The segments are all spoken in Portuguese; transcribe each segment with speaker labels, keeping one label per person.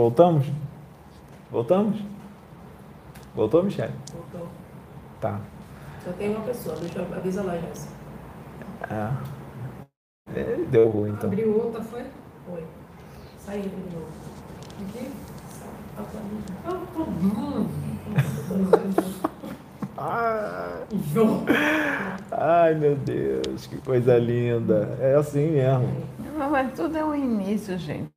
Speaker 1: Voltamos? Voltamos? Voltou, Michelle?
Speaker 2: Voltou.
Speaker 1: Tá.
Speaker 2: Só tem uma pessoa, deixa eu avisar lá, Jéssica.
Speaker 1: É. É, Deu ruim, então.
Speaker 3: Abriu outra, foi?
Speaker 2: Foi. Saiu de novo.
Speaker 3: Aqui?
Speaker 2: Tá pra mim.
Speaker 3: Ah, bom.
Speaker 1: Ah,
Speaker 3: Jô.
Speaker 1: ai, meu Deus, que coisa linda. É assim mesmo.
Speaker 4: Mas tudo é o início, gente.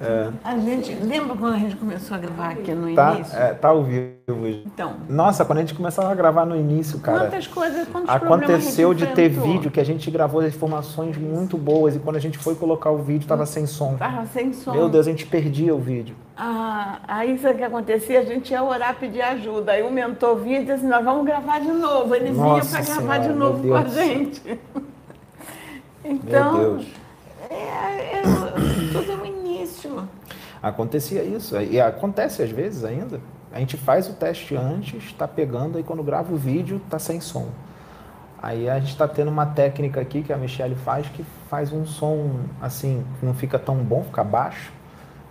Speaker 1: É.
Speaker 4: A gente. Lembra quando a gente começou a gravar aqui no
Speaker 1: Tá,
Speaker 4: início?
Speaker 1: é, tá ao vivo.
Speaker 4: Então,
Speaker 1: Nossa, quando a gente começava a gravar no início, cara.
Speaker 4: quantas coisas, quantos
Speaker 1: Aconteceu de ter vídeo que a gente gravou as informações muito boas e quando a gente foi colocar o vídeo tava sem som.
Speaker 4: Tava sem som.
Speaker 1: Meu Deus, a gente perdia o vídeo.
Speaker 4: Ah, aí sabe o que acontecia? A gente ia orar, pedir ajuda. Aí o mentor vinha e dizia assim, nós vamos gravar de novo. Ele vinha
Speaker 1: Nossa
Speaker 4: para gravar de novo com a gente. Então,
Speaker 1: Meu Deus.
Speaker 4: É, é, tudo
Speaker 1: Acontecia isso. E acontece às vezes ainda. A gente faz o teste antes, tá pegando, aí quando grava o vídeo, tá sem som. Aí a gente está tendo uma técnica aqui que a Michelle faz que faz um som assim, que não fica tão bom, fica baixo.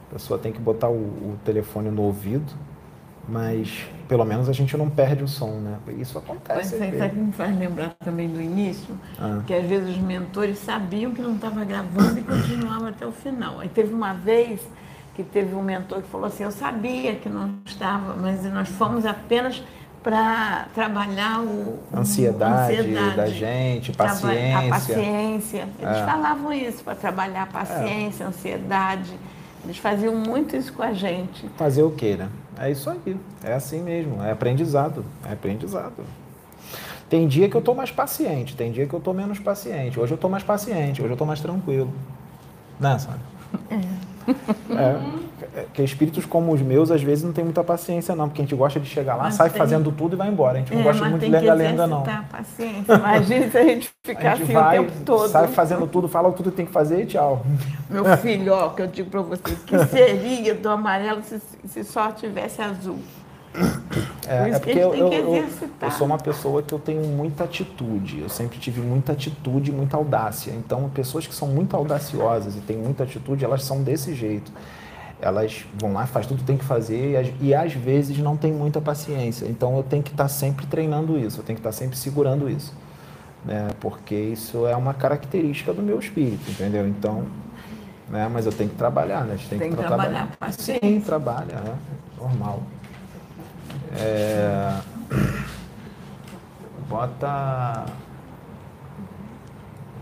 Speaker 1: A pessoa tem que botar o, o telefone no ouvido, mas pelo menos a gente não perde o som, né? Isso
Speaker 4: Mas
Speaker 1: acontece. às
Speaker 4: isso aí
Speaker 1: vezes.
Speaker 4: sabe o que me faz lembrar também do início?
Speaker 1: Ah.
Speaker 4: Que às vezes os mentores sabiam que não estava gravando e continuavam até o final. Aí teve uma vez que teve um mentor que falou assim, eu sabia que não estava, mas nós fomos apenas para trabalhar o o-
Speaker 1: Ansiedade, da gente, paciência.
Speaker 4: A paciência. Eles
Speaker 1: É.
Speaker 4: falavam isso, para trabalhar a paciência, a ansiedade. Eles faziam muito isso com a gente.
Speaker 1: Fazer o quê, né? É isso aí. É assim mesmo. É aprendizado. É aprendizado. Tem dia que eu tô mais paciente, tem dia que eu tô menos paciente. Hoje eu tô mais paciente, hoje eu tô mais tranquilo. Né, Sônia? É. É, que espíritos como os meus, às vezes, não tem muita paciência, não, porque a gente gosta de chegar lá,
Speaker 4: Mas
Speaker 1: sai
Speaker 4: tem-
Speaker 1: fazendo tudo e vai embora. A gente não
Speaker 4: É,
Speaker 1: gosta muito de lenga-lenga, não.
Speaker 4: a paciência. Imagina se a gente
Speaker 1: A
Speaker 4: ficar
Speaker 1: gente
Speaker 4: assim
Speaker 1: vai,
Speaker 4: o tempo todo.
Speaker 1: sai fazendo tudo, fala tudo que tem que fazer e tchau.
Speaker 4: Meu filho, ó, que eu digo pra vocês, que seria do amarelo se, se só tivesse azul?
Speaker 1: É, é
Speaker 4: que
Speaker 1: porque eu, eu- eu- eu sou uma pessoa que eu tenho muita atitude. Eu sempre tive muita atitude e muita audácia. Então, pessoas que são muito audaciosas e têm muita atitude, elas são desse jeito. Elas vão lá, faz tudo que tem que fazer e, às- e às vezes não tem muita paciência. Então, eu tenho que estar sempre treinando isso. Eu tenho que estar sempre segurando isso. Né? Porque isso é uma característica do meu espírito, entendeu? Então, né? Mas eu tenho que trabalhar, né? A gente tem,
Speaker 4: Tem
Speaker 1: que
Speaker 4: que
Speaker 1: tra-
Speaker 4: trabalhar a
Speaker 1: Sim, trabalha, é normal. É, Bota.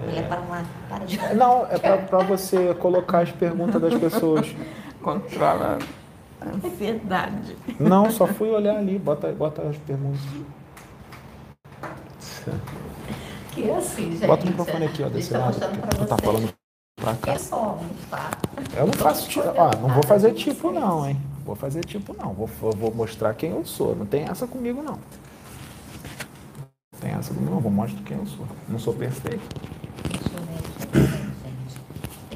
Speaker 5: Olha para lá, para de.
Speaker 1: Não, é para você colocar as perguntas das pessoas.
Speaker 4: Controla a ansiedade.
Speaker 1: Não, só fui olhar ali, bota, bota as perguntas.
Speaker 5: Que é assim, gente.
Speaker 1: Bota o microfone aqui, ó, desse
Speaker 5: tá
Speaker 1: lado. Tu tá falando pra cá.
Speaker 5: que somos, tá?
Speaker 1: Eu não faço tipo, ó, não vou fazer tipo não, hein? Vou fazer tipo não, vou, vou mostrar quem eu sou. Não tem essa comigo não. Não tem essa comigo não, vou mostrar quem eu sou. Não sou perfeito.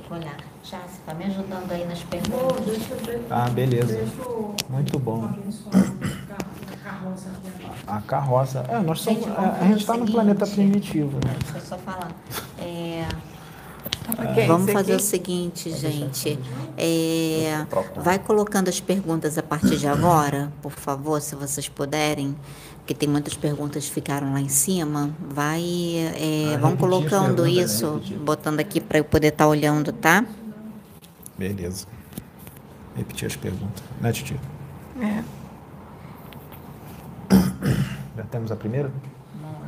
Speaker 5: Olhar. Já, você tá me ajudando aí nas perguntas.
Speaker 1: Ah, beleza. Muito bom.
Speaker 3: a carroça aqui.
Speaker 1: A carroça. É, nós somos. É, a gente está no
Speaker 5: seguinte.
Speaker 1: planeta primitivo, né?
Speaker 5: Deixa eu só falar. É,
Speaker 4: Ok,
Speaker 5: Vamos
Speaker 4: esse
Speaker 5: fazer o
Speaker 4: aqui-
Speaker 5: seguinte, gente. É, vai colocando as perguntas a partir de agora, por favor, se vocês puderem. Porque tem muitas perguntas que ficaram lá em cima. Vai, é,
Speaker 1: Ah,
Speaker 5: vão colocando
Speaker 1: perguntas, né?
Speaker 5: isso,
Speaker 1: Repetir.
Speaker 5: botando aqui para eu poder estar olhando, tá?
Speaker 1: Beleza. Repetir as perguntas. Né, Titi?
Speaker 4: É.
Speaker 1: Já temos a primeira?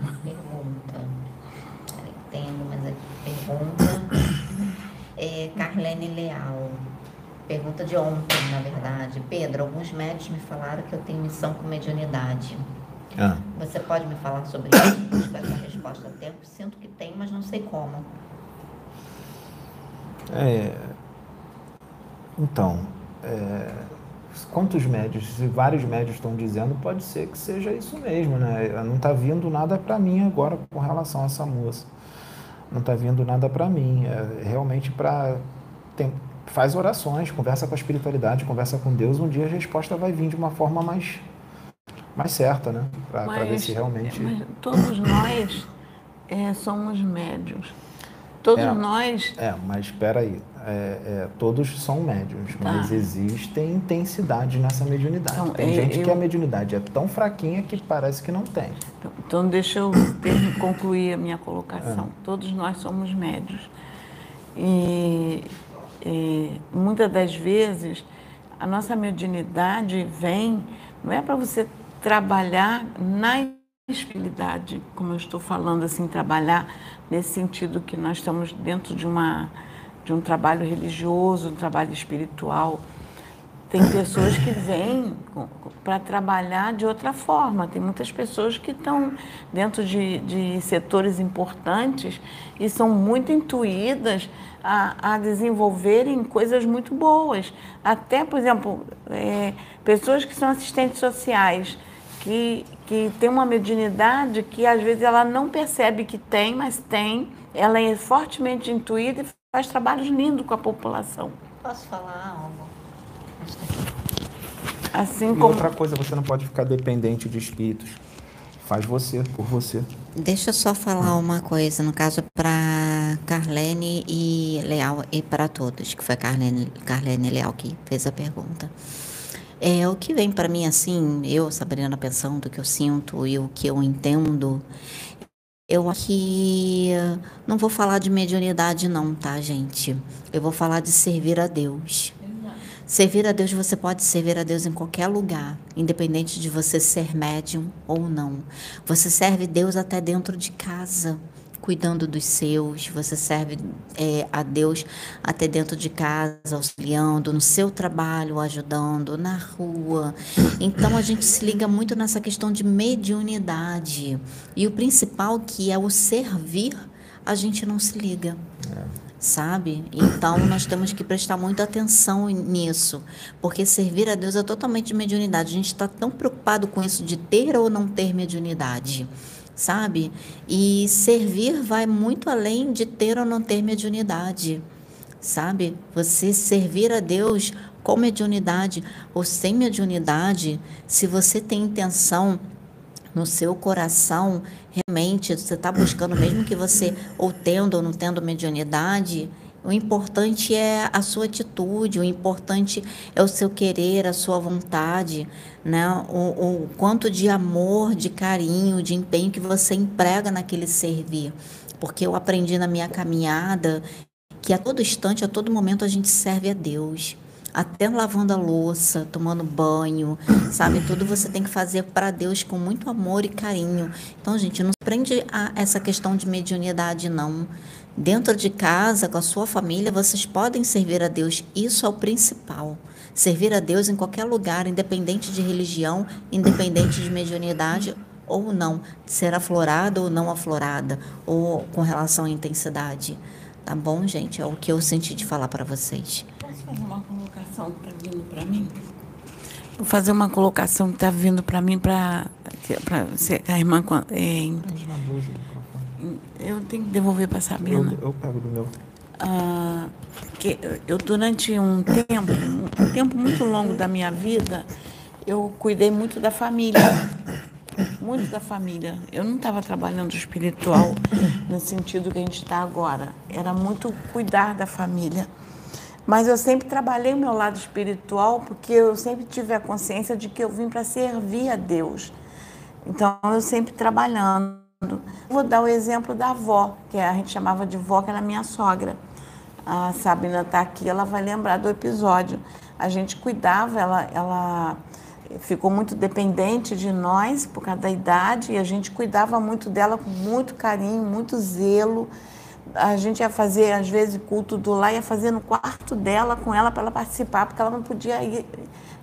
Speaker 5: Uma pergunta. Peraí, Tem algumas aqui. Pergunta. É, Carlene Leal. Pergunta de ontem, na verdade. Pedro, alguns médicos me falaram que eu tenho missão com mediunidade.
Speaker 1: Ah.
Speaker 5: Você pode me falar sobre isso? Espero uma resposta a tempo. Sinto que tem, mas não sei como.
Speaker 1: É, então, é, quantos médios, se vários médios estão dizendo, pode ser que seja isso mesmo, né? Não está vindo nada para mim agora com relação a essa moça. Não está vindo nada para mim. É realmente para. Faz orações, conversa com a espiritualidade, conversa com Deus. Um dia a resposta vai vir de uma forma mais, mais certa, né? Para ver se realmente.
Speaker 4: mas todos nós é, somos médios. Todos
Speaker 1: É.
Speaker 4: nós.
Speaker 1: É, mas espera aí. É, é, todos são médiums, mas existem intensidades nessa mediunidade.
Speaker 4: Tá. Então,
Speaker 1: tem gente que
Speaker 4: eu-
Speaker 1: a mediunidade é tão fraquinha que parece que não tem.
Speaker 4: Então, deixa eu ter- concluir a minha colocação.
Speaker 1: É.
Speaker 4: Todos nós somos médios. E, e muitas das vezes a nossa mediunidade vem, não é para você trabalhar na espiritualidade, como eu estou falando assim, trabalhar nesse sentido que nós estamos dentro de uma de um trabalho religioso, um trabalho espiritual. Tem pessoas que vêm para trabalhar de outra forma. Tem muitas pessoas que estão dentro de, de setores importantes e são muito intuídas a, a desenvolverem coisas muito boas. Até, por exemplo, é, pessoas que são assistentes sociais, que, que têm uma mediunidade que às vezes ela não percebe que tem, mas tem. Ela é fortemente intuída e faz trabalhos lindos com a população.
Speaker 5: Posso falar algo?
Speaker 4: Assim
Speaker 1: E
Speaker 4: como.
Speaker 1: outra coisa, você não pode ficar dependente de espíritos. Faz você, por você.
Speaker 5: Deixa eu só falar uma coisa, no caso para Carlene e Leal e para todos, que foi Carlene, Carlene Leal que fez a pergunta. É o que vem para mim assim, eu, Sabrina, pensando o que eu sinto e o que eu entendo. Eu acho que não vou falar de mediunidade não, tá, gente? Eu vou falar de servir a Deus. Servir a Deus, você pode servir a Deus em qualquer lugar, independente de você ser médium ou não. Você serve Deus até dentro de casa, cuidando dos seus. Você serve é, a Deus até dentro de casa, auxiliando, no seu trabalho, ajudando, na rua. Então a gente se liga muito nessa questão de mediunidade. E o principal, que é o servir, a gente não se liga sabe? Então nós temos que prestar muita atenção nisso, porque servir a Deus é totalmente de mediunidade. A gente está tão preocupado com isso de ter ou não ter mediunidade, sabe? E servir vai muito além de ter ou não ter mediunidade, sabe? Você servir a Deus com mediunidade ou sem mediunidade, se você tem intenção no seu coração, realmente você está buscando, mesmo que você ou tendo ou não tendo mediunidade, o importante é a sua atitude, o importante é o seu querer, a sua vontade, né? o, o quanto de amor, de carinho, de empenho que você emprega naquele servir. Porque eu aprendi na minha caminhada que a todo instante, a todo momento, a gente serve a Deus até lavando a louça, tomando banho, sabe? Tudo você tem que fazer para Deus com muito amor e carinho. Então, gente, não prende a essa questão de mediunidade, não. Dentro de casa, com a sua família, vocês podem servir a Deus. Isso é o principal. Servir a Deus em qualquer lugar, independente de religião, independente de mediunidade ou não, ser aflorada ou não aflorada, ou com relação à intensidade. Tá bom, gente? É o que eu senti de falar para vocês.
Speaker 4: Posso fazer uma colocação que está vindo para mim? Vou fazer uma colocação que está vindo para mim para a irmã. é, eu tenho que devolver para a Sabina.
Speaker 1: Eu, eu pego do meu.
Speaker 4: Ah, que eu durante um tempo, um tempo muito longo da minha vida, eu cuidei muito da família, muito da família. Eu não estava trabalhando espiritual no sentido que a gente está agora. Era muito cuidar da família. Mas eu sempre trabalhei o meu lado espiritual porque eu sempre tive a consciência de que eu vim para servir a Deus. Então eu sempre trabalhando. Vou dar o exemplo da avó, que a gente chamava de vó, que era minha sogra. A Sabina está aqui, ela vai lembrar do episódio. A gente cuidava, ela, ela ficou muito dependente de nós por causa da idade e a gente cuidava muito dela com muito carinho, muito zelo. A gente ia fazer, às vezes, culto do lar, ia fazer no quarto dela com ela para ela participar, porque ela não podia ir,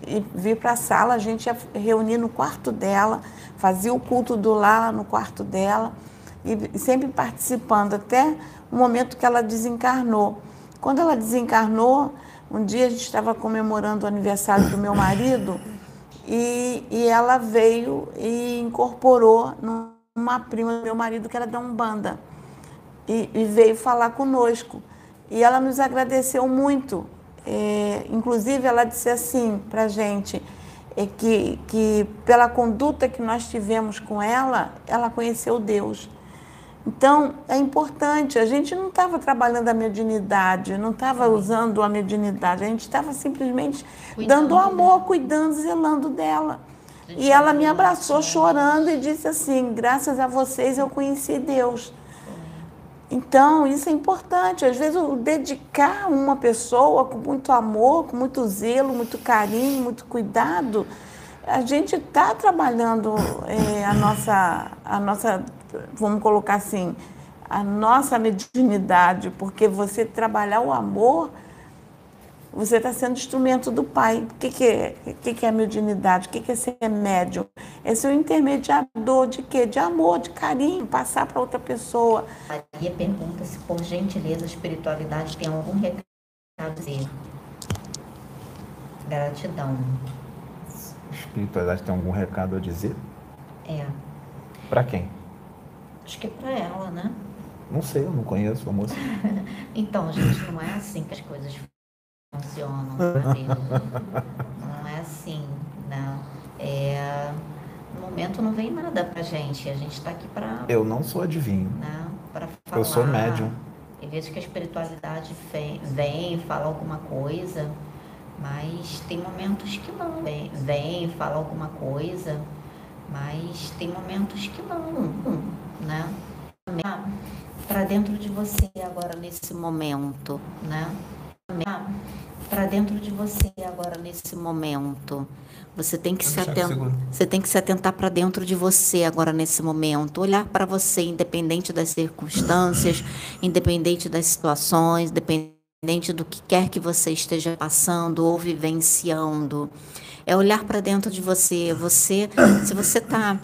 Speaker 4: ir vir para a sala, a gente ia reunir no quarto dela, fazia o culto do lar no quarto dela e, e sempre participando, até o momento que ela desencarnou. Quando ela desencarnou, um dia a gente estava comemorando o aniversário do meu marido e, e ela veio e incorporou numa prima do meu marido que era da Umbanda e, e veio falar conosco. E ela nos agradeceu muito. É, inclusive, ela disse assim para a gente é, que, que, pela conduta que nós tivemos com ela, ela conheceu Deus. Então, é importante. A gente não estava trabalhando a mediunidade, não estava usando a mediunidade, a gente estava simplesmente
Speaker 5: Cuidando
Speaker 4: dando amor, cuidando, zelando dela. E ela me abraçou chorando e disse assim: graças a vocês eu conheci Deus. Então, isso é importante. Às vezes, dedicar uma pessoa com muito amor, com muito zelo, muito carinho, muito cuidado, a gente está trabalhando eh, a, nossa, a nossa, vamos colocar assim, a nossa mediunidade, porque você trabalhar o amor, você está sendo instrumento do Pai. O que, que, é, o que, que é mediunidade? O que, que é ser médium? É ser o intermediador de quê? De amor, de carinho, passar para outra pessoa.
Speaker 5: Maria pergunta se, por gentileza, a espiritualidade tem algum recado a dizer. Gratidão.
Speaker 1: Espiritualidade tem algum recado a dizer?
Speaker 5: É.
Speaker 1: Para quem?
Speaker 5: Acho que é pra ela, né?
Speaker 1: Não sei, eu não conheço a moça.
Speaker 5: Então, gente, não é assim que as coisas funcionam, sabe? Não é assim, né? É, no momento não vem nada pra gente. A gente tá aqui pra,
Speaker 1: Eu não sou adivinho.
Speaker 5: né, pra falar.
Speaker 1: Eu sou médium.
Speaker 5: Tem vezes que a espiritualidade vem, vem fala alguma coisa, mas tem momentos que não. Vem, vem fala alguma coisa, mas tem momentos que não, né? Para dentro de você agora nesse momento, né? Para dentro de você agora nesse momento. Você tem que se atentar. Você tem que se atentar para dentro de você agora nesse momento, olhar para você independente das circunstâncias, independente das situações, independente do que quer que você esteja passando ou vivenciando. É olhar para dentro de você. Você, se você está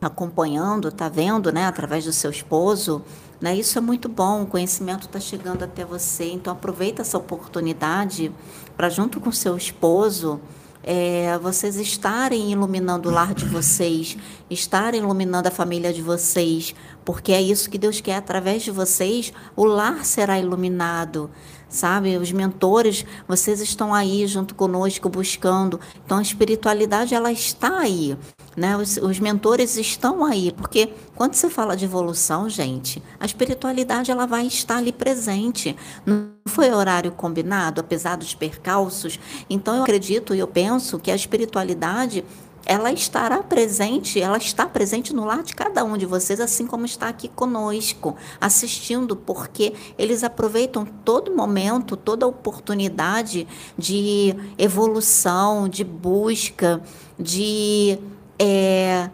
Speaker 5: acompanhando, está vendo, né, através do seu esposo, né, isso é muito bom. O conhecimento está chegando até você. Então aproveita essa oportunidade para junto com seu esposo é, vocês estarem iluminando o lar de vocês, estarem iluminando a família de vocês, porque é isso que Deus quer através de vocês, o lar será iluminado. Sabe, os mentores, vocês estão aí junto conosco buscando. Então a espiritualidade ela está aí, né? Os, os mentores estão aí, porque quando você fala de evolução, gente, a espiritualidade ela vai estar ali presente. Não foi horário combinado, apesar dos percalços. Então eu acredito e eu penso que a espiritualidade ela estará presente, ela está presente no lar de cada um de vocês, assim como está aqui conosco, assistindo, porque eles aproveitam todo momento, toda oportunidade de evolução, de busca, de é,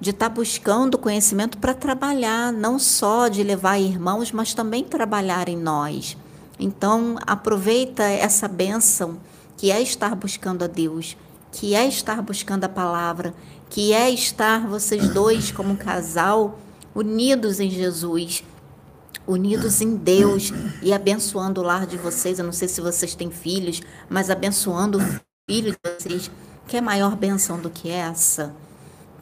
Speaker 5: de estar buscando conhecimento para trabalhar, não só de levar irmãos, mas também trabalhar em nós. Então, aproveita essa bênção que é estar buscando a Deus, que é estar buscando a palavra, que é estar vocês dois como casal unidos em Jesus, unidos em Deus e abençoando o lar de vocês. Eu não sei se vocês têm filhos, mas abençoando o filho de vocês. Que é maior bênção do que essa?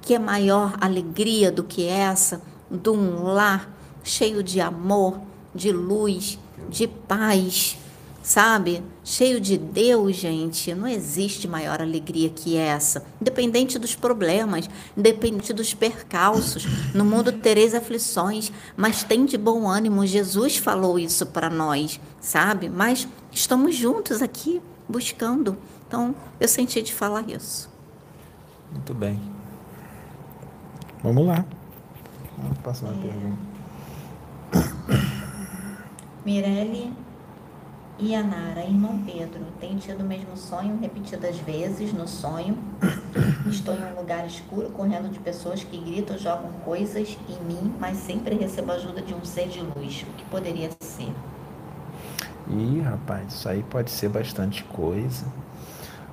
Speaker 5: Que é maior alegria do que essa? De um lar cheio de amor, de luz, de paz, sabe? Cheio de Deus, gente. Não existe maior alegria que essa. Independente dos problemas, independente dos percalços. No mundo tereis aflições, mas tem de bom ânimo. Jesus falou isso para nós, sabe? Mas estamos juntos aqui buscando. Então, eu senti de falar isso.
Speaker 1: Muito bem. Vamos lá. Vamos passar uma pergunta.
Speaker 5: Mirelle e Anara, irmão Pedro, tem tido o mesmo sonho repetidas vezes no sonho. Estou em um lugar escuro, correndo de pessoas que gritam, jogam coisas em mim, mas sempre recebo ajuda de um ser de luz. O que poderia ser?
Speaker 1: Ih, rapaz, isso aí pode ser bastante coisa.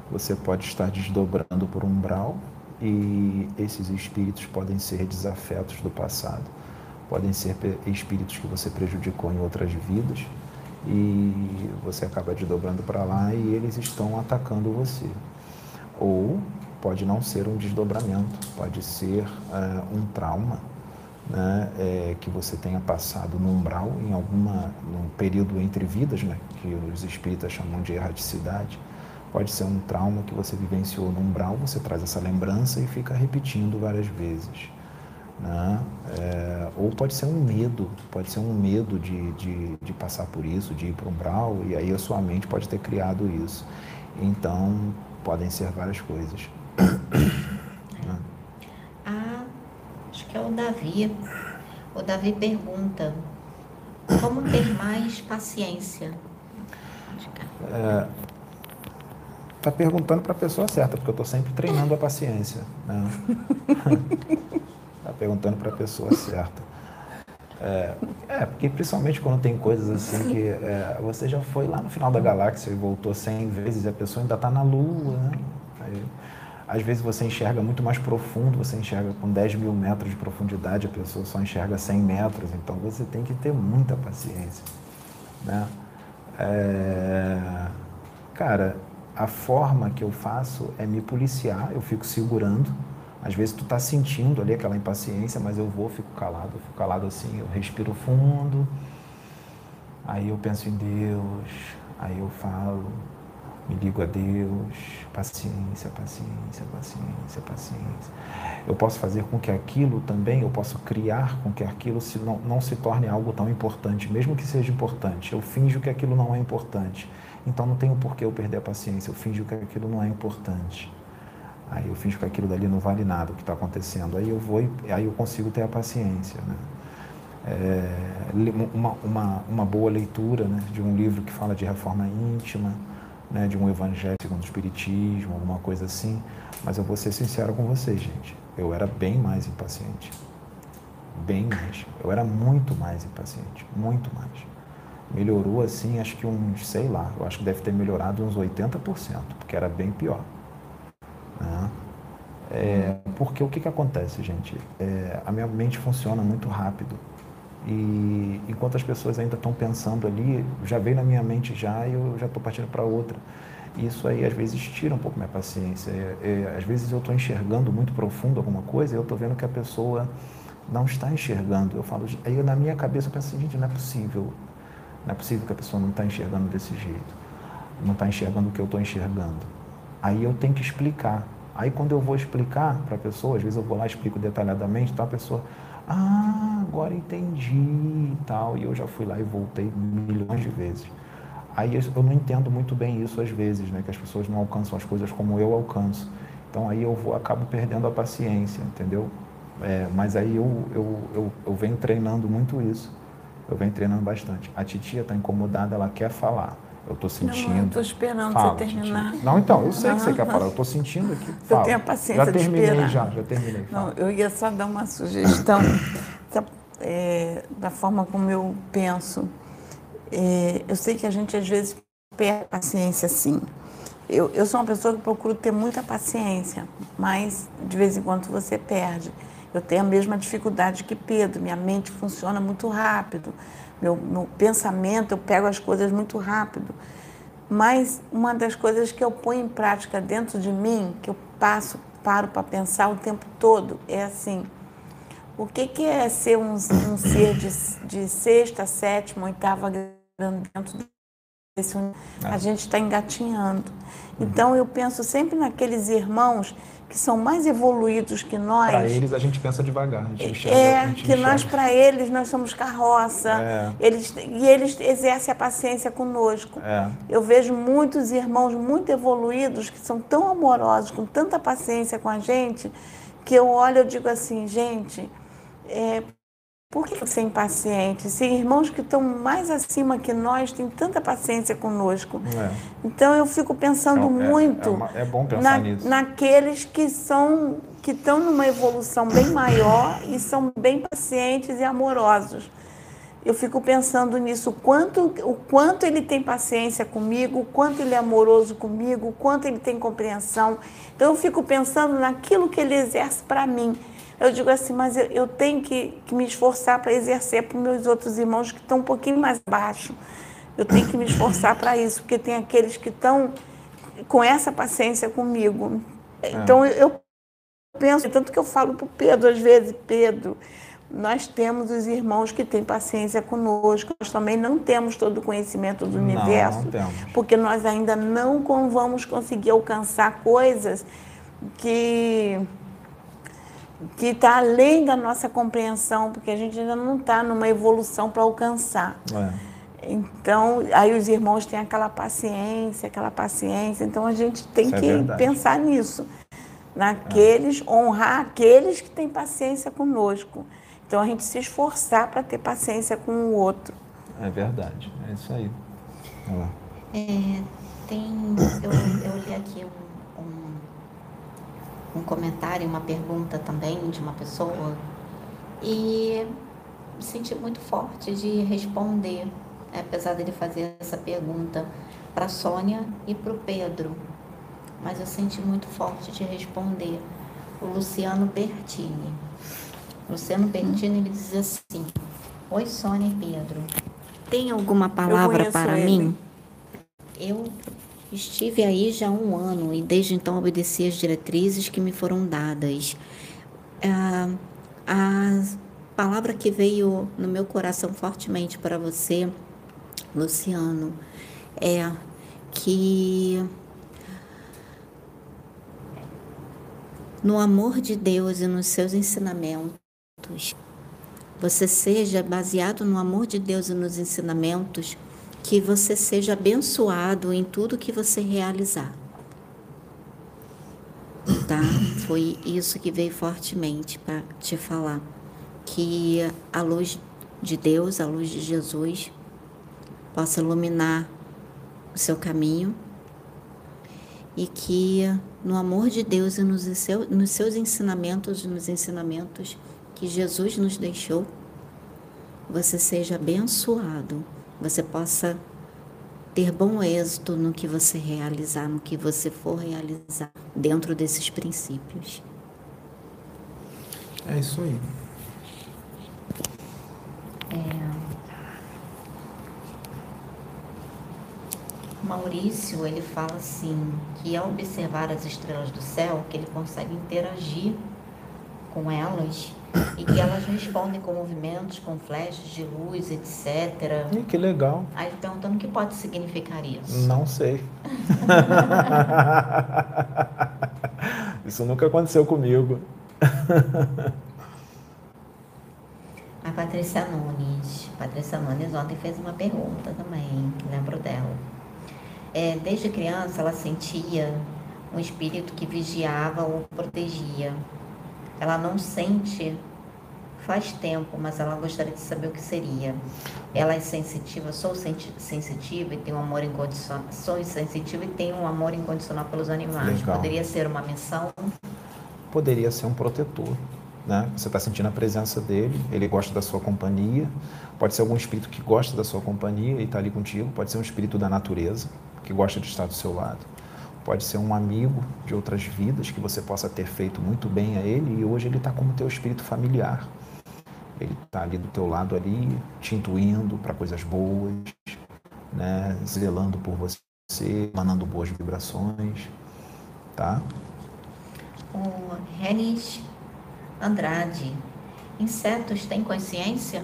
Speaker 1: Você pode estar desdobrando por umbral e esses espíritos podem ser desafetos do passado, podem ser espíritos que você prejudicou em outras vidas e você acaba desdobrando para lá e eles estão atacando você. Ou pode não ser um desdobramento, pode ser eh, um trauma né, é, que você tenha passado no umbral em alguma num período entre vidas, né, que os espíritas chamam de erraticidade. Pode ser um trauma que você vivenciou no umbral, você traz essa lembrança e fica repetindo várias vezes. Né? É, ou pode ser um medo, pode ser um medo de, de, de passar por isso, de ir para um umbral, e aí a sua mente pode ter criado isso. Então, podem ser várias coisas. Né?
Speaker 5: Ah, acho que é o Davi. O Davi pergunta: como ter mais paciência?
Speaker 1: Tá perguntando para a pessoa certa, porque eu estou sempre treinando a paciência. Né? tá perguntando para a pessoa certa. É, é, porque principalmente quando tem coisas assim que é, você já foi lá no final da galáxia e voltou 100 vezes e a pessoa ainda está na Lua, né? Aí, às vezes você enxerga muito mais profundo, você enxerga com 10 mil metros de profundidade, a pessoa só enxerga 100 metros, então você tem que ter muita paciência, né? É, cara, a forma que eu faço é me policiar, eu fico segurando. Às vezes tu tá sentindo ali aquela impaciência, mas eu vou, fico calado, fico calado assim, eu respiro fundo. Aí eu penso em Deus, aí eu falo, me ligo a Deus, paciência, paciência, paciência, paciência. Eu posso fazer com que aquilo também, eu posso criar com que aquilo se não, não se torne algo tão importante, mesmo que seja importante. Eu finjo que aquilo não é importante. Então não tenho por que eu perder a paciência, eu finjo que aquilo não é importante. Aí eu finjo que aquilo dali não vale nada o que está acontecendo. Aí eu vou aí eu consigo ter a paciência. Né? É, uma, uma, uma boa leitura né, de um livro que fala de reforma íntima, né, de um evangelho segundo o espiritismo, alguma coisa assim. Mas eu vou ser sincero com vocês, gente. Eu era bem mais impaciente. Bem mais. Eu era muito mais impaciente. Muito mais melhorou assim, acho que uns, sei lá, eu acho que deve ter melhorado uns 80%, porque era bem pior. Né? É, porque o que, que acontece, gente? É, a minha mente funciona muito rápido. E enquanto as pessoas ainda estão pensando ali, já veio na minha mente já e eu já estou partindo para outra. Isso aí às vezes tira um pouco minha paciência. É, é às vezes eu estou enxergando muito profundo alguma coisa e eu estou vendo que a pessoa não está enxergando. Eu falo, aí na minha cabeça eu penso assim, gente, não é possível. Não é possível que a pessoa não está enxergando desse jeito. Não está enxergando o que eu estou enxergando. Aí eu tenho que explicar. Aí quando eu vou explicar para a pessoa, às vezes eu vou lá explico detalhadamente, então a pessoa, ah, agora entendi e tal. E eu já fui lá e voltei milhões de vezes. Aí eu não entendo muito bem isso às vezes, né? Que as pessoas não alcançam as coisas como eu alcanço. Então aí eu vou, acabo perdendo a paciência, entendeu? É, mas aí eu, eu, eu, eu venho treinando muito isso. Eu venho treinando bastante. A titia está incomodada, ela quer falar. Eu estou sentindo. Não,
Speaker 4: estou esperando
Speaker 1: Fala,
Speaker 4: você terminar.
Speaker 1: Não, então, eu sei que você quer falar. Eu estou sentindo aqui. Fala.
Speaker 4: Eu tenho a paciência
Speaker 1: já terminei,
Speaker 4: de esperar.
Speaker 1: Já, já terminei.
Speaker 4: Fala. Não, eu ia só dar uma sugestão da, é, da forma como eu penso. É, eu sei que a gente às vezes perde paciência, sim. Eu, eu sou uma pessoa que procuro ter muita paciência, mas de vez em quando você perde. Eu tenho a mesma dificuldade que Pedro, minha mente funciona muito rápido, meu, meu pensamento, eu pego as coisas muito rápido. Mas uma das coisas que eu ponho em prática dentro de mim, que eu passo, paro para pensar o tempo todo, é assim: o que, que é ser um, um ser de, de sexta, sétima, oitava dentro desse A gente está engatinhando. Então eu penso sempre naqueles irmãos que são mais evoluídos que nós.
Speaker 1: Para eles a gente pensa devagar, a gente enxerga,
Speaker 4: É,
Speaker 1: a gente
Speaker 4: que nós
Speaker 1: enxerga.
Speaker 4: para eles nós somos carroça.
Speaker 1: É.
Speaker 4: Eles, e eles exercem a paciência conosco.
Speaker 1: É.
Speaker 4: Eu vejo muitos irmãos muito evoluídos que são tão amorosos, com tanta paciência com a gente, que eu olho e digo assim, gente, é, por que você é impaciente? Se irmãos que estão mais acima que nós têm tanta paciência conosco.
Speaker 1: É.
Speaker 4: Então eu fico pensando
Speaker 1: É, é,
Speaker 4: muito
Speaker 1: é uma- é bom pensar
Speaker 4: na-
Speaker 1: nisso.
Speaker 4: naqueles que são que estão numa evolução bem maior e são bem pacientes e amorosos. Eu fico pensando nisso, o quanto, o quanto ele tem paciência comigo, o quanto ele é amoroso comigo, o quanto ele tem compreensão. Então eu fico pensando naquilo que ele exerce para mim. Eu digo assim, mas eu, eu tenho que, que me esforçar para exercer para os meus outros irmãos que estão um pouquinho mais baixo. Eu tenho que me esforçar para isso, porque tem aqueles que estão com essa paciência comigo. Então eu penso, tanto que eu falo para o Pedro às vezes, Pedro, nós temos os irmãos que têm paciência conosco, nós também não temos todo o conhecimento do
Speaker 1: Não,
Speaker 4: universo,
Speaker 1: não
Speaker 4: porque nós ainda não vamos conseguir alcançar coisas que que está além da nossa compreensão, porque a gente ainda não está numa evolução para alcançar.
Speaker 1: É.
Speaker 4: Então, aí os irmãos têm aquela paciência, aquela paciência. Então, a gente tem
Speaker 1: Isso é
Speaker 4: que
Speaker 1: verdade.
Speaker 4: pensar nisso. Naqueles, honrar aqueles que têm paciência conosco. Então, a gente se esforçar para ter paciência com o outro.
Speaker 1: É verdade. É isso aí. Olha lá.
Speaker 5: É, tem, eu, eu li aqui um, um, comentário, uma pergunta também de uma pessoa e me senti muito forte de responder, né, apesar dele fazer essa pergunta para a Sônia e para o Pedro, mas eu senti muito forte de responder. O Luciano Bertini. Luciano Bertini ele diz assim: Oi, Sônia e Pedro. Tem alguma palavra para
Speaker 4: ele.
Speaker 5: mim? Eu estive aí já há um ano e desde então obedeci as diretrizes que me foram dadas. Ah, a palavra que veio no meu coração fortemente para você, Luciano, é que no amor de Deus e nos seus ensinamentos, você seja baseado no amor de Deus e nos ensinamentos, que você seja abençoado em tudo que você realizar. Tá? Foi isso que veio fortemente para te falar. Que a luz de Deus, a luz de Jesus, possa iluminar o seu caminho e que no amor de Deus e nos, seu, nos seus ensinamentos, nos ensinamentos que Jesus nos deixou, você seja abençoado, você possa ter bom êxito no que você realizar, no que você for realizar dentro desses princípios.
Speaker 1: É isso aí.
Speaker 5: Maurício, ele fala assim, que ao observar as estrelas do céu, que ele consegue interagir com elas e que elas respondem com movimentos, com flechas de luz, etc.
Speaker 1: Ih, que legal.
Speaker 5: Aí perguntando o que pode significar isso.
Speaker 1: Não sei. Isso nunca aconteceu comigo.
Speaker 5: A Patrícia Nunes. Patrícia Nunes ontem fez uma pergunta também, lembro dela. É, desde criança ela sentia um espírito que vigiava ou protegia. Ela não sente faz tempo, mas ela gostaria de saber o que seria. Ela é sensitiva, sou sensitiva e tenho um amor incondicional. Sou sensitiva e tenho um amor incondicional pelos animais.
Speaker 1: Legal.
Speaker 5: Poderia ser uma missão?
Speaker 1: Poderia ser um protetor. Né? Você está sentindo a presença dele, ele gosta da sua companhia. Pode ser algum espírito que gosta da sua companhia e está ali contigo. Pode ser um espírito da natureza que gosta de estar do seu lado. Pode ser um amigo de outras vidas que você possa ter feito muito bem a ele e hoje ele está como teu espírito familiar. Ele está ali do teu lado ali, te intuindo para coisas boas, né? zelando por você, emanando boas vibrações, tá?
Speaker 5: O Renis Andrade. Insetos têm consciência?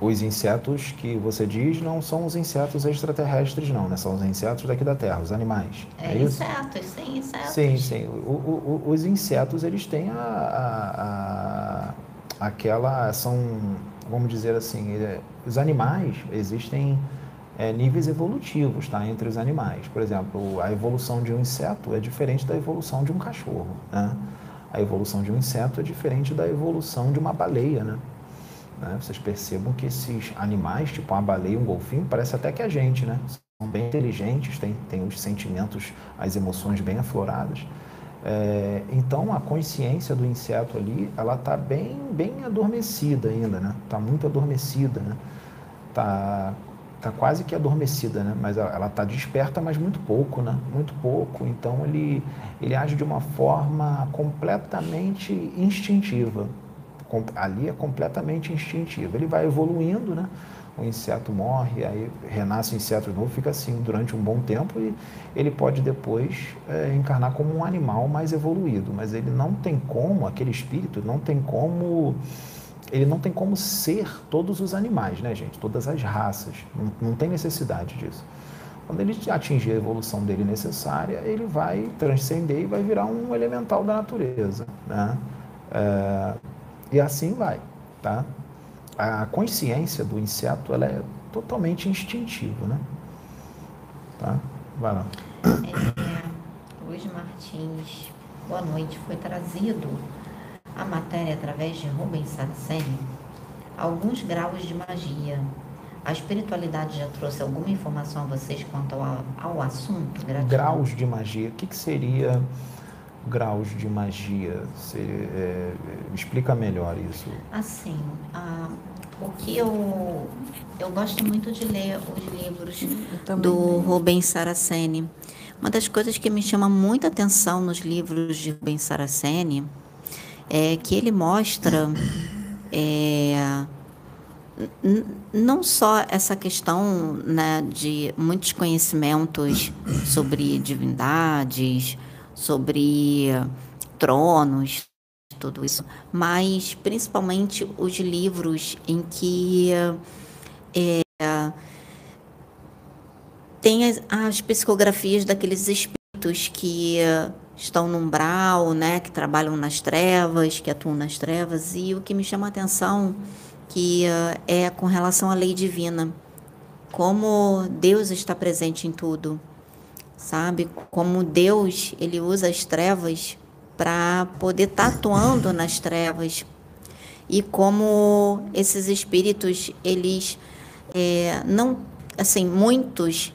Speaker 1: Os insetos que você diz não são os insetos extraterrestres, não, né? São os insetos daqui da Terra, os animais.
Speaker 5: É,
Speaker 1: É,
Speaker 5: insetos, sim, insetos.
Speaker 1: Sim, sim. O- o- o- os insetos, eles têm a, a- a- aquela, são, vamos dizer assim, é, os animais, existem é, níveis evolutivos, tá? Entre os animais. Por exemplo, a evolução de um inseto é diferente da evolução de um cachorro, né? A evolução de um inseto é diferente da evolução de uma baleia, né? Né? Vocês percebam que esses animais, tipo uma baleia, um golfinho, parece até que a gente, né? São bem inteligentes, têm, têm os sentimentos, as emoções bem afloradas. É, então a consciência do inseto ali, ela está bem, bem adormecida ainda, né? Está muito adormecida, né? Tá, tá quase que adormecida, né? Mas ela está desperta, mas muito pouco, né? Muito pouco. Então ele, ele age de uma forma completamente instintiva. Ali é completamente instintivo. Ele vai evoluindo, né? O inseto morre, aí renasce o inseto novo, fica assim durante um bom tempo e ele pode depois é, encarnar como um animal mais evoluído, mas ele não tem como, aquele espírito não tem como, ele não tem como ser todos os animais, né, gente? Todas as raças, não, não tem necessidade disso. Quando ele atingir a evolução dele necessária, ele vai transcender e vai virar um elemental da natureza, né? É, e assim vai, tá? A consciência do inseto ela é totalmente instintiva, né? Tá? Vai lá.
Speaker 5: É, Luiz Martins, boa noite. Foi trazido a matéria através de Rubens Saraceni alguns graus de magia. A espiritualidade já trouxe alguma informação a vocês quanto ao, ao assunto? Gratidão.
Speaker 1: Graus de magia. O que, que seria graus de magia? Seria, é, explica melhor isso.
Speaker 5: Assim, ah, o que eu, eu gosto muito de ler os livros do Rubens Saraceni. Uma das coisas que me chama muita atenção nos livros de Rubens Saraceni é que ele mostra é, não só essa questão né, de muitos conhecimentos sobre divindades, sobre tronos, tudo isso, mas principalmente os livros em que é, tem as, as psicografias daqueles espíritos que estão no umbral, né, que trabalham nas trevas, que atuam nas trevas, e o que me chama a atenção que é com relação à lei divina, como Deus está presente em tudo, sabe? Como Deus ele usa as trevas para poder estar atuando nas trevas e como esses espíritos eles é, não assim muitos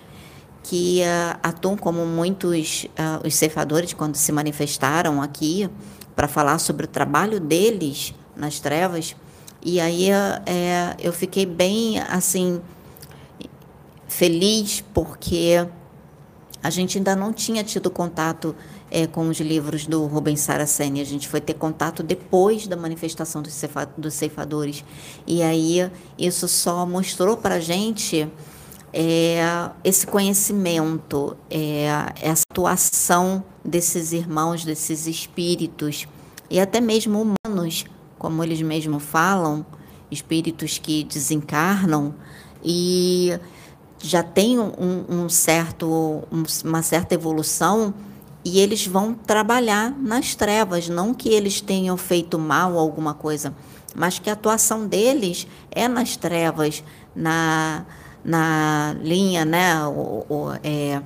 Speaker 5: que ah, atuam como muitos ah, os ceifadores quando se manifestaram aqui para falar sobre o trabalho deles nas trevas e aí ah, é, eu fiquei bem assim feliz porque a gente ainda não tinha tido contato eh, com os livros do Rubens Saraceni. A gente foi ter contato depois da manifestação dos, ceifa- dos ceifadores. E aí isso só mostrou para a gente eh, esse conhecimento, eh, essa atuação desses irmãos, desses espíritos, e até mesmo humanos, como eles mesmos falam, espíritos que desencarnam e já tem um, um certo, um- uma certa evolução e eles vão trabalhar nas trevas, não que eles tenham feito mal alguma coisa, mas que a atuação deles é nas trevas, na, na linha, né, o, o, é,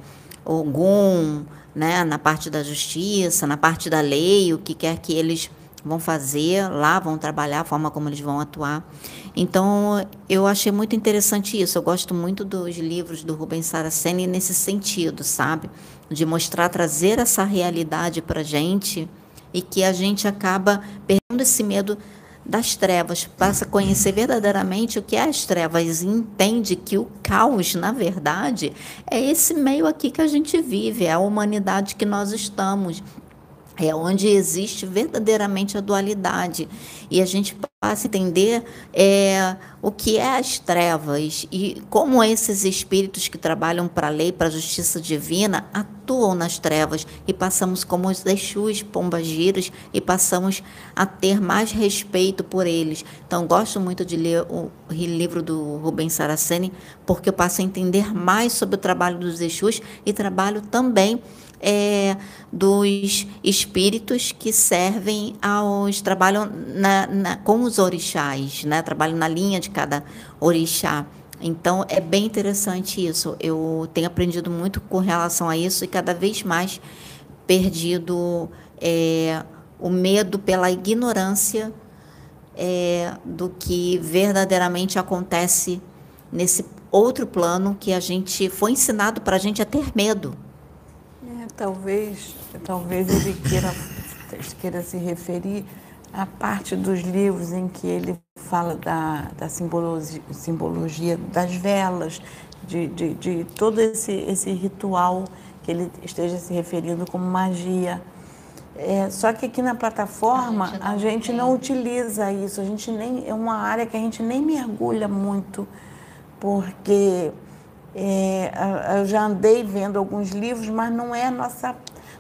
Speaker 5: Ogum, né, na parte da justiça, na parte da lei, o que quer que eles vão fazer lá, vão trabalhar, a forma como eles vão atuar. Então, eu achei muito interessante isso. Eu gosto muito dos livros do Rubens Saraceni nesse sentido, sabe? De mostrar, trazer essa realidade para gente e que a gente acaba perdendo esse medo das trevas, passa a conhecer verdadeiramente o que é as trevas e entende que o caos, na verdade, é esse meio aqui que a gente vive, é a humanidade que nós estamos. É onde existe verdadeiramente a dualidade. E a gente passa a entender é, o que é as trevas e como esses espíritos que trabalham para a lei, para a justiça divina, atuam nas trevas. E passamos como os Exus, pombagiras, e passamos a ter mais respeito por eles. Então, gosto muito de ler o livro do Rubens Saraceni, porque eu passo a entender mais sobre o trabalho dos Exus e trabalho também é, dos espíritos que servem aos trabalham na, na- com os orixás, né? Trabalham na linha de cada orixá. Então é bem interessante isso. Eu tenho aprendido muito com relação a isso e cada vez mais perdido é, o medo pela ignorância é, do que verdadeiramente acontece nesse outro plano que a gente foi ensinado para a gente a ter medo.
Speaker 4: Talvez, talvez ele queira, queira se referir à parte dos livros em que ele fala da, da simbologia, simbologia das velas, de, de, de todo esse, esse ritual que ele esteja se referindo como magia. É, só que aqui na plataforma
Speaker 5: A gente não
Speaker 4: a gente não utiliza isso, a gente nem é uma área que a gente nem mergulha muito, porque é, eu já andei vendo alguns livros, mas não é a nossa.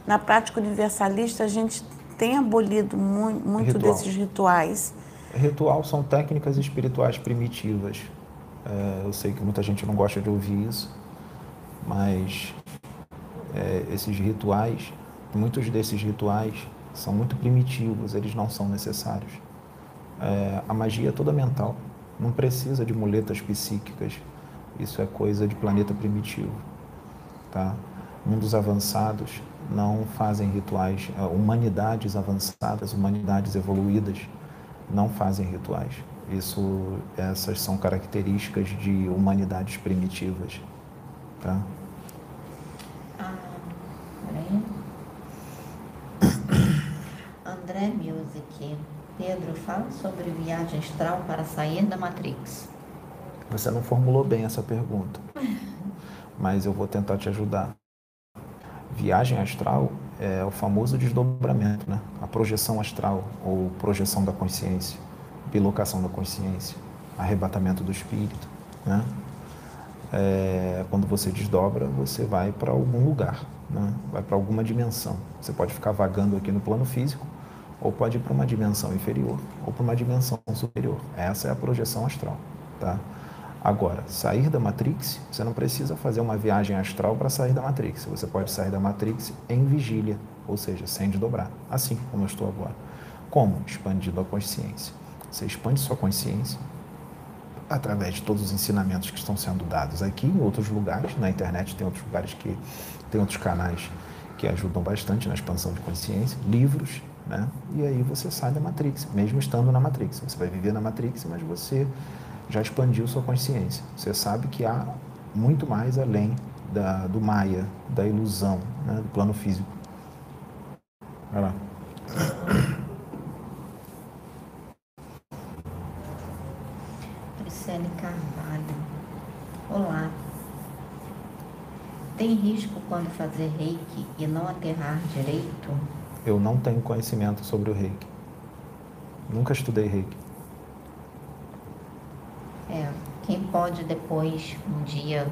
Speaker 4: Na prática universalista, a gente tem abolido mu- muito
Speaker 1: Ritual.
Speaker 4: desses rituais.
Speaker 1: Ritual são técnicas espirituais primitivas. É, eu sei que muita gente não gosta de ouvir isso, mas é, esses rituais, muitos desses rituais, são muito primitivos, eles não são necessários. É, a magia é toda mental, não precisa de muletas psíquicas, isso é coisa de planeta primitivo. Tá? Mundos avançados não fazem rituais, é, humanidades avançadas, humanidades evoluídas não fazem rituais. Isso, essas são características de humanidades primitivas. Tá?
Speaker 5: Ah. André Music. Pedro, fala sobre viagem astral para sair da Matrix.
Speaker 1: Você não formulou bem essa pergunta, mas eu vou tentar te ajudar. Viagem astral é o famoso desdobramento, né? a projeção astral ou projeção da consciência, bilocação da consciência, arrebatamento do espírito. Né? É, quando você desdobra, você vai para algum lugar, né? vai para alguma dimensão. Você pode ficar vagando aqui no plano físico, ou pode ir para uma dimensão inferior, ou para uma dimensão superior. Essa é a projeção astral. Tá? Agora, sair da Matrix, você não precisa fazer uma viagem astral para sair da Matrix. Você pode sair da Matrix em vigília, ou seja, sem desdobrar, assim como eu estou agora. Como? Expandindo a consciência. Você expande sua consciência através de todos os ensinamentos que estão sendo dados aqui em outros lugares. Na internet tem outros lugares que tem outros canais que ajudam bastante na expansão de consciência, livros, né? E aí você sai da Matrix, mesmo estando na Matrix. Você vai viver na Matrix, mas você já expandiu sua consciência. Você sabe que há muito mais além da, do Maia, da ilusão, né? do plano físico. Vai lá.
Speaker 5: Priscile Carvalho. Olá. Tem risco quando fazer reiki e não aterrar direito?
Speaker 1: Eu não tenho conhecimento sobre o reiki. Nunca estudei reiki.
Speaker 5: É, quem pode depois, um dia,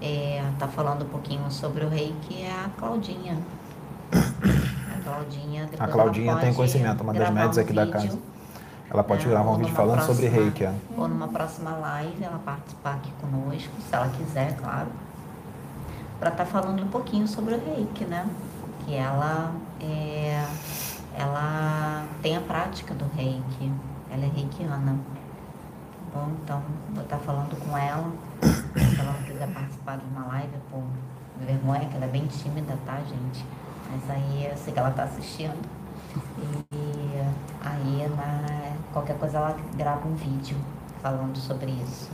Speaker 5: é, tá falando um pouquinho sobre o reiki é a Claudinha. A Claudinha,
Speaker 1: A Claudinha tem conhecimento, uma das médias
Speaker 5: um
Speaker 1: aqui da casa. Ela pode
Speaker 5: né,
Speaker 1: gravar um vídeo falando sobre
Speaker 5: próxima-
Speaker 1: reiki. é.
Speaker 5: Ou numa próxima live, ela participar aqui conosco, se ela quiser, claro. Para estar falando um pouquinho sobre o reiki, né? Que ela é, ela tem a prática do reiki. Ela é reikiana. Bom? Então, vou estar falando com ela. Se ela não quiser participar de uma live, por vergonha, que ela é bem tímida, tá, gente? Mas aí eu sei que ela está assistindo. E aí, na, qualquer coisa, ela grava um vídeo falando sobre isso.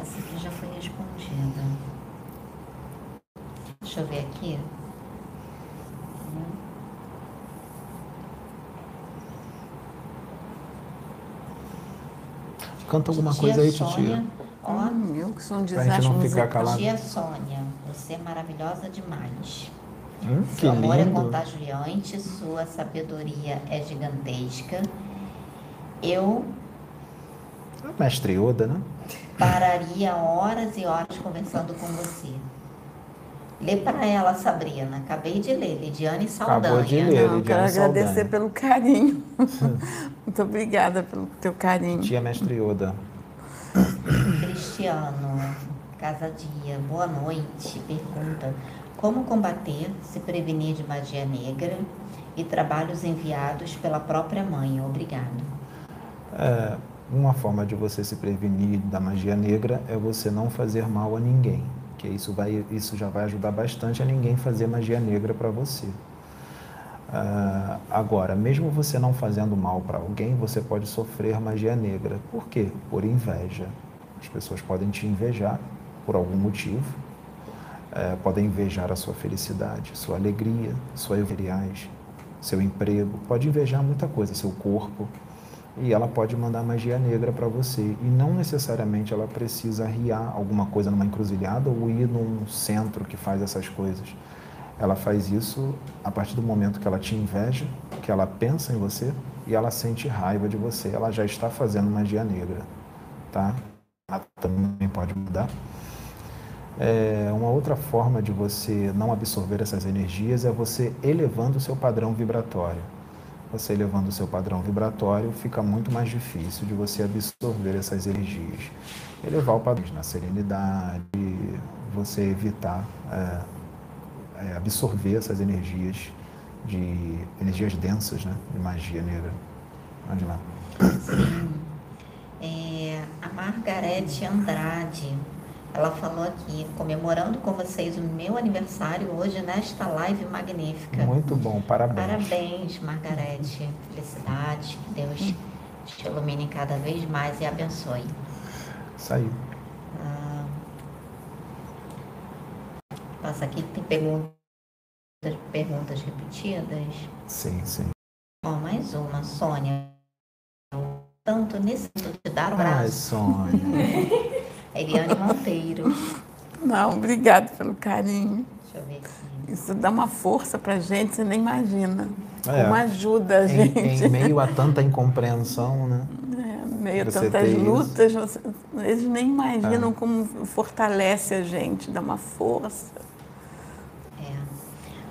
Speaker 5: Essa aqui já foi respondida. Deixa eu ver aqui.
Speaker 1: Canta alguma
Speaker 5: Tia
Speaker 1: coisa aí,
Speaker 5: Sônia,
Speaker 1: titia.
Speaker 5: Ó,
Speaker 4: Hum, eu que sou um
Speaker 1: Pra gente
Speaker 4: desastre
Speaker 1: não ficar calado.
Speaker 5: Tia Sônia, você é maravilhosa demais.
Speaker 1: Hum, que
Speaker 5: Seu amor é
Speaker 1: lindo.
Speaker 5: contagiante, sua sabedoria é gigantesca. Eu
Speaker 1: Mestre Yoda, né?
Speaker 5: pararia horas e horas conversando com você. Lê para ela, Sabrina. Acabei de ler, Lidiane Saldanha.
Speaker 1: Acabou de ler.
Speaker 4: Não, eu quero
Speaker 1: Lidiane Saldanha.
Speaker 4: agradecer pelo carinho. Muito obrigada pelo teu carinho.
Speaker 1: Tia Mestre Yoda.
Speaker 5: Cristiano, Casadia, boa noite. Pergunta: Como combater, se prevenir de magia negra e trabalhos enviados pela própria mãe? Obrigado.
Speaker 1: É, uma forma de você se prevenir da magia negra é você não fazer mal a ninguém, que isso vai, isso já vai ajudar bastante a ninguém fazer magia negra para você. Ah, agora, mesmo você não fazendo mal para alguém, você pode sofrer magia negra. Por quê? Por inveja. As pessoas podem te invejar por algum motivo, eh, podem invejar a sua felicidade, sua alegria, suas materiais, seu emprego, pode invejar muita coisa, seu corpo e ela pode mandar magia negra para você. E não necessariamente ela precisa riar alguma coisa numa encruzilhada ou ir num centro que faz essas coisas. Ela faz isso a partir do momento que ela te inveja, que ela pensa em você e ela sente raiva de você. Ela já está fazendo magia negra, tá? Ela também pode mudar. É, uma outra forma de você não absorver essas energias é você elevando o seu padrão vibratório. você elevando o seu padrão vibratório, fica muito mais difícil de você absorver essas energias. Elevar o padrão na serenidade, você evitar é, é, absorver essas energias de energias densas, né, de magia negra. Vamos lá.
Speaker 5: Sim. É, a Margarete Andrade, ela falou aqui, comemorando com vocês o meu aniversário hoje nesta live magnífica.
Speaker 1: Muito bom, parabéns.
Speaker 5: Parabéns, Margarete. Felicidades, que Deus te ilumine cada vez mais e abençoe.
Speaker 1: Isso aí.
Speaker 5: Ah, passa aqui, tem perguntas, perguntas repetidas.
Speaker 1: Sim, sim.
Speaker 5: Ó, mais uma, Sônia. Tanto nesse de dar um
Speaker 1: Ai,
Speaker 5: abraço.
Speaker 1: Sônia.
Speaker 5: Eliane Monteiro.
Speaker 4: Não, obrigado pelo carinho.
Speaker 5: Deixa eu ver aqui.
Speaker 4: Isso dá uma força pra gente, você nem imagina.
Speaker 1: É.
Speaker 4: Como ajuda a
Speaker 1: em,
Speaker 4: gente.
Speaker 1: em meio a tanta incompreensão, né?
Speaker 4: É, meio tantas lutas, você- eles nem imaginam
Speaker 1: É.
Speaker 4: como fortalece a gente, dá uma força.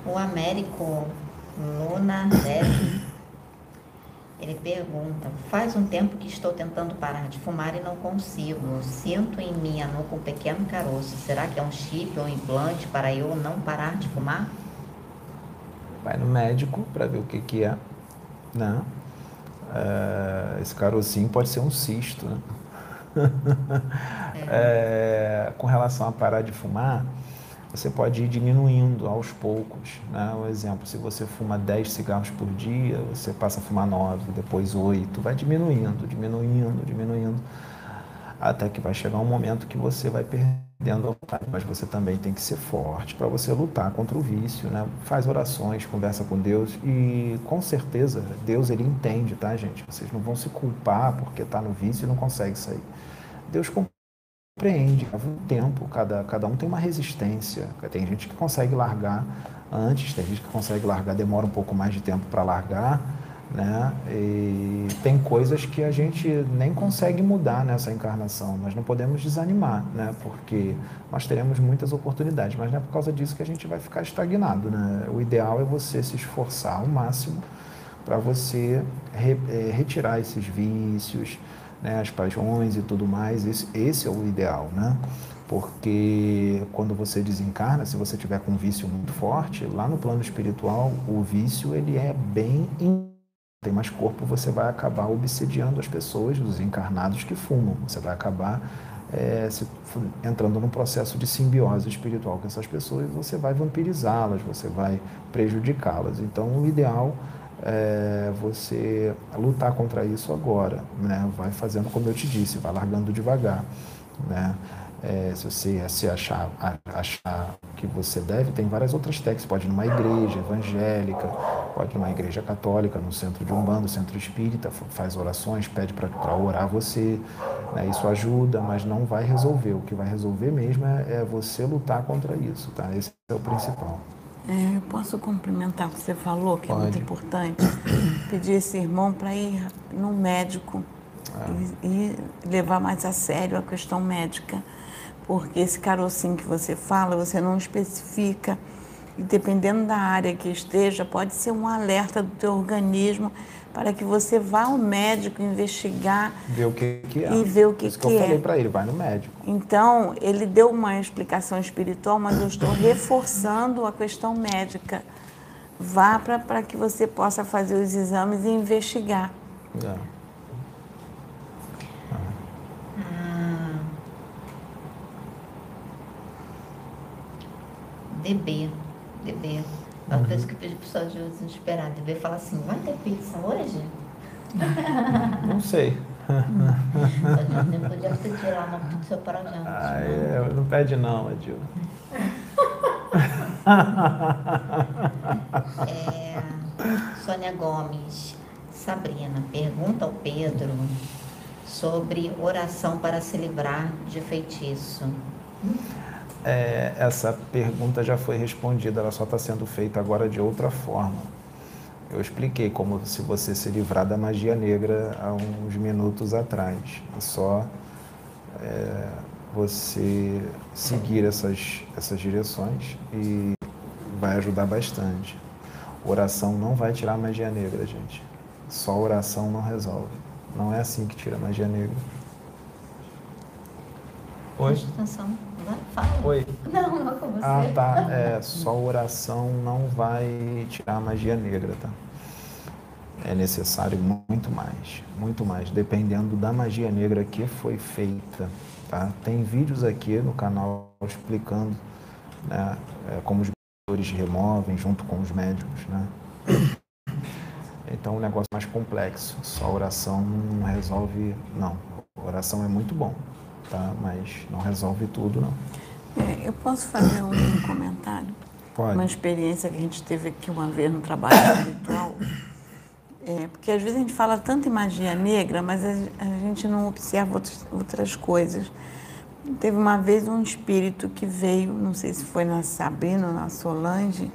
Speaker 5: É. O Américo Luna Dev, ele pergunta, faz um tempo que estou tentando parar de fumar e não consigo. Sinto em minha nuca um pequeno caroço. Será que é um chip ou um implante para eu não parar de fumar?
Speaker 1: Vai no médico para ver o que, que é, né? É, esse carocinho pode ser um cisto, né? É, com relação a parar de fumar, você pode ir diminuindo aos poucos. Né? Um exemplo, se você fuma 10 cigarros por dia, você passa a fumar 9, depois 8, vai diminuindo, diminuindo, diminuindo, até que vai chegar um momento que você vai perdendo a vontade. Mas você também tem que ser forte para você lutar contra o vício. Né? Faz orações, conversa com Deus e com certeza Deus ele entende, tá, gente? Vocês não vão se culpar porque está no vício e não consegue sair. Deus compreende, leva um tempo, cada, cada um tem uma resistência. Tem gente que consegue largar antes, tem gente que consegue largar, demora um pouco mais de tempo para largar, né? E tem coisas que a gente nem consegue mudar nessa encarnação, mas não podemos desanimar, né? Porque nós teremos muitas oportunidades, mas não é por causa disso que a gente vai ficar estagnado, né? O ideal é você se esforçar ao máximo para você re- eh, retirar esses vícios, né, as paixões e tudo mais. Esse, esse é o ideal, né? Porque quando você desencarna, se você tiver com um vício muito forte, lá no plano espiritual, o vício ele é bem tem mais corpo, você vai acabar obsediando as pessoas, os encarnados que fumam. Você vai acabar eh, se- entrando num processo de simbiose espiritual com essas pessoas, você vai vampirizá-las, você vai prejudicá-las. Então, o ideal é você lutar contra isso agora, né? Vai fazendo como eu te disse, vai largando devagar, né? É, se você se achar, achar que você deve, tem várias outras técnicas. Pode ir numa igreja evangélica, pode ir numa igreja católica, no centro de Umbanda, centro espírita, fa- faz orações, pede para orar você. né? Isso ajuda, mas não vai resolver. O que vai resolver mesmo é, é você lutar contra isso, tá? Esse é o principal.
Speaker 4: É, eu posso complementar o que você falou, que é muito
Speaker 1: Pode.
Speaker 4: importante. Pedir esse irmão para ir no médico e, e levar mais a sério a questão médica. Porque esse carocinho que você fala, você não especifica. E dependendo da área que esteja, pode ser um alerta do teu organismo para que você vá ao médico investigar
Speaker 1: Ver o que, que é.
Speaker 4: E ver o que
Speaker 1: Isso que,
Speaker 4: que
Speaker 1: eu
Speaker 4: é.
Speaker 1: falei para ele, vai no médico.
Speaker 4: Então, ele deu uma explicação espiritual, mas eu estou reforçando a questão médica. Vá para que você possa fazer os exames e investigar.
Speaker 1: É.
Speaker 5: Ah. DB. DB. Uma coisa que eu pedi para pessoas de desesperar. DB fala assim, vai ter pizza hoje?
Speaker 1: Não sei.
Speaker 5: Nem podia pedir lá uma pizza para gente.
Speaker 1: Ah,
Speaker 5: né?
Speaker 1: é, não pede não, Adil.
Speaker 5: É, Sônia Gomes. Sabrina, pergunta ao Pedro sobre oração para se livrar de feitiço.
Speaker 1: É, essa pergunta já foi respondida, ela só está sendo feita agora de outra forma. Eu expliquei como se você se livrar da magia negra há uns minutos atrás. É só é, você seguir essas, essas direções e vai ajudar bastante. Oração não vai tirar a magia negra, gente. Só oração não resolve. Não é assim que tira a magia negra. Oi?
Speaker 5: Presta fala.
Speaker 1: Oi.
Speaker 5: Não, não é com você.
Speaker 1: Ah, tá. É, só oração não vai tirar a magia negra, tá? É necessário muito mais, muito mais, dependendo da magia negra que foi feita, tá? Tem vídeos aqui no canal explicando né, é, como os mentores removem junto com os médicos, né? Então, é um negócio mais complexo. Só oração não resolve, não. Oração é muito bom, tá? Mas não resolve tudo, não.
Speaker 4: É, eu posso fazer um comentário?
Speaker 1: Pode.
Speaker 4: Uma experiência que a gente teve aqui uma vez no trabalho espiritual. É, porque às vezes a gente fala tanto em magia negra, mas a, gente não observa outros, outras coisas. Teve uma vez um espírito que veio, não sei se foi na Sabrina ou na Solange,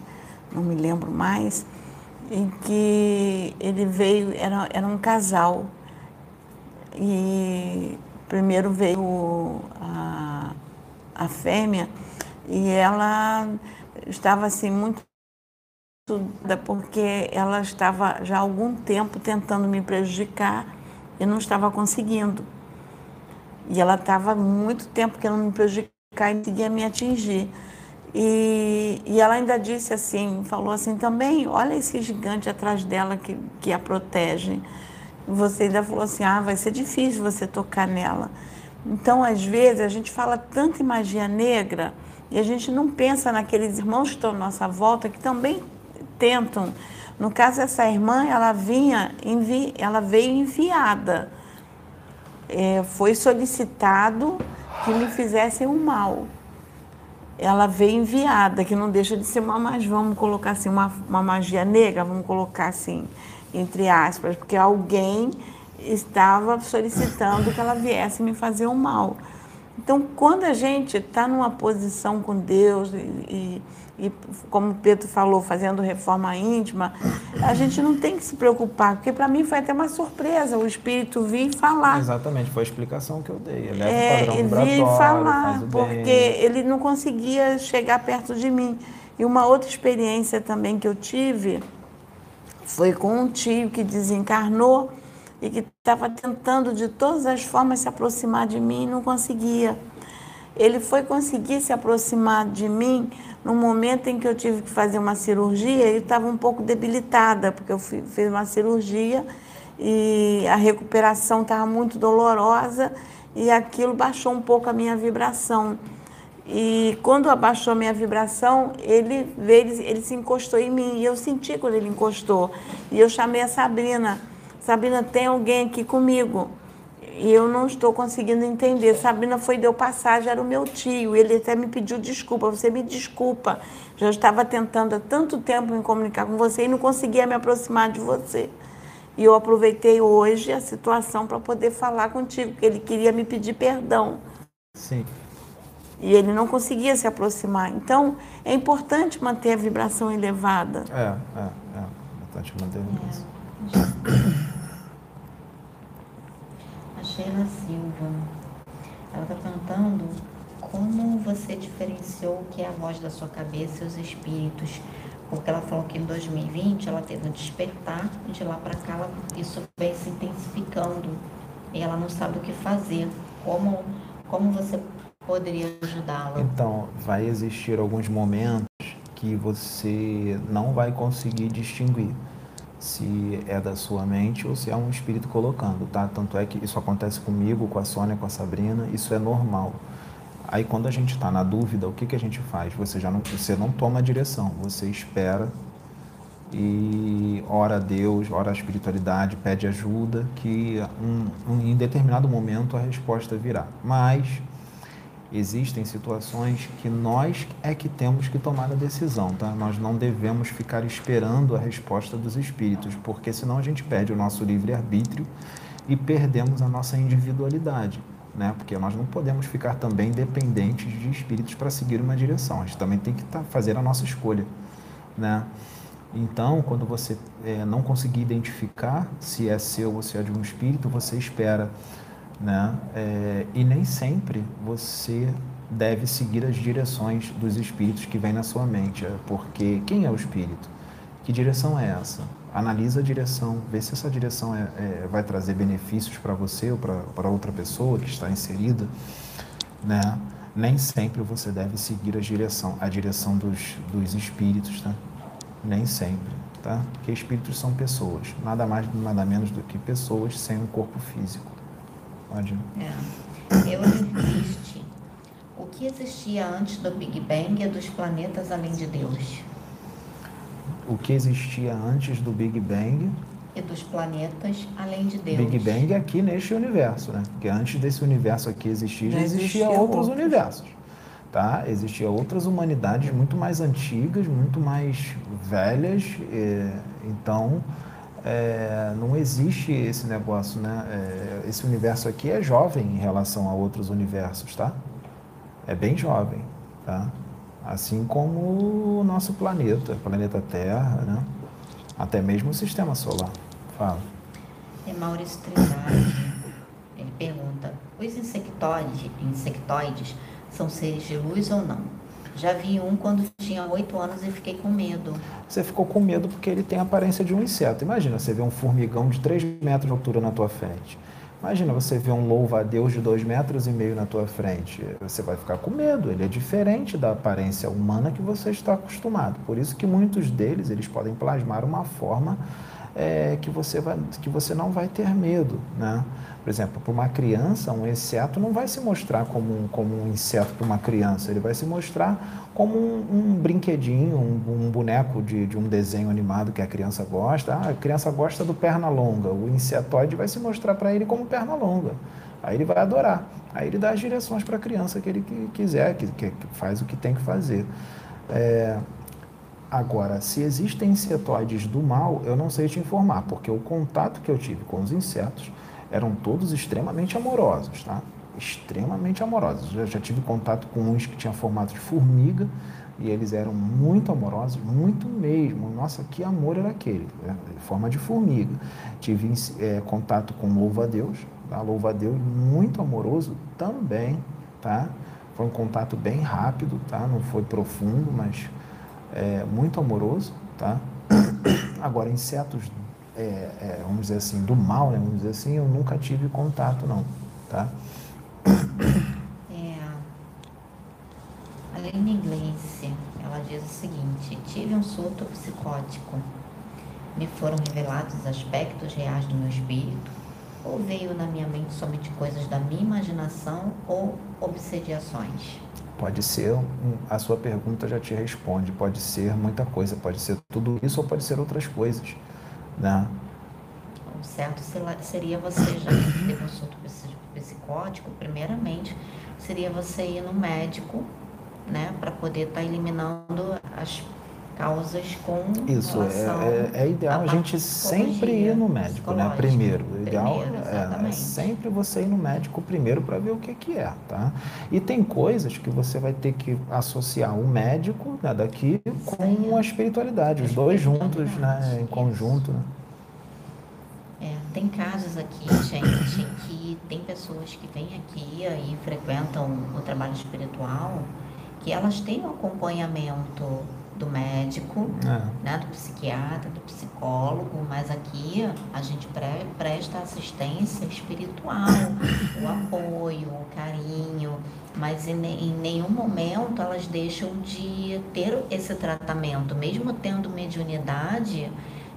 Speaker 4: não me lembro mais, em que ele veio, era, era um casal. E primeiro veio a, a fêmea e ela estava assim muito porque ela estava já há algum tempo tentando me prejudicar e não estava conseguindo. E ela estava muito tempo querendo me prejudicar e conseguia me atingir. E, e ela ainda disse assim, falou assim também, olha esse gigante atrás dela que, que a protege. Você ainda falou assim, ah, vai ser difícil você tocar nela. Então, às vezes, a gente fala tanto em magia negra e a gente não pensa naqueles irmãos que estão à nossa volta que também tentam. No caso, essa irmã, ela vinha, envi, ela veio enviada. É, foi solicitado que me fizessem um mal. Ela veio enviada, que não deixa de ser uma, mas vamos colocar assim, uma, uma magia negra, vamos colocar assim, entre aspas, porque alguém estava solicitando que ela viesse me fazer um mal. Então, quando a gente está numa posição com Deus e, e, e, como o Pedro falou, fazendo reforma íntima, a gente não tem que se preocupar, porque para mim foi até uma surpresa o Espírito vir falar.
Speaker 1: Exatamente, foi a explicação que eu dei. Ele
Speaker 4: É,
Speaker 1: é, o
Speaker 4: vir falar,
Speaker 1: o
Speaker 4: porque ele não conseguia chegar perto de mim. E uma outra experiência também que eu tive foi com um tio que desencarnou e que estava tentando de todas as formas se aproximar de mim e não conseguia. Ele foi conseguir se aproximar de mim no momento em que eu tive que fazer uma cirurgia e estava um pouco debilitada, porque eu fui- fiz uma cirurgia e a recuperação estava muito dolorosa e aquilo baixou um pouco a minha vibração. E quando abaixou minha vibração, ele veio, ele, ele se encostou em mim. E eu senti quando ele encostou. E eu chamei a Sabrina. Sabrina, tem alguém aqui comigo? E eu não estou conseguindo entender. Sabrina foi deu passagem, era o meu tio. Ele até me pediu desculpa. Você me desculpa. Já estava tentando há tanto tempo me comunicar com você e não conseguia me aproximar de você. E eu aproveitei hoje a situação para poder falar contigo, porque ele queria me pedir perdão
Speaker 1: Sim.
Speaker 4: E ele não conseguia se aproximar. Então, é importante manter a vibração elevada.
Speaker 1: É, é, é. Bastante manter isso.
Speaker 5: A Sheila Silva, ela está perguntando como você diferenciou o que é a voz da sua cabeça e os espíritos. Porque ela falou que em 2020 ela teve um despertar e de lá para cá ela- isso vem se intensificando e ela não sabe o que fazer. Como, como você poderia ajudá-la?
Speaker 1: Então, vai existir alguns momentos que você não vai conseguir distinguir se é da sua mente ou se é um espírito colocando, tá? Tanto é que isso acontece comigo, com a Sônia, com a Sabrina, isso é normal. Aí quando a gente está na dúvida, o que, que a gente faz? Você já não, você não toma a direção, você espera e ora a Deus, ora a espiritualidade, pede ajuda, que um, um- em determinado momento a resposta virá. Mas existem situações que nós é que temos que tomar a decisão, tá? Nós não devemos ficar esperando a resposta dos espíritos, porque senão a gente perde o nosso livre-arbítrio e perdemos a nossa individualidade, né? Porque nós não podemos ficar também dependentes de espíritos para seguir uma direção. A gente também tem que tá, fazer a nossa escolha, né? Então, quando você eh, não conseguir identificar se é seu ou se é de um espírito, você espera, né? Eh, e nem sempre você deve seguir as direções dos espíritos que vêm na sua mente, é porque quem é o espírito? Que direção é essa? Analisa a direção, vê se essa direção é, é, vai trazer benefícios para você ou para outra pessoa que está inserida, né? Nem sempre você deve seguir a direção, a direção dos, dos espíritos, tá? Nem sempre, tá? Porque espíritos são pessoas, nada mais, nada menos do que pessoas sem um corpo físico. Pode.
Speaker 5: É. Eu existe. O que existia antes do Big Bang é dos planetas além de Deus.
Speaker 1: O que existia antes do Big Bang
Speaker 5: E dos planetas além de Deus.
Speaker 1: Big Bang é aqui neste universo, né? Porque antes desse universo aqui existir, já existia
Speaker 4: existia
Speaker 1: outros universos, tá? Existia outras humanidades muito mais antigas, muito mais velhas, eh, então eh, não existe esse negócio, né? Eh, esse universo aqui é jovem em relação a outros universos, tá? É bem jovem, tá? Assim como o nosso planeta, planeta Terra, né? Até mesmo o sistema solar. Fala.
Speaker 5: É Maurício Trindade. Ele pergunta: os insectoides, insectoides são seres de luz ou não? Já vi um quando tinha oito anos e fiquei com medo.
Speaker 1: Você ficou com medo porque ele tem a aparência de um inseto. Imagina você ver um formigão de 3 metros de altura na tua frente. Imagina você ver um louva-a-Deus de 2 metros e meio na tua frente. Você vai ficar com medo. Ele é diferente da aparência humana que você está acostumado. Por isso que muitos deles eles podem plasmar uma forma é, que, você vai, que você não vai ter medo. Né? Por exemplo, para uma criança, um inseto não vai se mostrar como um, como um inseto para uma criança. Ele vai se mostrar como um, um brinquedinho, um, um boneco de, de um desenho animado que a criança gosta. Ah, a criança gosta do perna longa. O insetoide vai se mostrar para ele como perna longa. Aí ele vai adorar. Aí ele dá as direções para a criança que ele que- quiser, que, que faz o que tem que fazer. É, Agora, se existem insetoides do mal, eu não sei te informar, porque o contato que eu tive com os insetos eram todos extremamente amorosos, tá? Extremamente amorosos. Eu já tive contato com uns que tinham formato de formiga e eles eram muito amorosos, muito mesmo. Nossa, que amor era aquele, né? forma de formiga. Tive eh, contato com louva-a-Deus, tá? louva-a-Deus muito amoroso também, tá? Foi um contato bem rápido, tá? Não foi profundo, mas é, muito amoroso, tá? Agora, insetos, é, é, vamos dizer assim, do mal, né? Vamos dizer assim, eu nunca tive contato, não, tá?
Speaker 5: É, a Aline Gleice, ela diz o seguinte: tive um surto psicótico. Me foram revelados aspectos reais do meu espírito, ou veio na minha mente somente coisas da minha imaginação ou obsediações?
Speaker 1: Pode ser, a sua pergunta já te responde, pode ser muita coisa, pode ser tudo isso ou pode ser outras coisas, né?
Speaker 5: O certo seria você, já surto psi- psicótico, primeiramente, seria você ir no médico, né, para poder estar eliminando as causas com
Speaker 1: Isso, é, é, é ideal a gente sempre ir no médico, né? Primeiro, o ideal
Speaker 5: Primeiro,
Speaker 1: é, é sempre você ir no médico primeiro para ver o que, que é, tá? E tem coisas que você vai ter que associar o médico né, daqui com a espiritualidade, os dois juntos, né? Em conjunto, né?
Speaker 5: É, tem casos aqui, gente, que tem pessoas que vêm aqui e frequentam o trabalho espiritual, que elas têm o acompanhamento do médico,
Speaker 1: É.
Speaker 5: né, do psiquiatra, do psicólogo, mas aqui a gente pre- presta assistência espiritual, o apoio, o carinho, mas em, em nenhum momento elas deixam de ter esse tratamento, mesmo tendo mediunidade,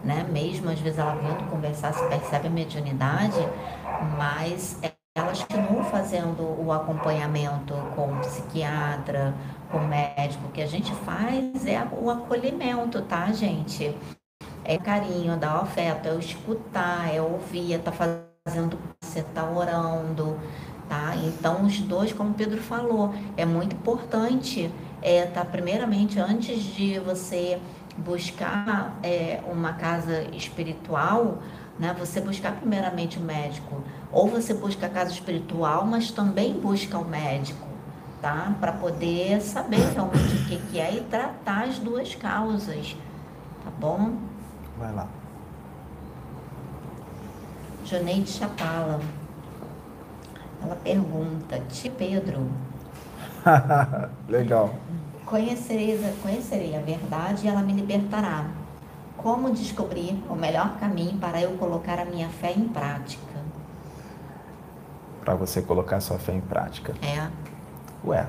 Speaker 5: né, mesmo às vezes ela vindo conversar, se percebe a mediunidade, mas elas continuam fazendo o acompanhamento com o psiquiatra, com o médico. O que a gente faz é o acolhimento, tá, gente? É carinho, dar afeto, é o escutar, é ouvir, é tá fazendo, você tá orando, tá? Então, os dois, como o Pedro falou, é muito importante, é, tá, primeiramente, antes de você buscar é, uma casa espiritual, né, você buscar primeiramente o médico, ou você busca a casa espiritual, mas também busca o médico, tá? Para poder saber realmente o que, que é e tratar as duas causas, tá bom?
Speaker 1: Vai lá.
Speaker 5: Joneide Chapala, ela pergunta, Ti Pedro,
Speaker 1: Legal.
Speaker 5: conhecerei, conhecerei a verdade e ela me libertará. Como descobrir o melhor caminho para eu colocar a minha fé em prática?
Speaker 1: Para você colocar sua fé em prática.
Speaker 5: É.
Speaker 1: Ué,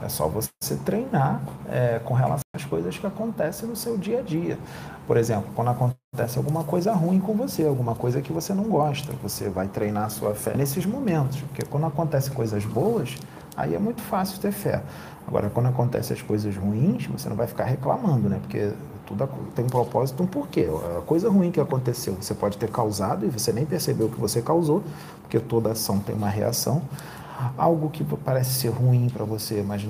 Speaker 1: é só você treinar é, com relação às coisas que acontecem no seu dia a dia. Por exemplo, quando acontece alguma coisa ruim com você, alguma coisa que você não gosta, você vai treinar a sua fé nesses momentos. Porque quando acontecem coisas boas, aí é muito fácil ter fé. Agora, quando acontecem as coisas ruins, você não vai ficar reclamando, né? Porque tudo tem um propósito, um porquê. A coisa ruim que aconteceu, você pode ter causado e você nem percebeu que você causou, porque toda ação tem uma reação algo que parece ser ruim para você, mas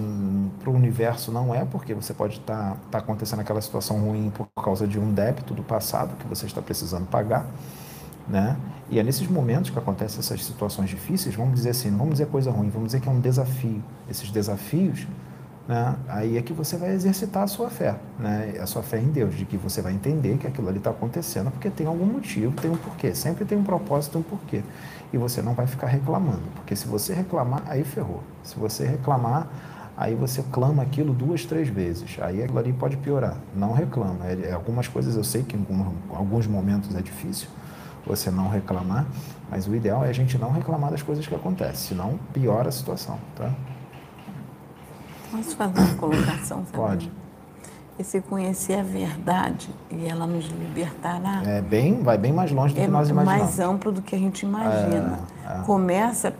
Speaker 1: para o universo não é, porque você pode estar tá, tá acontecendo aquela situação ruim por causa de um débito do passado que você está precisando pagar, né? E é nesses momentos que acontecem essas situações difíceis, vamos dizer assim, não vamos dizer coisa ruim, vamos dizer que é um desafio. Esses desafios, né? Aí é que você vai exercitar a sua fé, né? A sua fé em Deus, de que você vai entender que aquilo ali está acontecendo porque tem algum motivo, tem um porquê. Sempre tem um propósito, um porquê e você não vai ficar reclamando, porque se você reclamar, aí ferrou. Se você reclamar, aí você clama aquilo duas, três vezes. Aí aquilo ali pode piorar. Não reclama. É, é algumas coisas eu sei que em alguns momentos é difícil você não reclamar, mas o ideal é a gente não reclamar das coisas que acontecem, senão piora a situação, tá?
Speaker 4: Posso fazer uma colocação?
Speaker 1: Pode
Speaker 4: e se conhecer a verdade e ela nos libertará.
Speaker 1: É bem, vai bem mais longe do
Speaker 4: é
Speaker 1: que nós imaginamos.
Speaker 4: É mais amplo do que a gente imagina. É, é. Começa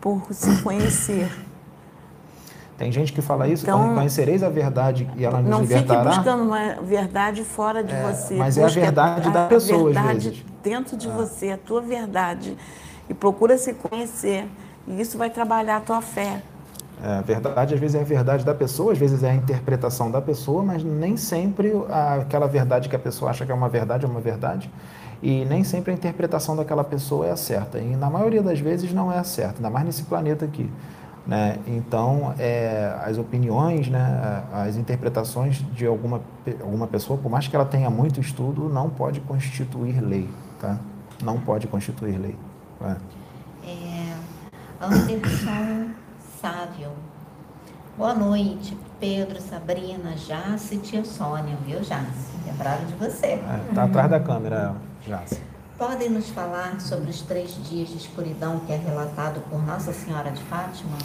Speaker 4: por se conhecer.
Speaker 1: Tem gente que fala isso, então, conhecereis a verdade e ela nos não libertará.
Speaker 4: Não fique buscando uma verdade fora de
Speaker 1: é,
Speaker 4: você.
Speaker 1: Mas é a verdade a, da pessoa,
Speaker 4: verdade
Speaker 1: às vezes.
Speaker 4: dentro de é. você, a tua verdade. E procura se conhecer. E isso vai trabalhar a tua fé.
Speaker 1: É, a verdade, às vezes, é a verdade da pessoa, às vezes é a interpretação da pessoa, mas nem sempre aquela verdade que a pessoa acha que é uma verdade é uma verdade. E nem sempre a interpretação daquela pessoa é a certa. E na maioria das vezes não é a certa, ainda mais nesse planeta aqui. Né? Então, é, as opiniões, né, as interpretações de alguma, alguma pessoa, por mais que ela tenha muito estudo, não pode constituir lei. Tá? Não pode constituir lei.
Speaker 5: É. É, Anderson Sávio. Boa noite, Pedro, Sabrina, Jace e tia Sônia, viu, Jace? Lembraram de você.
Speaker 1: É, tá atrás da câmera, Jace.
Speaker 5: Podem nos falar sobre os três dias de escuridão que é relatado por Nossa Senhora de Fátima?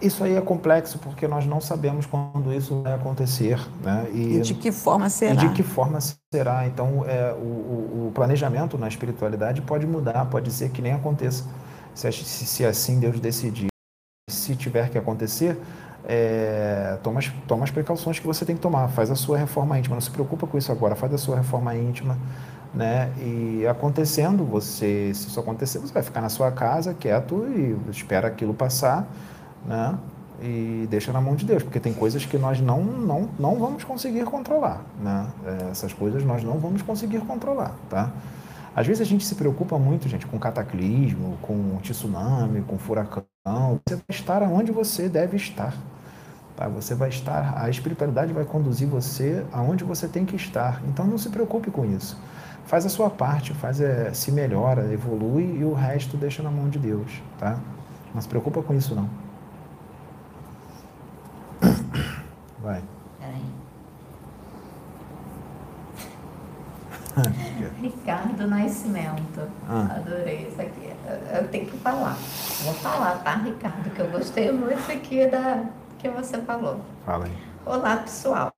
Speaker 1: Isso aí é complexo porque nós não sabemos quando isso vai acontecer. Né?
Speaker 4: E, e de que forma será?
Speaker 1: E de que forma será. Então, é, o, o, planejamento na espiritualidade pode mudar, pode ser que nem aconteça. Se, se, se assim Deus decidir se tiver que acontecer, é, toma, as, toma as precauções que você tem que tomar. Faz a sua reforma íntima. Não se preocupa com isso agora. Faz a sua reforma íntima. Né? E acontecendo, você, se isso acontecer, você vai ficar na sua casa quieto e espera aquilo passar, né? E deixa na mão de Deus, porque tem coisas que nós não, não, não vamos conseguir controlar, né? É, essas coisas nós não vamos conseguir controlar, tá? Às vezes a gente se preocupa muito, gente, com cataclismo, com tsunami, com furacão. Você vai estar aonde você deve estar. Tá? Você vai estar, a espiritualidade vai conduzir você aonde você tem que estar. Então não se preocupe com isso. Faz a sua parte, faz, é, se melhora, evolui e o resto deixa na mão de Deus. Tá? Não se preocupa com isso não. Vai.
Speaker 5: Ricardo Nascimento. Ah. Adorei isso aqui. Eu, tenho que falar. Vou falar, tá, Ricardo? Que eu gostei muito aqui da que você falou.
Speaker 1: Fala aí.
Speaker 5: Olá, pessoal.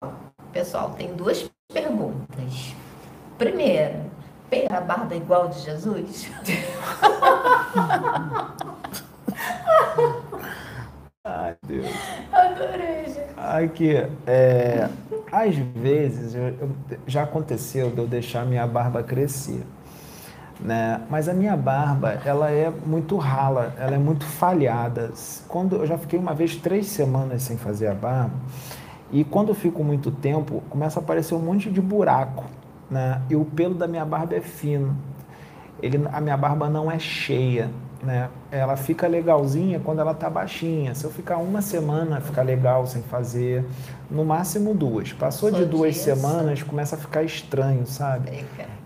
Speaker 5: Pessoal, tem duas perguntas. Primeira, a barba igual de Jesus?
Speaker 1: Ai, Deus.
Speaker 5: Adorei, gente.
Speaker 1: Aqui, é, às vezes, eu, eu, já aconteceu de eu deixar minha barba crescer. Né? Mas a minha barba, ela é muito rala, ela é muito falhada. Quando eu já fiquei uma vez três semanas sem fazer a barba, e quando eu fico muito tempo, começa a aparecer um monte de buraco, né? E o pelo da minha barba é fino. Ele, a minha barba não é cheia, né? Ela fica legalzinha quando ela tá baixinha. Se eu ficar uma semana, ficar legal sem fazer, no máximo duas. Passou Só de duas disso. semanas, começa a ficar estranho, sabe?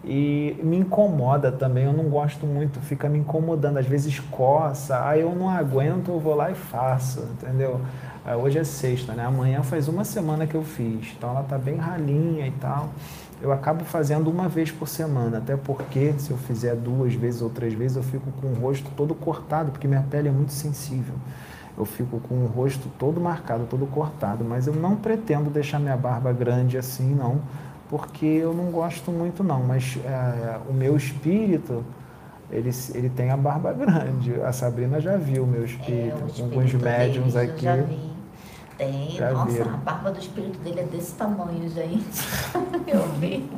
Speaker 1: E me incomoda também, eu não gosto muito, fica me incomodando. Às vezes coça, aí eu não aguento, eu vou lá e faço, entendeu? Hoje é sexta, né? Amanhã faz uma semana que eu fiz, então ela tá bem ralinha e tal. Eu acabo fazendo uma vez por semana, até porque se eu fizer duas vezes ou três vezes, eu fico com o rosto todo cortado, porque minha pele é muito sensível. Eu fico com o rosto todo marcado, todo cortado, mas eu não pretendo deixar minha barba grande assim, não, porque eu não gosto muito, não. Mas é, o meu espírito, ele, ele tem a barba grande. A Sabrina já viu o meu espírito,
Speaker 5: É, o
Speaker 1: com alguns
Speaker 5: espírito
Speaker 1: médiums aqui.
Speaker 5: Tem.
Speaker 1: Já
Speaker 5: Nossa,
Speaker 1: viram.
Speaker 5: a barba do espírito dele é desse tamanho, gente. eu vi.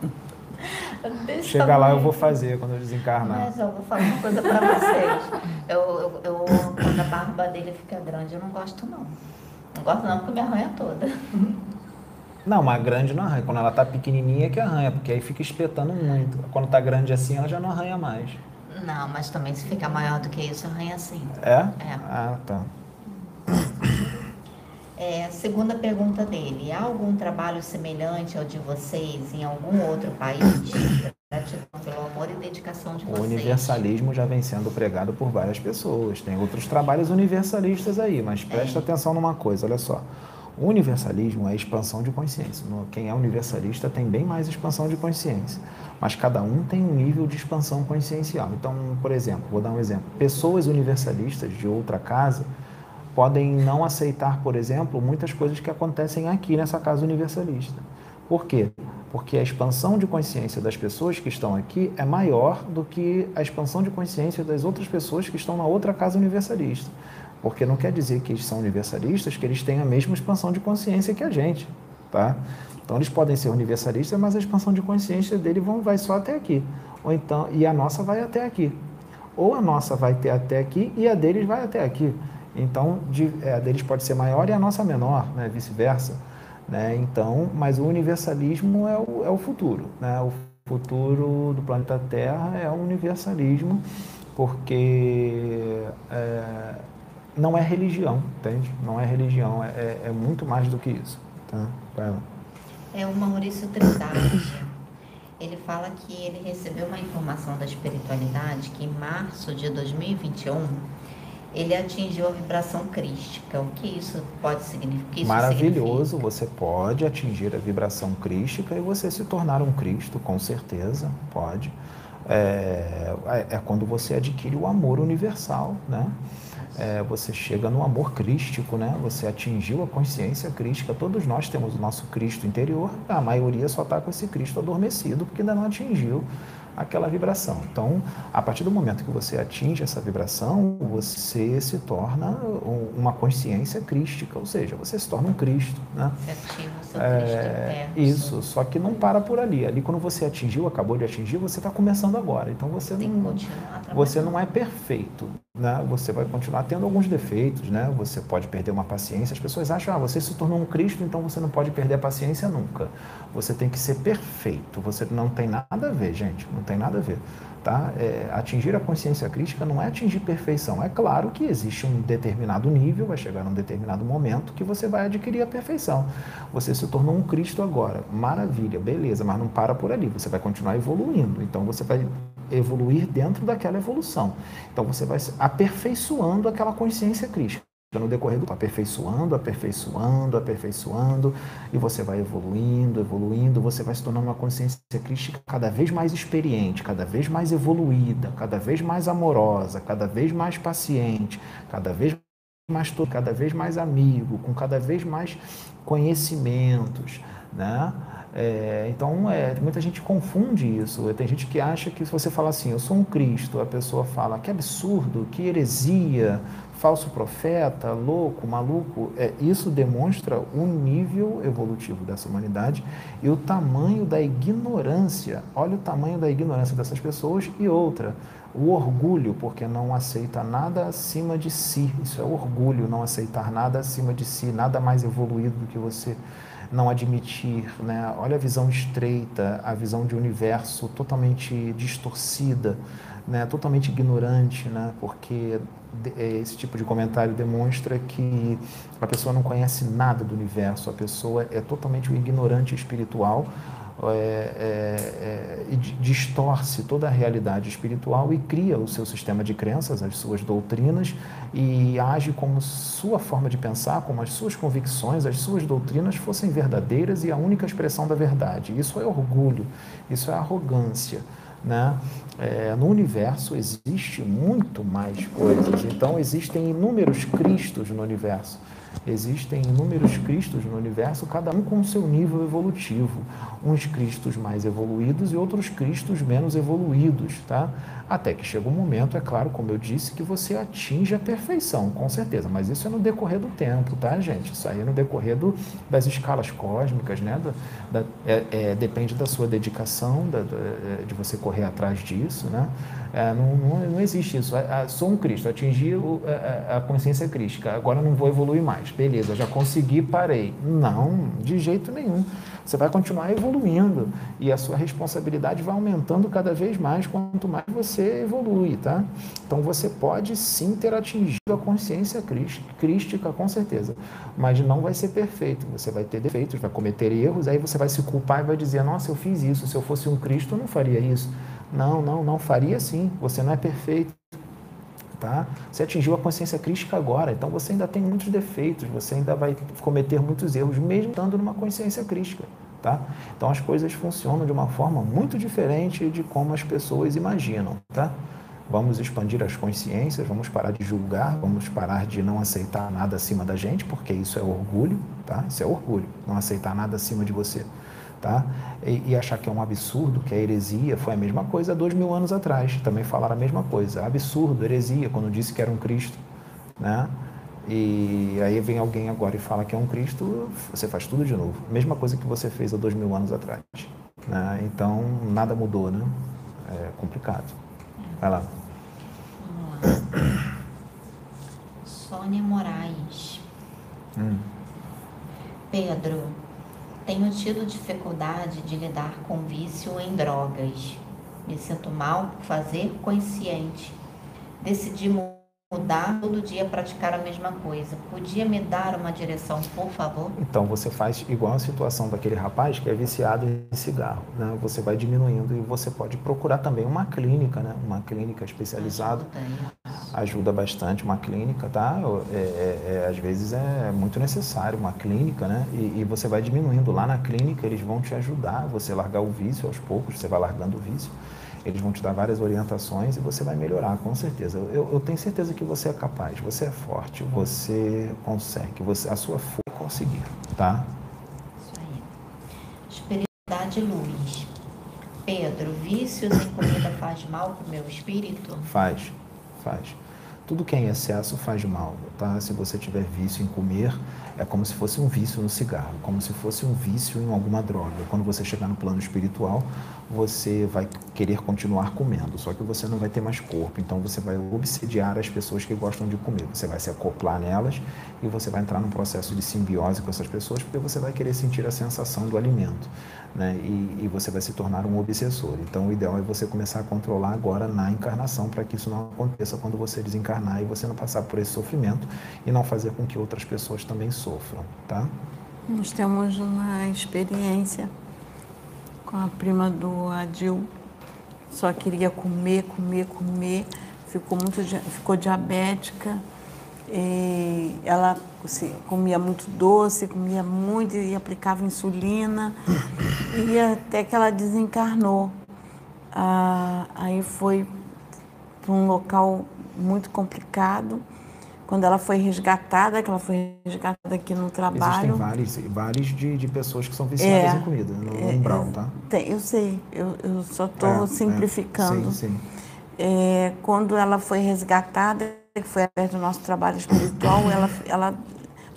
Speaker 5: É desse
Speaker 1: Chega lá, eu
Speaker 5: tamanho.
Speaker 1: vou fazer quando eu desencarnar.
Speaker 5: Mas eu vou falar uma coisa pra vocês. Eu, eu, eu- quando a barba dele fica grande, eu não gosto não. Não gosto não porque me arranha toda.
Speaker 1: Não, mas grande não arranha. Quando ela tá pequenininha é que arranha, porque aí fica espetando muito. Quando tá grande assim, ela já não arranha mais.
Speaker 5: Não, mas também se ficar maior do que isso, arranha sim.
Speaker 1: É?
Speaker 5: É.
Speaker 1: Ah, tá.
Speaker 5: É, segunda pergunta dele. Há algum trabalho semelhante ao de vocês em algum outro país? Gratidão pelo amor e dedicação de
Speaker 1: O
Speaker 5: vocês.
Speaker 1: universalismo já vem sendo pregado por várias pessoas. Tem outros trabalhos universalistas aí, mas presta atenção numa coisa, olha só. O universalismo é expansão de consciência. Quem é universalista tem bem mais expansão de consciência. Mas cada um tem um nível de expansão consciencial. Então, por exemplo, vou dar um exemplo. Pessoas universalistas de outra casa podem não aceitar, por exemplo, muitas coisas que acontecem aqui nessa casa universalista. Por quê? Porque a expansão de consciência das pessoas que estão aqui é maior do que a expansão de consciência das outras pessoas que estão na outra casa universalista. Porque não quer dizer que eles são universalistas, que eles têm a mesma expansão de consciência que a gente, tá? Então eles podem ser universalistas, mas a expansão de consciência dele vão, vai só até aqui. Ou então, e a nossa vai até aqui. Ou a nossa vai ter até aqui e a deles vai até aqui. Então, de, é, a deles pode ser maior e a nossa menor, né? vice-versa. Né? Então, mas o universalismo é o, é o futuro. Né? O futuro do planeta Terra é o universalismo, porque é, não é religião, entende? Não é religião, é, é- é muito mais do que isso. Tá?
Speaker 5: É o Maurício Trindade. Ele fala que ele recebeu uma informação da espiritualidade que em março de 2021 ele atingiu a vibração crística. O que isso pode significar? Isso
Speaker 1: Maravilhoso,
Speaker 5: significa?
Speaker 1: você pode atingir a vibração crística e você se tornar um Cristo, com certeza, pode. É, é- é quando você adquire o amor universal, né? É, você chega no amor crístico, né? Você atingiu a consciência crística. Todos nós temos o nosso Cristo interior, a maioria só está com esse Cristo adormecido porque ainda não atingiu aquela vibração. Então, a partir do momento que você atinge essa vibração, você se torna um- uma consciência crística, ou seja, você se torna um Cristo, né?
Speaker 5: Seu Cristo
Speaker 1: É,
Speaker 5: interno.
Speaker 1: isso, só que não para por ali. Ali quando você atingiu, acabou de atingir, você está começando agora. Então você
Speaker 5: Tem
Speaker 1: não, você não é perfeito, né? Você vai continuar tendo alguns defeitos, né? Você pode perder uma paciência. As pessoas acham, ah, você se tornou um Cristo, então você não pode perder a paciência nunca. Você tem que ser perfeito. Você não tem nada a ver, gente. Não tem nada a ver, tá? É, atingir a consciência crítica não é atingir perfeição. É claro que existe um determinado nível, vai chegar num determinado momento que você vai adquirir a perfeição. Você se tornou um Cristo agora, maravilha, beleza, mas não para por ali. Você vai continuar evoluindo. Então você vai evoluir dentro daquela evolução. Então você vai aperfeiçoando aquela consciência crítica. No decorrer do aperfeiçoando, aperfeiçoando, aperfeiçoando, e você vai evoluindo, evoluindo, você vai se tornando uma consciência crística cada vez mais experiente, cada vez mais evoluída, cada vez mais amorosa, cada vez mais paciente, cada vez mais to- cada vez mais amigo, com cada vez mais conhecimentos, né? É, então, é, muita gente confunde isso. Tem gente que acha que se você falar assim, eu sou um Cristo, a pessoa fala que absurdo, que heresia, falso profeta, louco, maluco. É, isso demonstra o nível evolutivo dessa humanidade e o tamanho da ignorância. Olha o tamanho da ignorância dessas pessoas e outra. O orgulho, porque não aceita nada acima de si. Isso é orgulho, não aceitar nada acima de si, nada mais evoluído do que você não admitir, né? Olha a visão estreita, a visão de universo totalmente distorcida, né? Totalmente ignorante, né? Porque eh, esse tipo de comentário demonstra que a pessoa não conhece nada do universo, a pessoa é totalmente um ignorante espiritual, é, é, é, di- distorce toda a realidade espiritual e cria o seu sistema de crenças, as suas doutrinas e age como sua forma de pensar, como as suas convicções, as suas doutrinas fossem verdadeiras e a única expressão da verdade. Isso é orgulho, isso é arrogância. Né? É, no universo existe muito mais coisas, então existem inúmeros Cristos no universo. Existem inúmeros Cristos no universo, cada um com seu nível evolutivo. Uns Cristos mais evoluídos e outros Cristos menos evoluídos, tá? Até que chega um momento, é claro, como eu disse, que você atinge a perfeição, com certeza. Mas isso é no decorrer do tempo, tá, gente? Isso aí é no decorrer do, das escalas cósmicas, né? Da, da, é, é, depende da sua dedicação, da, da, de você correr atrás disso, né? É, não, não, não, existe isso. É, sou um Cristo, atingi o, a, a, consciência crística, agora não vou evoluir mais. Beleza, já consegui, parei. Não, de jeito nenhum. Você vai continuar evoluindo e a sua responsabilidade vai aumentando cada vez mais quanto mais você evolui, tá? Então você pode sim ter atingido a consciência crística, com certeza, mas não vai ser perfeito. Você vai ter defeitos, vai cometer erros, aí você vai se culpar e vai dizer: Nossa, eu fiz isso, se eu fosse um Cristo eu não faria isso. Não, não, não faria sim. Você não é perfeito. Tá? Você atingiu a consciência crítica agora, então você ainda tem muitos defeitos, você ainda vai cometer muitos erros, mesmo estando numa consciência crítica. Tá? Então as coisas funcionam de uma forma muito diferente de como as pessoas imaginam. Tá? Vamos expandir as consciências, vamos parar de julgar, vamos parar de não aceitar nada acima da gente, porque isso é orgulho, tá? Isso é orgulho, não aceitar nada acima de você tá? E, e, achar que é um absurdo, que é heresia, foi a mesma coisa há dois mil anos atrás. Também falaram a mesma coisa. Absurdo, heresia, quando disse que era um Cristo, né? E aí vem alguém agora e fala que é um Cristo, você faz tudo de novo. Mesma coisa que você fez há dois mil anos atrás. Né? Então, nada mudou, né? É complicado. Vai lá.
Speaker 5: Vamos lá. Sônia Moraes.
Speaker 1: Hum.
Speaker 5: Pedro, tenho tido dificuldade de lidar com vício em drogas. Me sinto mal por fazer consciente. Decidi mudar todo dia praticar a mesma coisa. Podia me dar uma direção, por favor?
Speaker 1: Então você faz igual a situação daquele rapaz que é viciado em cigarro, né? Você vai diminuindo e você pode procurar também uma clínica, né? Uma clínica especializada ajuda, ajuda bastante uma clínica, tá? É, é, é, às vezes é muito necessário uma clínica, né? E, e você vai diminuindo lá na clínica, eles vão te ajudar, você largar o vício aos poucos, você vai largando o vício. Eles vão te dar várias orientações e você vai melhorar, com certeza. Eu, eu tenho certeza que você é capaz, você é forte, você consegue, você, a sua força é conseguir, tá?
Speaker 5: Isso aí. Espiritualidade luz. Pedro, vícios em comida faz mal para o meu espírito?
Speaker 1: Faz, faz. Tudo que é em excesso faz mal, tá? Se você tiver vício em comer, é como se fosse um vício no cigarro, como se fosse um vício em alguma droga. Quando você chegar no plano espiritual, você vai querer continuar comendo, só que você não vai ter mais corpo, então você vai obsediar as pessoas que gostam de comer. Você vai se acoplar nelas e você vai entrar num processo de simbiose com essas pessoas, porque você vai querer sentir a sensação do alimento, né? E, e você vai se tornar um obsessor. Então, o ideal é você começar a controlar agora na encarnação, para que isso não aconteça quando você desencarnar e você não passar por esse sofrimento e não fazer com que outras pessoas também sofram, tá?
Speaker 4: Nós temos uma experiência com a prima do Adil. Só queria comer, comer, comer. Ficou muito, ficou diabética. E ela comia muito doce, comia muito e aplicava insulina. E até que ela desencarnou. Ah, aí foi para um local muito complicado quando ela foi resgatada, que ela foi resgatada aqui no trabalho.
Speaker 1: Existem vários, vários de, de pessoas que são viciadas
Speaker 4: É,
Speaker 1: em comida, no
Speaker 4: é,
Speaker 1: umbral,
Speaker 4: é,
Speaker 1: tá?
Speaker 4: Tem, eu sei, eu, eu só
Speaker 1: É,
Speaker 4: estou
Speaker 1: é,
Speaker 4: simplificando.
Speaker 1: sim, sim.
Speaker 4: É, quando ela foi resgatada, que foi através do nosso trabalho espiritual, ela, ela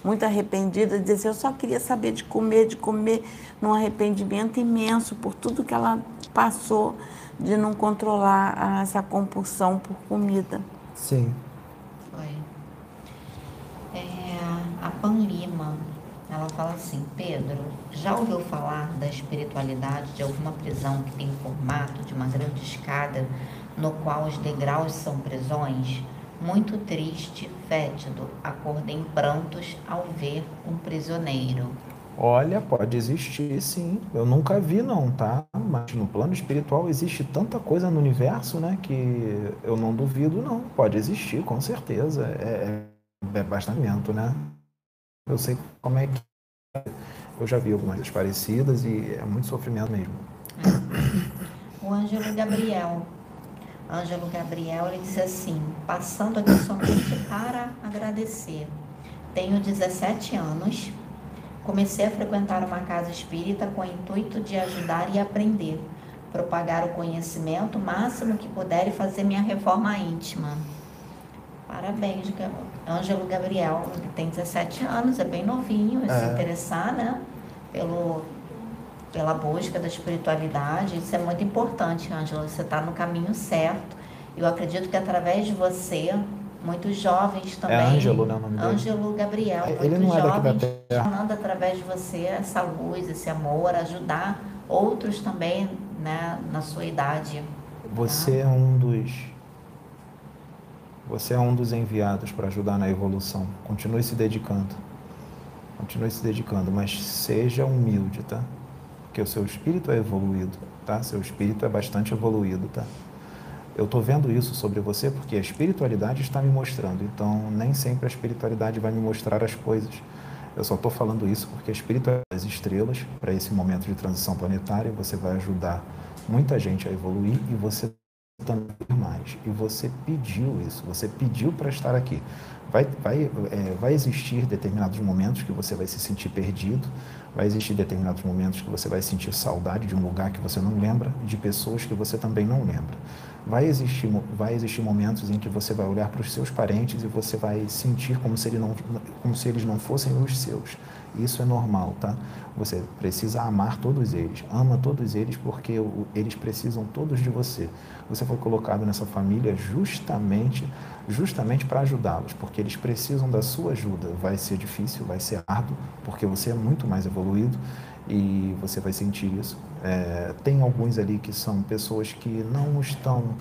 Speaker 4: muito arrependida, dizia eu só queria saber de comer, de comer, num arrependimento imenso por tudo que ela passou de não controlar essa compulsão por comida.
Speaker 1: Sim.
Speaker 5: Foi. É, a Pan Lima, ela fala assim, Pedro, já ouviu falar da espiritualidade de alguma prisão que tem o formato de uma grande escada, no qual os degraus são prisões? Muito triste, fétido, acordei em prantos ao ver um prisioneiro.
Speaker 1: Olha, pode existir sim. Eu nunca vi não, tá? Mas no plano espiritual existe tanta coisa no universo, né? Que eu não duvido não. Pode existir, com certeza. É, é, é bastante, né? Eu sei como é que eu já vi algumas parecidas e é muito sofrimento mesmo.
Speaker 5: O Ângelo Gabriel. Ângelo Gabriel, ele disse assim: passando aqui somente para agradecer. Tenho 17 anos. Comecei a frequentar uma casa espírita com o intuito de ajudar e aprender, propagar o conhecimento máximo que puder e fazer minha reforma íntima. Parabéns, Ângelo Gabriel, ele tem 17 anos, é bem novinho, é. se interessar, né? Pelo, pela busca da espiritualidade, isso é muito importante, Ângelo, você está no caminho certo. Eu acredito que através de você, muitos jovens também. É
Speaker 1: Ângelo, né? O nome dele?
Speaker 5: Ângelo Gabriel.
Speaker 1: Ele
Speaker 5: muitos
Speaker 1: não é
Speaker 5: jovens
Speaker 1: daqui da terra.
Speaker 5: falando através de você essa luz, esse amor, ajudar outros também, né, na sua idade.
Speaker 1: Você tá? é um dos você é um dos enviados para ajudar na evolução. Continue se dedicando. Continue se dedicando, mas seja humilde, tá? Porque o seu espírito é evoluído, tá? Seu espírito é bastante evoluído, tá? Eu estou vendo isso sobre você porque a espiritualidade está me mostrando. Então, nem sempre a espiritualidade vai me mostrar as coisas. Eu só estou falando isso porque a espiritualidade das estrelas, para esse momento de transição planetária, você vai ajudar muita gente a evoluir e você mais. E você pediu isso, você pediu para estar aqui. Vai, vai, é, vai existir determinados momentos que você vai se sentir perdido, vai existir determinados momentos que você vai sentir saudade de um lugar que você não lembra, de pessoas que você também não lembra. Vai existir, vai existir momentos em que você vai olhar para os seus parentes e você vai sentir como se, ele não, como se eles não fossem os seus. Isso é normal, tá? Você precisa amar todos eles. Ama todos eles porque eles precisam todos de você. Você foi colocado nessa família justamente, justamente para ajudá-los, porque eles precisam da sua ajuda. Vai ser difícil, vai ser árduo, porque você é muito mais evoluído e você vai sentir isso. É, tem alguns ali que são pessoas que não estão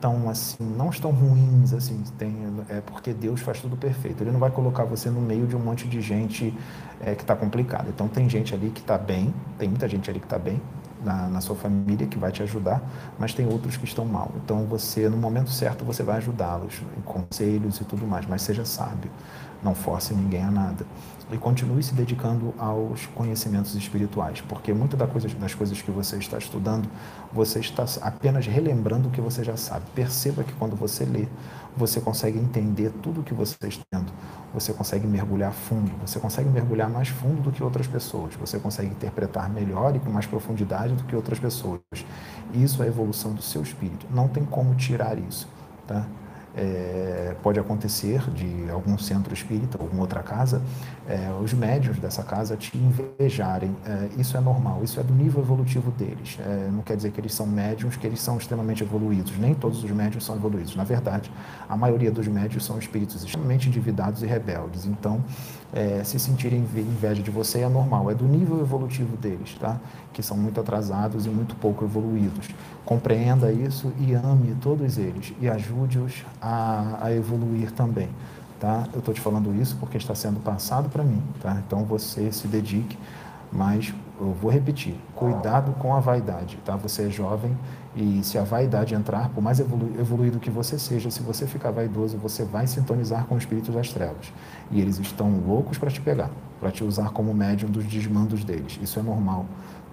Speaker 1: tão assim, não estão ruins assim, tem, é porque Deus faz tudo perfeito. Ele não vai colocar você no meio de um monte de gente é, que está complicada. Então tem gente ali que está bem, tem muita gente ali que está bem na, na, sua família que vai te ajudar, mas tem outros que estão mal. Então você, no momento certo, você vai ajudá-los em conselhos e tudo mais, mas seja sábio, não force ninguém a nada e continue se dedicando aos conhecimentos espirituais, porque muitas das coisas, que você está estudando, você está apenas relembrando o que você já sabe. Perceba que quando você lê, você consegue entender tudo o que você está tendo, você consegue mergulhar fundo, você consegue mergulhar mais fundo do que outras pessoas, você consegue interpretar melhor e com mais profundidade do que outras pessoas. Isso é a evolução do seu espírito. Não tem como tirar isso, tá? É, pode acontecer de algum centro espírita, alguma outra casa, é, os médios dessa casa te invejarem. É, isso é normal, isso é do nível evolutivo deles. É, não quer dizer que eles são médiums, que eles são extremamente evoluídos. Nem todos os médios são evoluídos. Na verdade, a maioria dos médios são espíritos extremamente endividados e rebeldes. Então, é, se sentirem inveja de você é normal, é do nível evolutivo deles, tá? que são muito atrasados e muito pouco evoluídos. Compreenda isso e ame todos eles e ajude-os a, a evoluir também. Tá? Eu estou te falando isso porque está sendo passado para mim. Tá? Então você se dedique, mas eu vou repetir: cuidado com a vaidade. Tá? Você é jovem e se a vaidade entrar, por mais evolu evoluído que você seja, se você ficar vaidoso, você vai sintonizar com os espíritos das trevas. E eles estão loucos para te pegar, para te usar como médium dos desmandos deles. Isso é normal.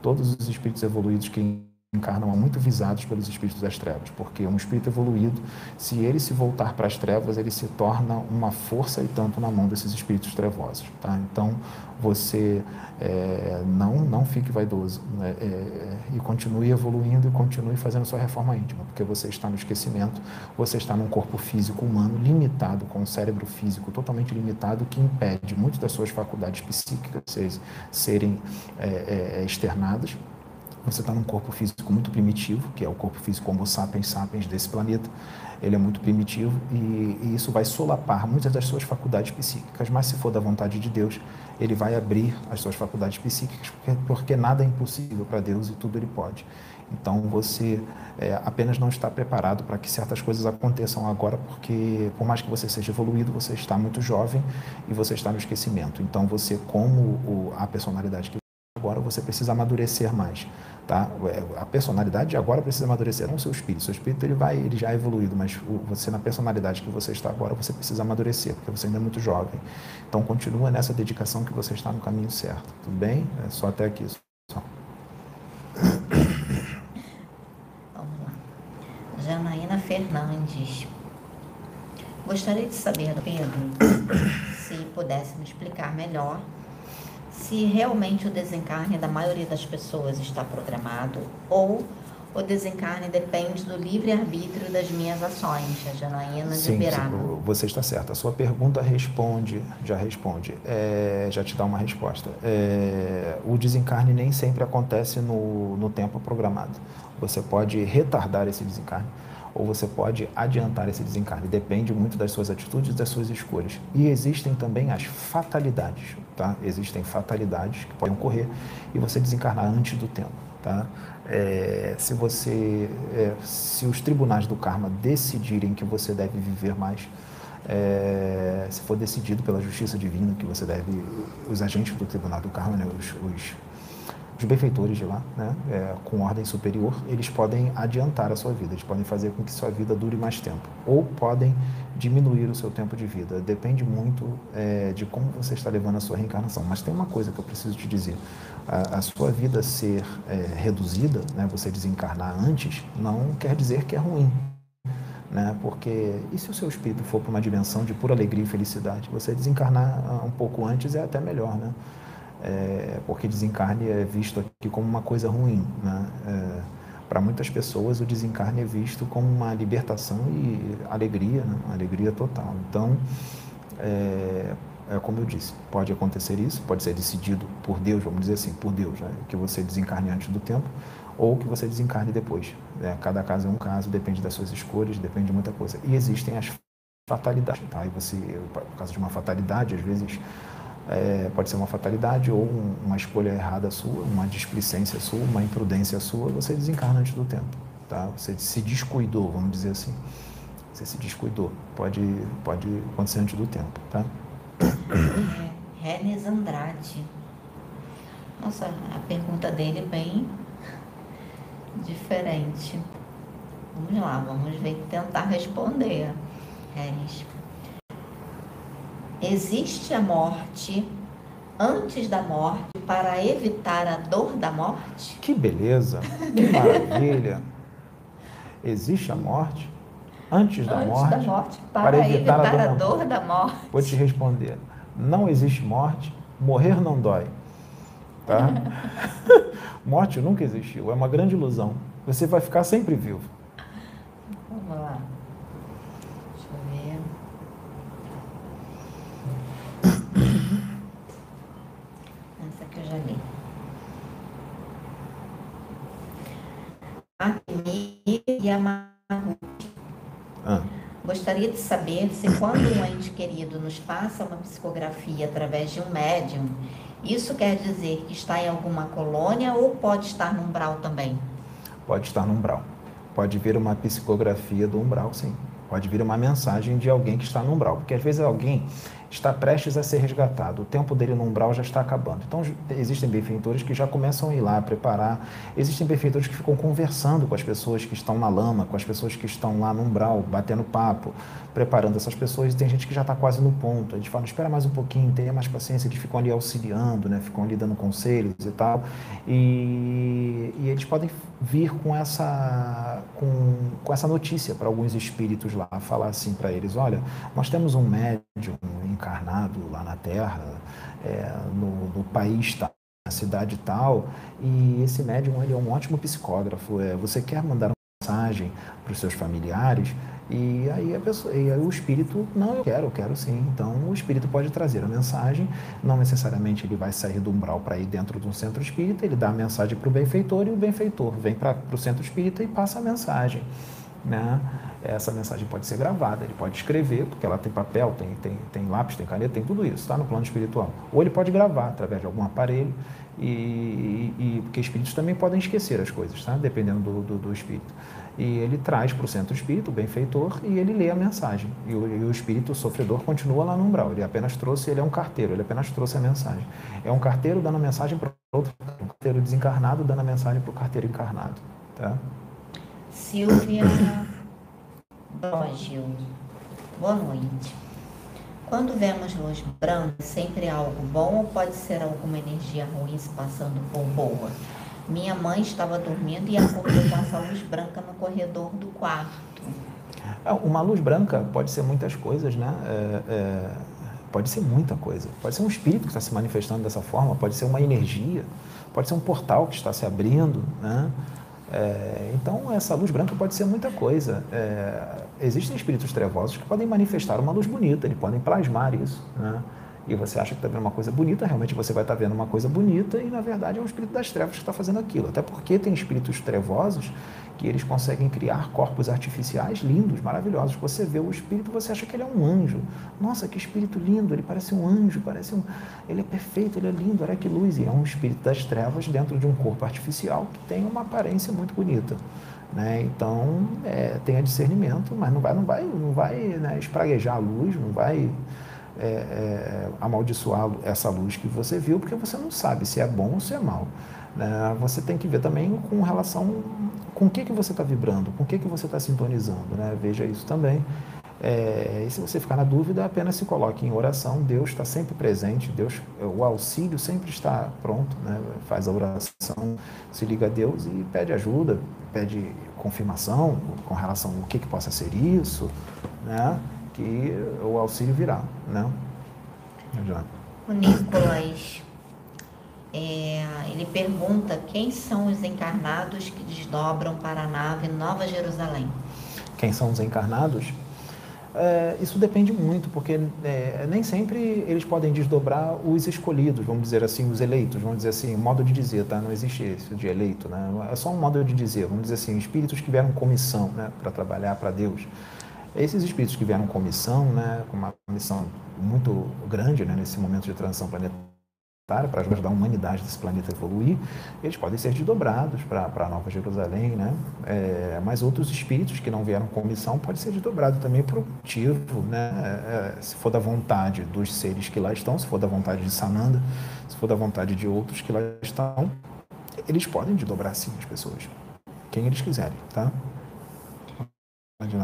Speaker 1: Todos os espíritos evoluídos que encarnam muito visados pelos espíritos das trevas, porque um espírito evoluído, se ele se voltar para as trevas, ele se torna uma força e tanto na mão desses espíritos trevosos. Tá? Então, você é, não, não fique vaidoso né? é, e continue evoluindo e continue fazendo sua reforma íntima, porque você está no esquecimento, você está num corpo físico humano limitado, com um cérebro físico totalmente limitado, que impede muitas das suas faculdades psíquicas serem é, é externadas você está num corpo físico muito primitivo, que é o corpo físico Homo sapiens sapiens desse planeta. Ele é muito primitivo e, e isso vai solapar muitas das suas faculdades psíquicas, mas se for da vontade de Deus, ele vai abrir as suas faculdades psíquicas, porque, porque nada é impossível para Deus e tudo ele pode. Então você é, apenas não está preparado para que certas coisas aconteçam agora, porque por mais que você seja evoluído, você está muito jovem e você está no esquecimento. Então você, como o, a personalidade que agora, você precisa amadurecer mais. Tá? A personalidade de agora precisa amadurecer, não o seu espírito. Seu espírito ele vai, ele já é evoluído, mas você na personalidade que você está agora, você precisa amadurecer, porque você ainda é muito jovem. Então continua nessa dedicação que você está no caminho certo. Tudo bem? É só até aqui. Só.
Speaker 5: Vamos lá. Janaína Fernandes. Gostaria de saber Pedro se pudesse me explicar melhor se realmente o desencarne da maioria das pessoas está programado ou o desencarne depende do livre-arbítrio das minhas ações, a Janaína de
Speaker 1: Sim, você está certa. A sua pergunta responde, já responde, é, já te dá uma resposta. É, o desencarne nem sempre acontece no, no tempo programado. Você pode retardar esse desencarne ou você pode adiantar esse desencarne. Depende muito das suas atitudes das suas escolhas. E existem também as fatalidades, tá? Existem fatalidades que podem ocorrer e você desencarnar antes do tempo, tá? É, se você, é, se os tribunais do karma decidirem que você deve viver mais, é, se for decidido pela justiça divina que você deve, os agentes do tribunal do karma, né, os, os os benfeitores de lá, né, é, com ordem superior, eles podem adiantar a sua vida, eles podem fazer com que sua vida dure mais tempo, ou podem diminuir o seu tempo de vida. Depende muito é, de como você está levando a sua reencarnação. Mas tem uma coisa que eu preciso te dizer: a, a sua vida ser é, reduzida, né, você desencarnar antes, não quer dizer que é ruim. Né? Porque e se o seu espírito for para uma dimensão de pura alegria e felicidade? Você desencarnar ah, um pouco antes é até melhor, né? É, porque desencarne é visto aqui como uma coisa ruim. Né? É, para muitas pessoas, o desencarne é visto como uma libertação e alegria, né? alegria total. Então, é, é, como eu disse, pode acontecer isso, pode ser decidido por Deus, vamos dizer assim, por Deus, né? que você desencarne antes do tempo, ou que você desencarne depois. Né? Cada caso é um caso, depende das suas escolhas, depende de muita coisa. E existem as fatalidades. Tá? E você, por causa de uma fatalidade, às vezes é, pode ser uma fatalidade ou um, uma escolha errada sua, uma displicência sua, uma imprudência sua, você desencarna antes do tempo. Tá? Você se descuidou, vamos dizer assim. Você se descuidou. Pode, pode acontecer antes do tempo. Tá?
Speaker 5: É, Renes Andrade. Nossa, a pergunta dele é bem diferente. Vamos lá, vamos ver, tentar responder, Renes. Existe a morte antes da morte para evitar a dor da morte?
Speaker 1: Que beleza, que maravilha. Existe a morte antes da
Speaker 5: antes
Speaker 1: morte,
Speaker 5: da morte para, evitar, evitar, a, dor, a dor da morte?
Speaker 1: Vou te responder. Não existe morte, morrer não dói. Tá? morte nunca existiu, é uma grande ilusão. Você vai ficar sempre vivo.
Speaker 5: Gostaria de saber se quando um ente querido nos passa uma psicografia através de um médium, isso quer dizer que está em alguma colônia ou pode estar no umbral também?
Speaker 1: Pode estar no umbral. Pode vir uma psicografia do umbral, sim. Pode vir uma mensagem de alguém que está no umbral. Porque às vezes alguém está prestes a ser resgatado. O tempo dele no umbral já está acabando. Então, existem benfeitores que já começam a ir lá preparar. Existem benfeitores que ficam conversando com as pessoas que estão na lama, com as pessoas que estão lá no umbral, batendo papo, preparando essas pessoas. E tem gente que já está quase no ponto. A gente fala, espera mais um pouquinho, tenha mais paciência. Eles ficam ali auxiliando, né? ficam ali dando conselhos e tal. E, e eles podem vir com essa, com, com essa notícia para alguns espíritos lá, falar assim para eles, olha, nós temos um médium encarnado lá na Terra, é, no, no, país tal, na cidade tal, e esse médium ele é um ótimo psicógrafo. É, você quer mandar uma mensagem para os seus familiares, E aí a pessoa, e o espírito, não, eu quero, eu quero sim. Então o espírito pode trazer a mensagem, não necessariamente ele vai sair do umbral para ir dentro de um centro espírita, ele dá a mensagem para o benfeitor e o benfeitor vem para o centro espírita e passa a mensagem. Né? Essa mensagem pode ser gravada, ele pode escrever, porque ela tem papel, tem, tem, tem lápis, tem caneta, tem tudo isso, está no plano espiritual. Ou ele pode gravar através de algum aparelho, e, e, porque espíritos também podem esquecer as coisas, tá? dependendo do, do, do espírito. E ele traz para o centro espírito, o benfeitor, e ele lê a mensagem. E o, e o espírito sofredor continua lá no umbral. Ele apenas trouxe, ele é um carteiro, ele apenas trouxe a mensagem. É um carteiro dando a mensagem para outro, um carteiro desencarnado dando a mensagem para o carteiro encarnado. Tá?
Speaker 5: Silvia Dógio. Boa noite. Quando vemos luz branca, sempre algo bom ou pode ser alguma energia ruim se passando por boa? Minha mãe estava dormindo e acordou com essa luz branca no corredor do quarto.
Speaker 1: É, Uma luz branca pode ser muitas coisas, né? É, é, pode ser muita coisa. Pode ser um espírito que está se manifestando dessa forma, pode ser uma energia, pode ser um portal que está se abrindo, né? É, então, essa luz branca pode ser muita coisa. É, existem espíritos trevosos que podem manifestar uma luz bonita, eles podem plasmar isso. Né? E você acha que está vendo uma coisa bonita, realmente você vai estar vendo uma coisa bonita e, na verdade, é um espírito das trevas que está fazendo aquilo. Até porque tem espíritos trevosos que eles conseguem criar corpos artificiais lindos, maravilhosos. Você vê o espírito, você acha que ele é um anjo. Nossa, que espírito lindo, ele parece um anjo, parece um... Ele é perfeito, ele é lindo, olha que luz. E é um espírito das trevas dentro de um corpo artificial que tem uma aparência muito bonita. Né? Então, é, tenha discernimento, mas não vai, não vai, não vai né, espraguejar a luz, não vai é, é, amaldiçoar essa luz que você viu, porque você não sabe se é bom ou se é mal. Né? Você tem que ver também com relação com o que, que você está vibrando, com o que, que você está sintonizando. Né? Veja isso também. É, e se você ficar na dúvida, apenas se coloque em oração. Deus está sempre presente, Deus, o auxílio sempre está pronto. Né? Faz a oração, se liga a Deus e pede ajuda, pede confirmação com relação ao que, que possa ser isso, né? que o auxílio virá. Né?
Speaker 5: O Nicolas, é, ele pergunta quem são os encarnados que desdobram para a nave Nova Jerusalém.
Speaker 1: Quem são os encarnados? É, isso depende muito, porque é, nem sempre eles podem desdobrar os escolhidos, vamos dizer assim, os eleitos, vamos dizer assim, modo de dizer, tá? Não existe isso de eleito, né? É só um modo de dizer, vamos dizer assim, espíritos que vieram comissão, né, para trabalhar para Deus. Esses espíritos que vieram comissão, né, com uma missão muito grande, né, nesse momento de transição planetária, para ajudar a humanidade desse planeta a evoluir, eles podem ser desdobrados para a Nova Jerusalém, né? É, mas outros espíritos que não vieram com missão podem ser desdobrados também por motivo, né? É, se for da vontade dos seres que lá estão, se for da vontade de Sananda, se for da vontade de outros que lá estão, eles podem desdobrar sim as pessoas, quem eles quiserem, tá? Pode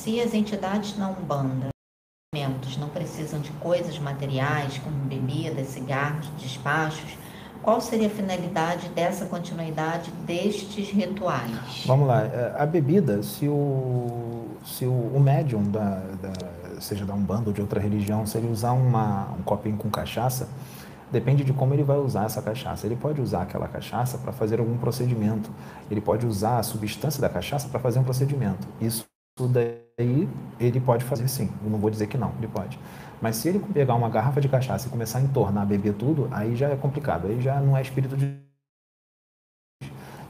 Speaker 5: se as entidades na Umbanda não precisam de coisas materiais como bebidas, cigarros, despachos, qual seria a finalidade dessa continuidade destes rituais?
Speaker 1: Vamos lá, é, a bebida, se o, se o, o médium, da, da- seja da Umbanda ou de outra religião, se ele usar uma, um copinho com cachaça, depende de como ele vai usar essa cachaça. Ele pode usar aquela cachaça para fazer algum procedimento, ele pode usar a substância da cachaça para fazer um procedimento. Isso daí ele pode fazer sim, eu não vou dizer que não, ele pode. Mas se ele pegar uma garrafa de cachaça e começar a entornar, beber tudo, aí já é complicado, aí já não é espírito de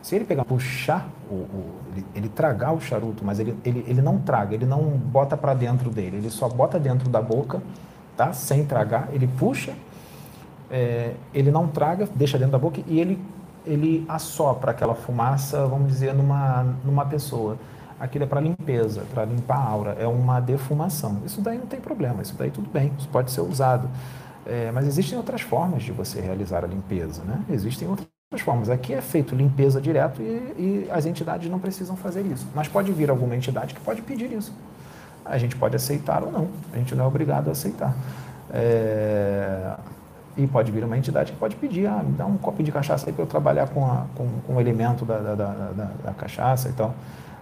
Speaker 1: se ele pegar, puxar, o, o- ele, ele tragar o charuto, mas ele, ele, ele não traga, ele não bota para dentro dele, ele só bota dentro da boca, tá? Sem tragar, ele puxa, é, ele não traga, deixa dentro da boca e ele, ele assopra aquela fumaça, vamos dizer, numa, numa pessoa. Aquilo é para limpeza, para limpar a aura, é uma defumação. Isso daí não tem problema, isso daí tudo bem, isso pode ser usado. É, mas existem outras formas de você realizar a limpeza, né? Existem outras formas. Aqui é feito limpeza direto e, e as entidades não precisam fazer isso. Mas pode vir alguma entidade que pode pedir isso. A gente pode aceitar ou não. A gente não é obrigado a aceitar. É, E pode vir uma entidade que pode pedir, ah, me dá um copo de cachaça aí para eu trabalhar com, a, com, com o elemento da, da, da, da- da cachaça e tal.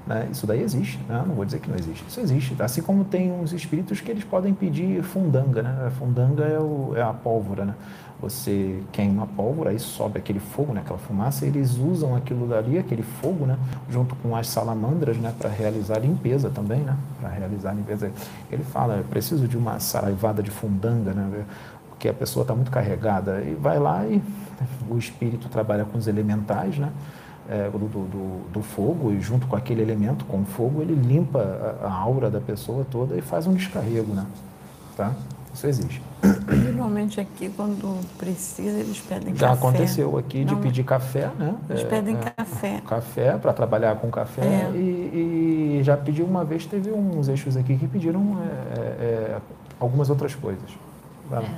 Speaker 1: Né? Isso daí existe, né? não vou dizer que não existe. Isso existe. Assim como tem uns espíritos que eles podem pedir fundanga. Né? Fundanga é, o, é a pólvora. Né? Você queima a pólvora, aí sobe aquele fogo, né? aquela fumaça, e eles usam aquilo dali, aquele fogo, né? junto com as salamandras, né? para realizar limpeza também, né? para realizar limpeza. Ele fala, preciso de uma saraivada de fundanga, né? porque a pessoa está muito carregada, e vai lá e o espírito trabalha com os elementais, né? É, do, do, do, fogo, e junto com aquele elemento, com o fogo, ele limpa a, a aura da pessoa toda e faz um descarrego, né? Tá? Isso existe.
Speaker 4: Normalmente aqui, quando precisa, eles pedem
Speaker 1: Já
Speaker 4: café.
Speaker 1: aconteceu aqui de
Speaker 4: Não,
Speaker 1: pedir café, né?
Speaker 4: Eles
Speaker 1: É,
Speaker 4: pedem
Speaker 1: é,
Speaker 4: café.
Speaker 1: Café, para trabalhar com café.
Speaker 4: É.
Speaker 1: E, e já pediu uma vez, teve uns eixos aqui que pediram é, é, algumas outras coisas. Vai lá.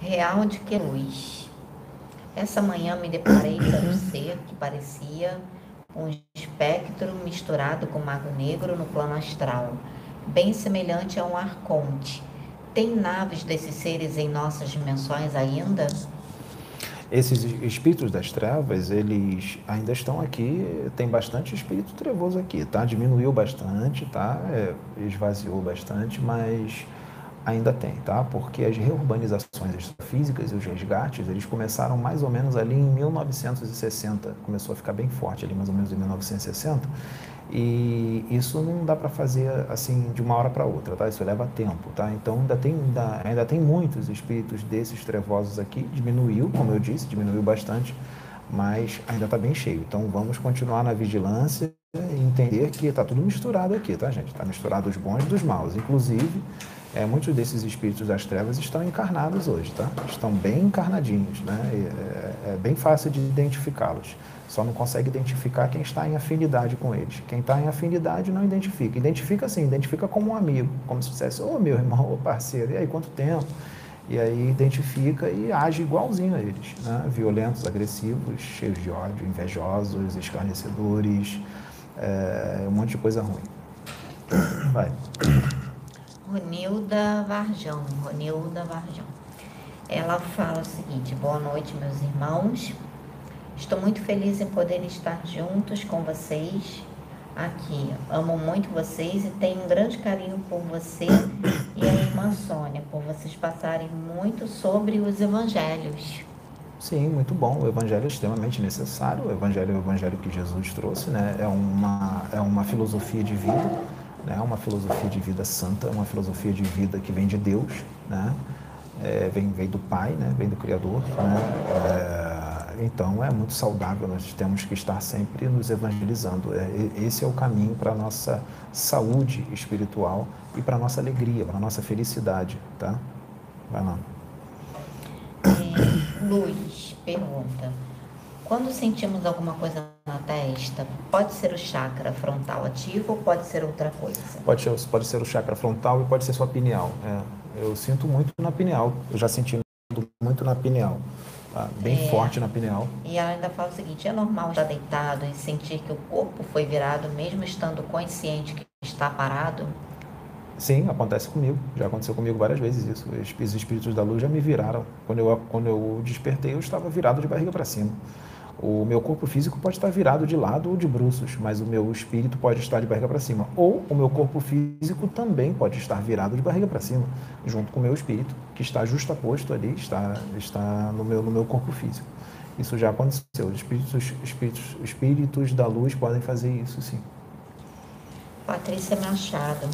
Speaker 5: Real de que luz. Essa manhã me deparei com um ser que parecia um espectro misturado com mago negro no plano astral, bem semelhante a um arconte. Tem naves desses seres em nossas dimensões ainda?
Speaker 1: Esses espíritos das trevas, eles ainda estão aqui, tem bastante espírito trevoso aqui, tá? Diminuiu bastante, tá? É, esvaziou bastante, mas ainda tem, tá? Porque as reurbanizações extrafísicas e os resgates, eles começaram mais ou menos ali em 1960, começou a ficar bem forte ali mais ou menos em 1960, e isso não dá para fazer assim de uma hora para outra, tá? Isso leva tempo, tá? Então ainda tem, ainda, ainda tem muitos espíritos desses trevosos aqui, diminuiu, como eu disse, diminuiu bastante, mas ainda está bem cheio. Então vamos continuar na vigilância e entender que está tudo misturado aqui, tá, gente? Está misturado os bons dos maus. Inclusive, é, muitos desses espíritos das trevas estão encarnados hoje, tá? Estão bem encarnadinhos, né? É, é bem fácil de identificá-los. Só não consegue identificar quem está em afinidade com eles. Quem está em afinidade não identifica. Identifica sim, identifica como um amigo, como se dissesse, ô meu irmão, ô parceiro, e aí quanto tempo? E aí identifica e age igualzinho a eles, né? Violentos, agressivos, cheios de ódio, invejosos, escarnecedores, é, um monte de coisa ruim. Vai.
Speaker 5: Ronilda Varjão, Ronilda Varjão. Ela fala o seguinte: boa noite, meus irmãos. Estou muito feliz em poder estar juntos com vocês aqui. Amo muito vocês e tenho um grande carinho por você e a irmã Sônia, por vocês passarem muito sobre os evangelhos.
Speaker 1: Sim, muito bom. O evangelho é extremamente necessário. O evangelho é o evangelho que Jesus trouxe, né? É uma, é uma filosofia de vida, né? Uma filosofia de vida santa, uma filosofia de vida que vem de Deus, né? É, vem, vem do Pai, né? Vem do Criador, né? É, então é muito saudável. Nós temos que estar sempre nos evangelizando. É, esse é o caminho para a nossa saúde espiritual e para a nossa alegria, para a nossa felicidade, tá? Vai lá.
Speaker 5: É, Luiz pergunta: quando sentimos alguma coisa na testa, pode ser o chakra frontal ativo ou pode ser outra coisa?
Speaker 1: Pode ser, pode ser o chakra frontal e pode ser sua pineal. É, eu sinto muito na pineal. Eu já senti muito na pineal. tá? Bem
Speaker 5: É.
Speaker 1: forte na pineal.
Speaker 5: E ela ainda fala o seguinte: é normal estar deitado e sentir que o corpo foi virado, mesmo estando consciente que está parado?
Speaker 1: Sim, acontece comigo. Já aconteceu comigo várias vezes isso. Os os espíritos da luz já me viraram. Quando eu, quando eu despertei, eu estava virado de barriga para cima. O meu corpo físico pode estar virado de lado ou de bruços, mas o meu espírito pode estar de barriga para cima. Ou o meu corpo físico também pode estar virado de barriga para cima, junto com o meu espírito, que está justaposto ali, está, está no, meu, no meu corpo físico. Isso já aconteceu. Os espíritos, espíritos, espíritos da luz podem fazer isso, sim.
Speaker 5: Patrícia Machado.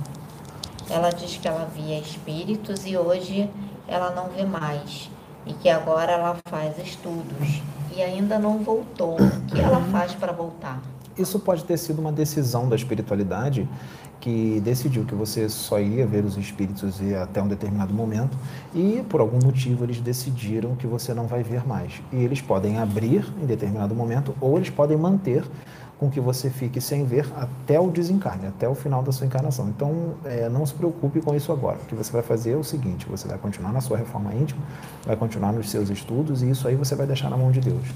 Speaker 5: Ela diz que ela via espíritos e hoje ela não vê mais. E que agora ela faz estudos. E ainda não voltou. O que ela faz para voltar?
Speaker 1: Isso pode ter sido uma decisão da espiritualidade que decidiu que você só ia ver os espíritos e até um determinado momento e por algum motivo eles decidiram que você não vai ver mais. E eles podem abrir em determinado momento ou eles podem manter com que você fique sem ver até o desencarne, até o final da sua encarnação. Então, é, não se preocupe com isso agora. O que você vai fazer é o seguinte: você vai continuar na sua reforma íntima, vai continuar nos seus estudos e isso aí você vai deixar na mão de Deus.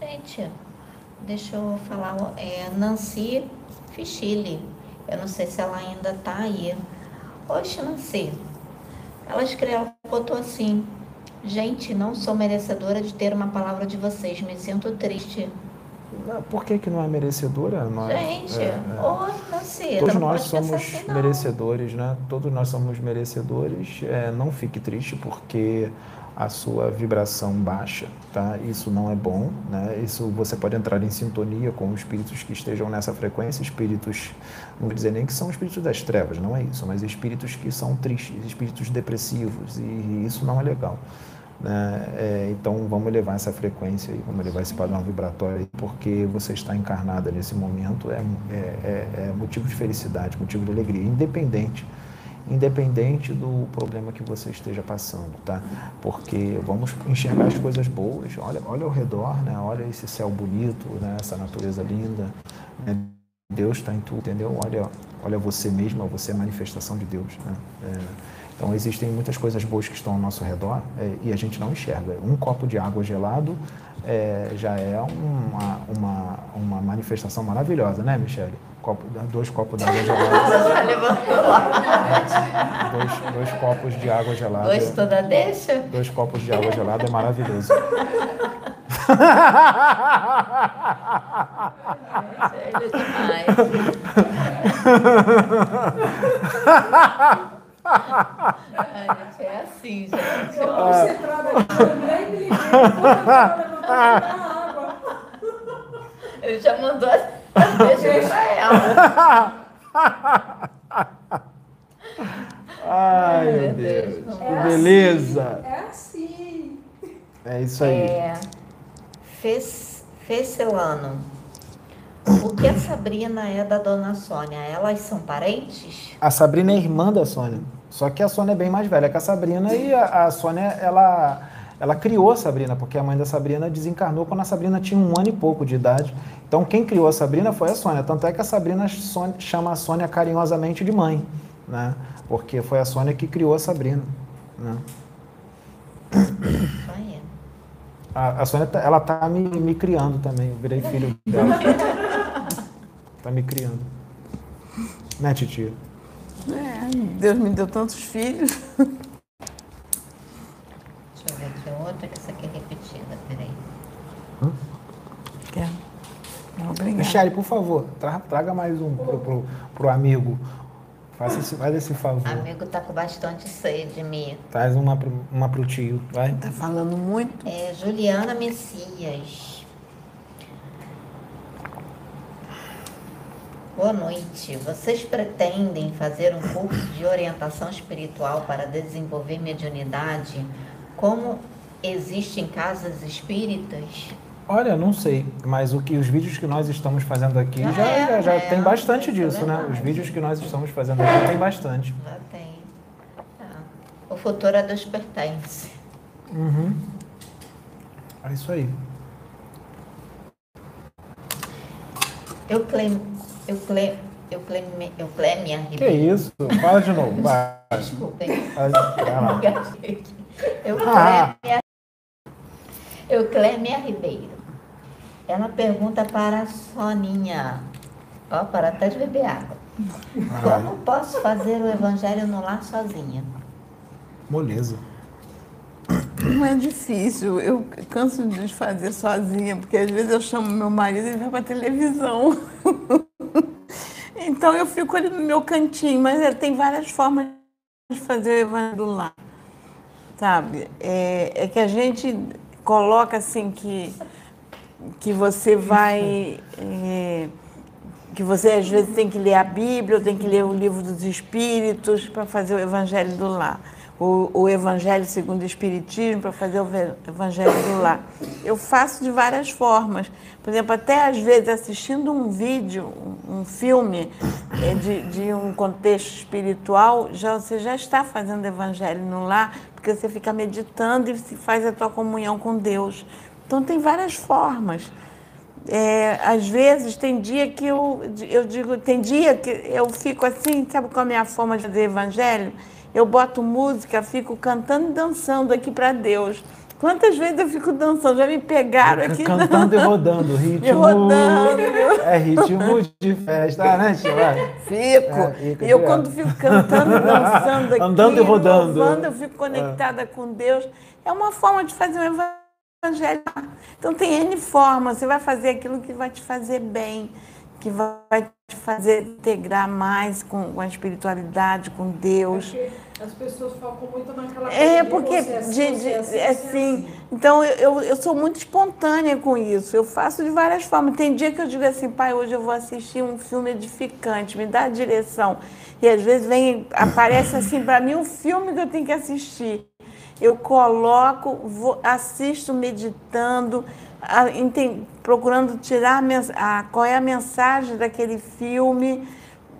Speaker 5: Gente, deixa eu falar. É Nancy Fichile. Eu não sei se ela ainda tá aí. Oxe, Nancy. Ela escreveu, botou assim. Gente, não sou merecedora de ter uma palavra de vocês. Me sinto triste.
Speaker 1: Não, Por que, que não é merecedora? Nós,
Speaker 5: Gente,
Speaker 1: é, é.
Speaker 5: oi, Nancy,
Speaker 1: Todos nós somos
Speaker 5: assim,
Speaker 1: merecedores, né? Todos nós somos merecedores. É, não fique triste porque a sua vibração baixa, tá? Isso não é bom, né? Isso você pode entrar em sintonia com espíritos que estejam nessa frequência, espíritos, não vou dizer nem que são espíritos das trevas, não é isso, mas espíritos que são tristes, espíritos depressivos e isso não é legal. Né? É, então vamos elevar essa frequência e vamos elevar esse padrão vibratório aí, porque você está encarnada nesse momento é, é, é- é motivo de felicidade, motivo de alegria, independente independente do problema que você esteja passando, tá? Porque vamos enxergar as coisas boas, olha, olha ao redor, né? Olha esse céu bonito, né? Essa natureza linda, né? Deus está em tudo, entendeu? Olha, olha você mesma, você é a manifestação de Deus, né? É, então existem muitas coisas boas que estão ao nosso redor é, e a gente não enxerga. Um copo de água gelado é, já é uma, uma, uma manifestação maravilhosa, né, Michele? Copo, dois copos de água gelada.
Speaker 5: Levantou lá.
Speaker 1: dois, dois copos de água gelada.
Speaker 5: Gostou da deixa?
Speaker 1: Dois copos de água gelada é maravilhoso.
Speaker 5: Sério demais. Gente, é assim, gente.
Speaker 3: Eu concentrada aqui, eu nem me liguei. Água.
Speaker 5: Ele já mandou as deixas pra ela.
Speaker 1: Ai,
Speaker 5: meu Deus,
Speaker 1: Que
Speaker 3: É
Speaker 1: beleza.
Speaker 3: assim, É assim.
Speaker 1: É isso aí.
Speaker 5: É, Fes- Fecelano. O que a Sabrina é da dona Sônia? Elas são parentes?
Speaker 1: A Sabrina é irmã da Sônia. Só que a Sônia é bem mais velha que a Sabrina e a, a Sônia, ela, ela criou a Sabrina, porque a mãe da Sabrina desencarnou quando a Sabrina tinha um ano e pouco de idade. Então quem criou a Sabrina foi a Sônia. Tanto é que a Sabrina chama a Sônia carinhosamente de mãe, né? Porque foi a Sônia que criou a Sabrina, né? A, a Sônia, tá- ela tá me, me criando também. Eu virei filho dela. tá me criando. Né, titia?
Speaker 4: É, Deus me deu tantos filhos.
Speaker 5: Deixa eu ver aqui outra, que essa aqui é repetida. Peraí.
Speaker 4: Quero. Não, Obrigada.
Speaker 1: Michele, por favor, tra- traga mais um pro, pro, pro amigo. Faça esse, faz esse favor.
Speaker 5: Amigo tá com bastante sede, Mi.
Speaker 1: Traz uma, pro- uma pro tio, vai.
Speaker 4: Tá falando muito.
Speaker 5: É, Juliana Messias. Boa noite. Vocês pretendem fazer um curso de orientação espiritual para desenvolver mediunidade como existe em casas espíritas?
Speaker 1: Olha, não sei, mas o que os vídeos que nós estamos fazendo aqui
Speaker 5: Já
Speaker 1: já,
Speaker 5: é,
Speaker 1: já, já
Speaker 5: é,
Speaker 1: tem bastante
Speaker 5: isso é
Speaker 1: disso, né? Os vídeos que nós estamos fazendo aqui tem bastante.
Speaker 5: Já tem. Tá. O futuro é dos pertence.
Speaker 1: Uhum. É isso aí.
Speaker 5: Eu claim, eu claim, eu claim, eu Clémia
Speaker 1: Que
Speaker 5: Ribeiro.
Speaker 1: isso? Fala de novo. Vai.
Speaker 5: Desculpem.
Speaker 1: Vai lá.
Speaker 5: Engasguei aqui. Eu
Speaker 1: Ah.
Speaker 5: Ribeiro. Ela pergunta para a Soninha. Ó, para até de beber água. Como posso fazer o evangelho no lar sozinha?
Speaker 1: Moleza.
Speaker 4: Não é difícil. Eu canso de fazer sozinha, porque às vezes eu chamo meu marido e ele vai pra televisão. então eu fico ali no meu cantinho, mas é, tem várias formas de fazer o evangelho lá. Sabe? É, é que a gente coloca assim que, que você vai. é, que você às vezes tem que ler a Bíblia, ou tem que ler o livro dos Espíritos para fazer o Evangelho do Lar. O, o Evangelho segundo o Espiritismo para fazer o Evangelho do Lar. Eu faço de várias formas. Por exemplo, até às vezes assistindo um vídeo, um, filme eh, de, de um contexto espiritual, já, você já está fazendo Evangelho no lar, porque você fica meditando e faz a tua comunhão com Deus. Então tem várias formas. É, às vezes tem dia que eu, eu digo, tem dia que eu fico assim, sabe qual é a minha forma de fazer evangelho? Eu boto música, fico cantando e dançando aqui para Deus. Quantas vezes eu fico dançando? Já me pegaram aqui.
Speaker 1: Cantando e rodando. Ritmo.
Speaker 4: rodando.
Speaker 1: É ritmo de festa, né? Vai.
Speaker 4: Fico.
Speaker 1: É,
Speaker 4: e eu, quando fico cantando e dançando aqui,
Speaker 1: Andando e rodando.
Speaker 4: louvando, eu fico conectada com Deus. É uma forma de fazer um evangelho evangelho. Então tem N formas, você vai fazer aquilo que vai te fazer bem, que vai te fazer integrar mais com, com a espiritualidade, com Deus.
Speaker 3: Porque as pessoas focam muito naquela
Speaker 4: É,
Speaker 3: coisa de
Speaker 4: porque,
Speaker 3: é assim,
Speaker 4: de- de-
Speaker 3: é assim,
Speaker 4: é
Speaker 3: é
Speaker 4: assim, então eu, eu, eu sou muito espontânea com isso, eu faço de várias formas. Tem dia que eu digo assim, pai, hoje eu vou assistir um filme edificante, me dá a direção. E às vezes vem, aparece assim para mim um filme que eu tenho que assistir. Eu coloco, vou- assisto meditando, a- procurando tirar a, a- qual é a mensagem daquele filme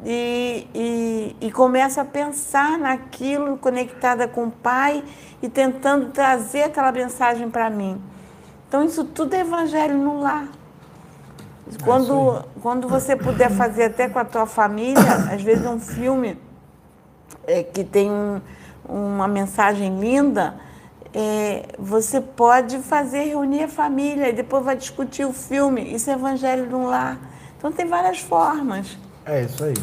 Speaker 4: e, e, e começo a pensar naquilo conectada com o Pai e tentando trazer aquela mensagem para mim. Então, isso tudo é evangelho no lar. Quando, quando você puder fazer até com a tua família, às vezes um filme é, que tem um- uma mensagem linda, é, você pode fazer, reunir a família e depois vai discutir o filme. Isso é evangelho no lar. Então, tem várias formas.
Speaker 1: É isso aí.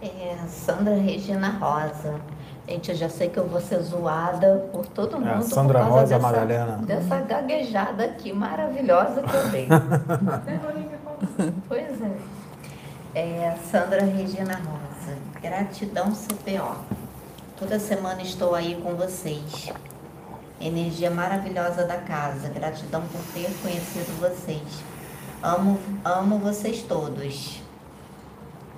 Speaker 5: É, Sandra Regina Rosa. Gente, eu já sei que eu vou ser zoada por todo mundo.
Speaker 1: É, Sandra
Speaker 5: por causa
Speaker 1: Rosa
Speaker 5: dessa,
Speaker 1: Madalena.
Speaker 5: Dessa gaguejada aqui maravilhosa que eu dei. Pois é. é. Sandra Regina Rosa. Gratidão CPO. Toda semana estou aí com vocês. Energia maravilhosa da casa. Gratidão por ter conhecido vocês. Amo, amo vocês todos.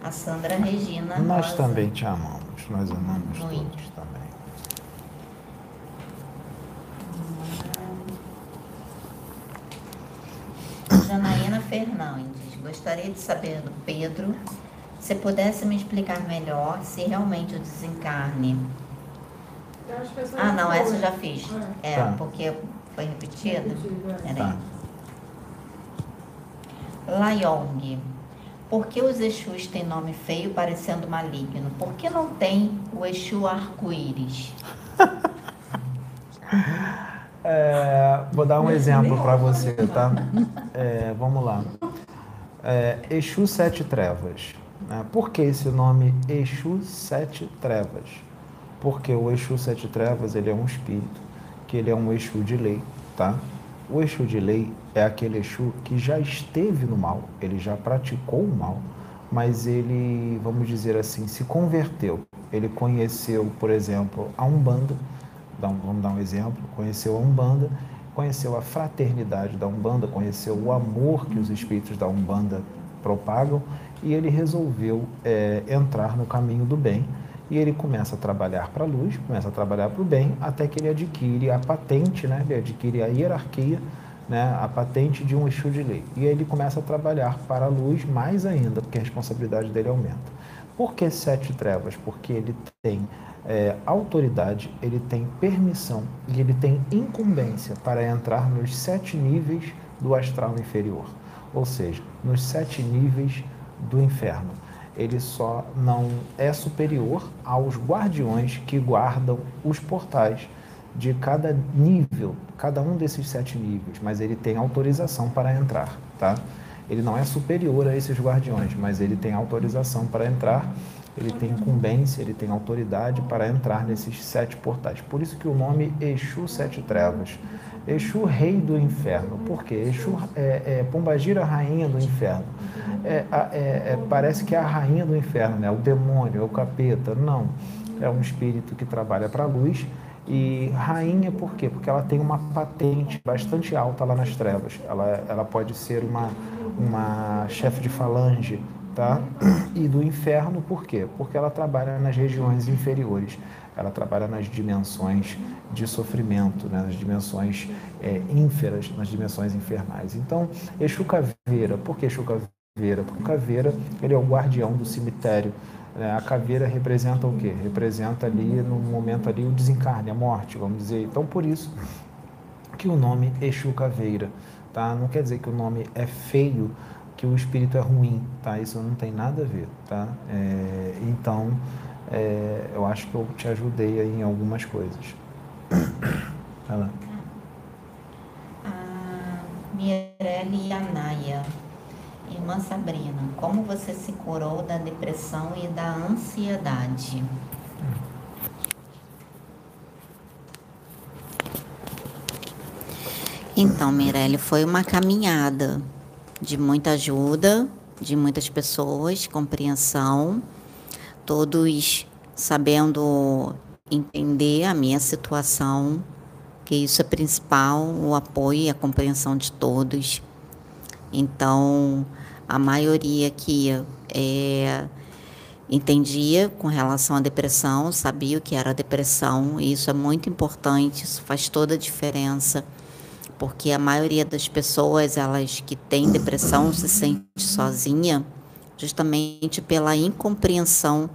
Speaker 5: A Sandra Regina
Speaker 1: Nós
Speaker 5: Rosa.
Speaker 1: também te amamos, nós amamos
Speaker 5: Muito.
Speaker 1: todos também.
Speaker 5: Janaína Fernandes, gostaria de saber do Pedro se pudesse me explicar melhor se realmente o desencarne.
Speaker 3: Essa
Speaker 5: Ah, não, essa eu já fiz. É,
Speaker 1: Tá.
Speaker 5: porque foi repetida.
Speaker 3: Repetido, é.
Speaker 5: Peraí.
Speaker 1: Tá.
Speaker 5: Layong, por que os Exus têm nome feio parecendo maligno? Por que não tem o Exu arco-íris?
Speaker 1: É, vou dar um exemplo para você, tá? É, vamos lá. É, Exu Sete Trevas. Né? Por que esse nome Exu Sete Trevas? Porque o Exu Sete Trevas ele é um espírito, que ele é um Exu de lei, tá? O Exu de lei é aquele Exu que já esteve no mal, ele já praticou o mal, mas ele, vamos dizer assim, se converteu. Ele conheceu, por exemplo, a Umbanda, um- vamos dar um exemplo, conheceu a Umbanda, conheceu a fraternidade da Umbanda, conheceu o amor que os espíritos da Umbanda propagam e ele resolveu eh, entrar no caminho do bem e ele começa a trabalhar para a luz, começa a trabalhar para o bem, até que ele adquire a patente, né? ele adquire a hierarquia, né? a patente de um Exu de lei. E ele começa a trabalhar para a luz mais ainda, porque a responsabilidade dele aumenta. Por que sete trevas? Porque ele tem é, autoridade, ele tem permissão e ele tem incumbência para entrar nos sete níveis do astral inferior, ou seja, nos sete níveis do inferno. Ele só não é superior aos guardiões que guardam os portais de cada nível, cada um desses sete níveis, mas ele tem autorização para entrar, tá? Ele não é superior a esses guardiões, mas ele tem autorização para entrar, ele tem incumbência, ele tem autoridade para entrar nesses sete portais. Por isso que o nome Exu Sete Trevas. Exu, rei do inferno. Por quê? Exu é, é Pombagira, rainha do inferno. É, é- é- parece que é a rainha do inferno, né? o demônio, é o capeta. Não. É um espírito que trabalha para a luz. E rainha por quê? Porque ela tem uma patente bastante alta lá nas trevas. Ela, ela pode ser uma, uma chefe de falange, tá? E do inferno por quê? Porque ela trabalha nas regiões inferiores. Ela trabalha nas dimensões de sofrimento, né? nas dimensões é, ínferas, nas dimensões infernais. Então, Exu Caveira, por que Exu Caveira? Porque Caveira ele é o guardião do cemitério. né? A caveira representa o quê? Representa ali, no momento ali, o desencarne, a morte, vamos dizer. Então, por isso que o nome Exu Caveira, tá? Não quer dizer que o nome é feio, que o espírito é ruim, tá? Isso não tem nada a ver, tá? É, então, é, eu acho que eu te ajudei aí em algumas coisas. Vai lá.
Speaker 5: A Mirelle Anaya. Irmã Sabrina, como você se curou da depressão e da ansiedade? Então, Mirelle, foi uma caminhada de muita ajuda, de muitas pessoas, compreensão, todos sabendo entender a minha situação, que isso é principal, o apoio e a compreensão de todos. Então, a maioria que é, entendia com relação à depressão, sabia o que era depressão, e isso é muito importante, isso faz toda a diferença, porque a maioria das pessoas, elas que têm depressão, se sente sozinha, justamente pela incompreensão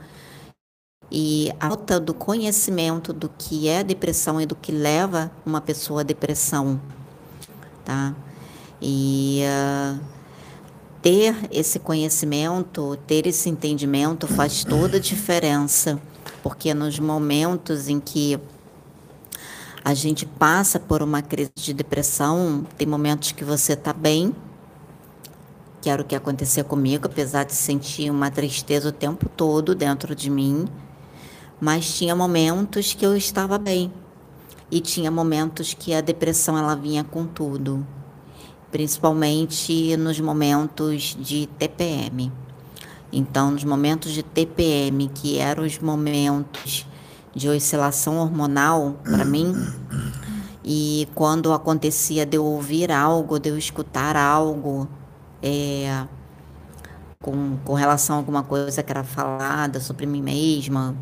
Speaker 5: e a falta do conhecimento do que é depressão e do que leva uma pessoa à depressão, tá? E uh, ter esse conhecimento, ter esse entendimento faz toda a diferença, porque nos momentos em que a gente passa por uma crise de depressão, tem momentos que você está bem, que era o que acontecia comigo, apesar de sentir uma tristeza o tempo todo dentro de mim, mas tinha momentos que eu estava bem. E tinha momentos que a depressão ela vinha com tudo. Principalmente nos momentos de TPM. Então, nos momentos de TPM, que eram os momentos de oscilação hormonal para mim, e quando acontecia de eu ouvir algo, de eu escutar algo, é, com, com relação a alguma coisa que era falada sobre mim mesma,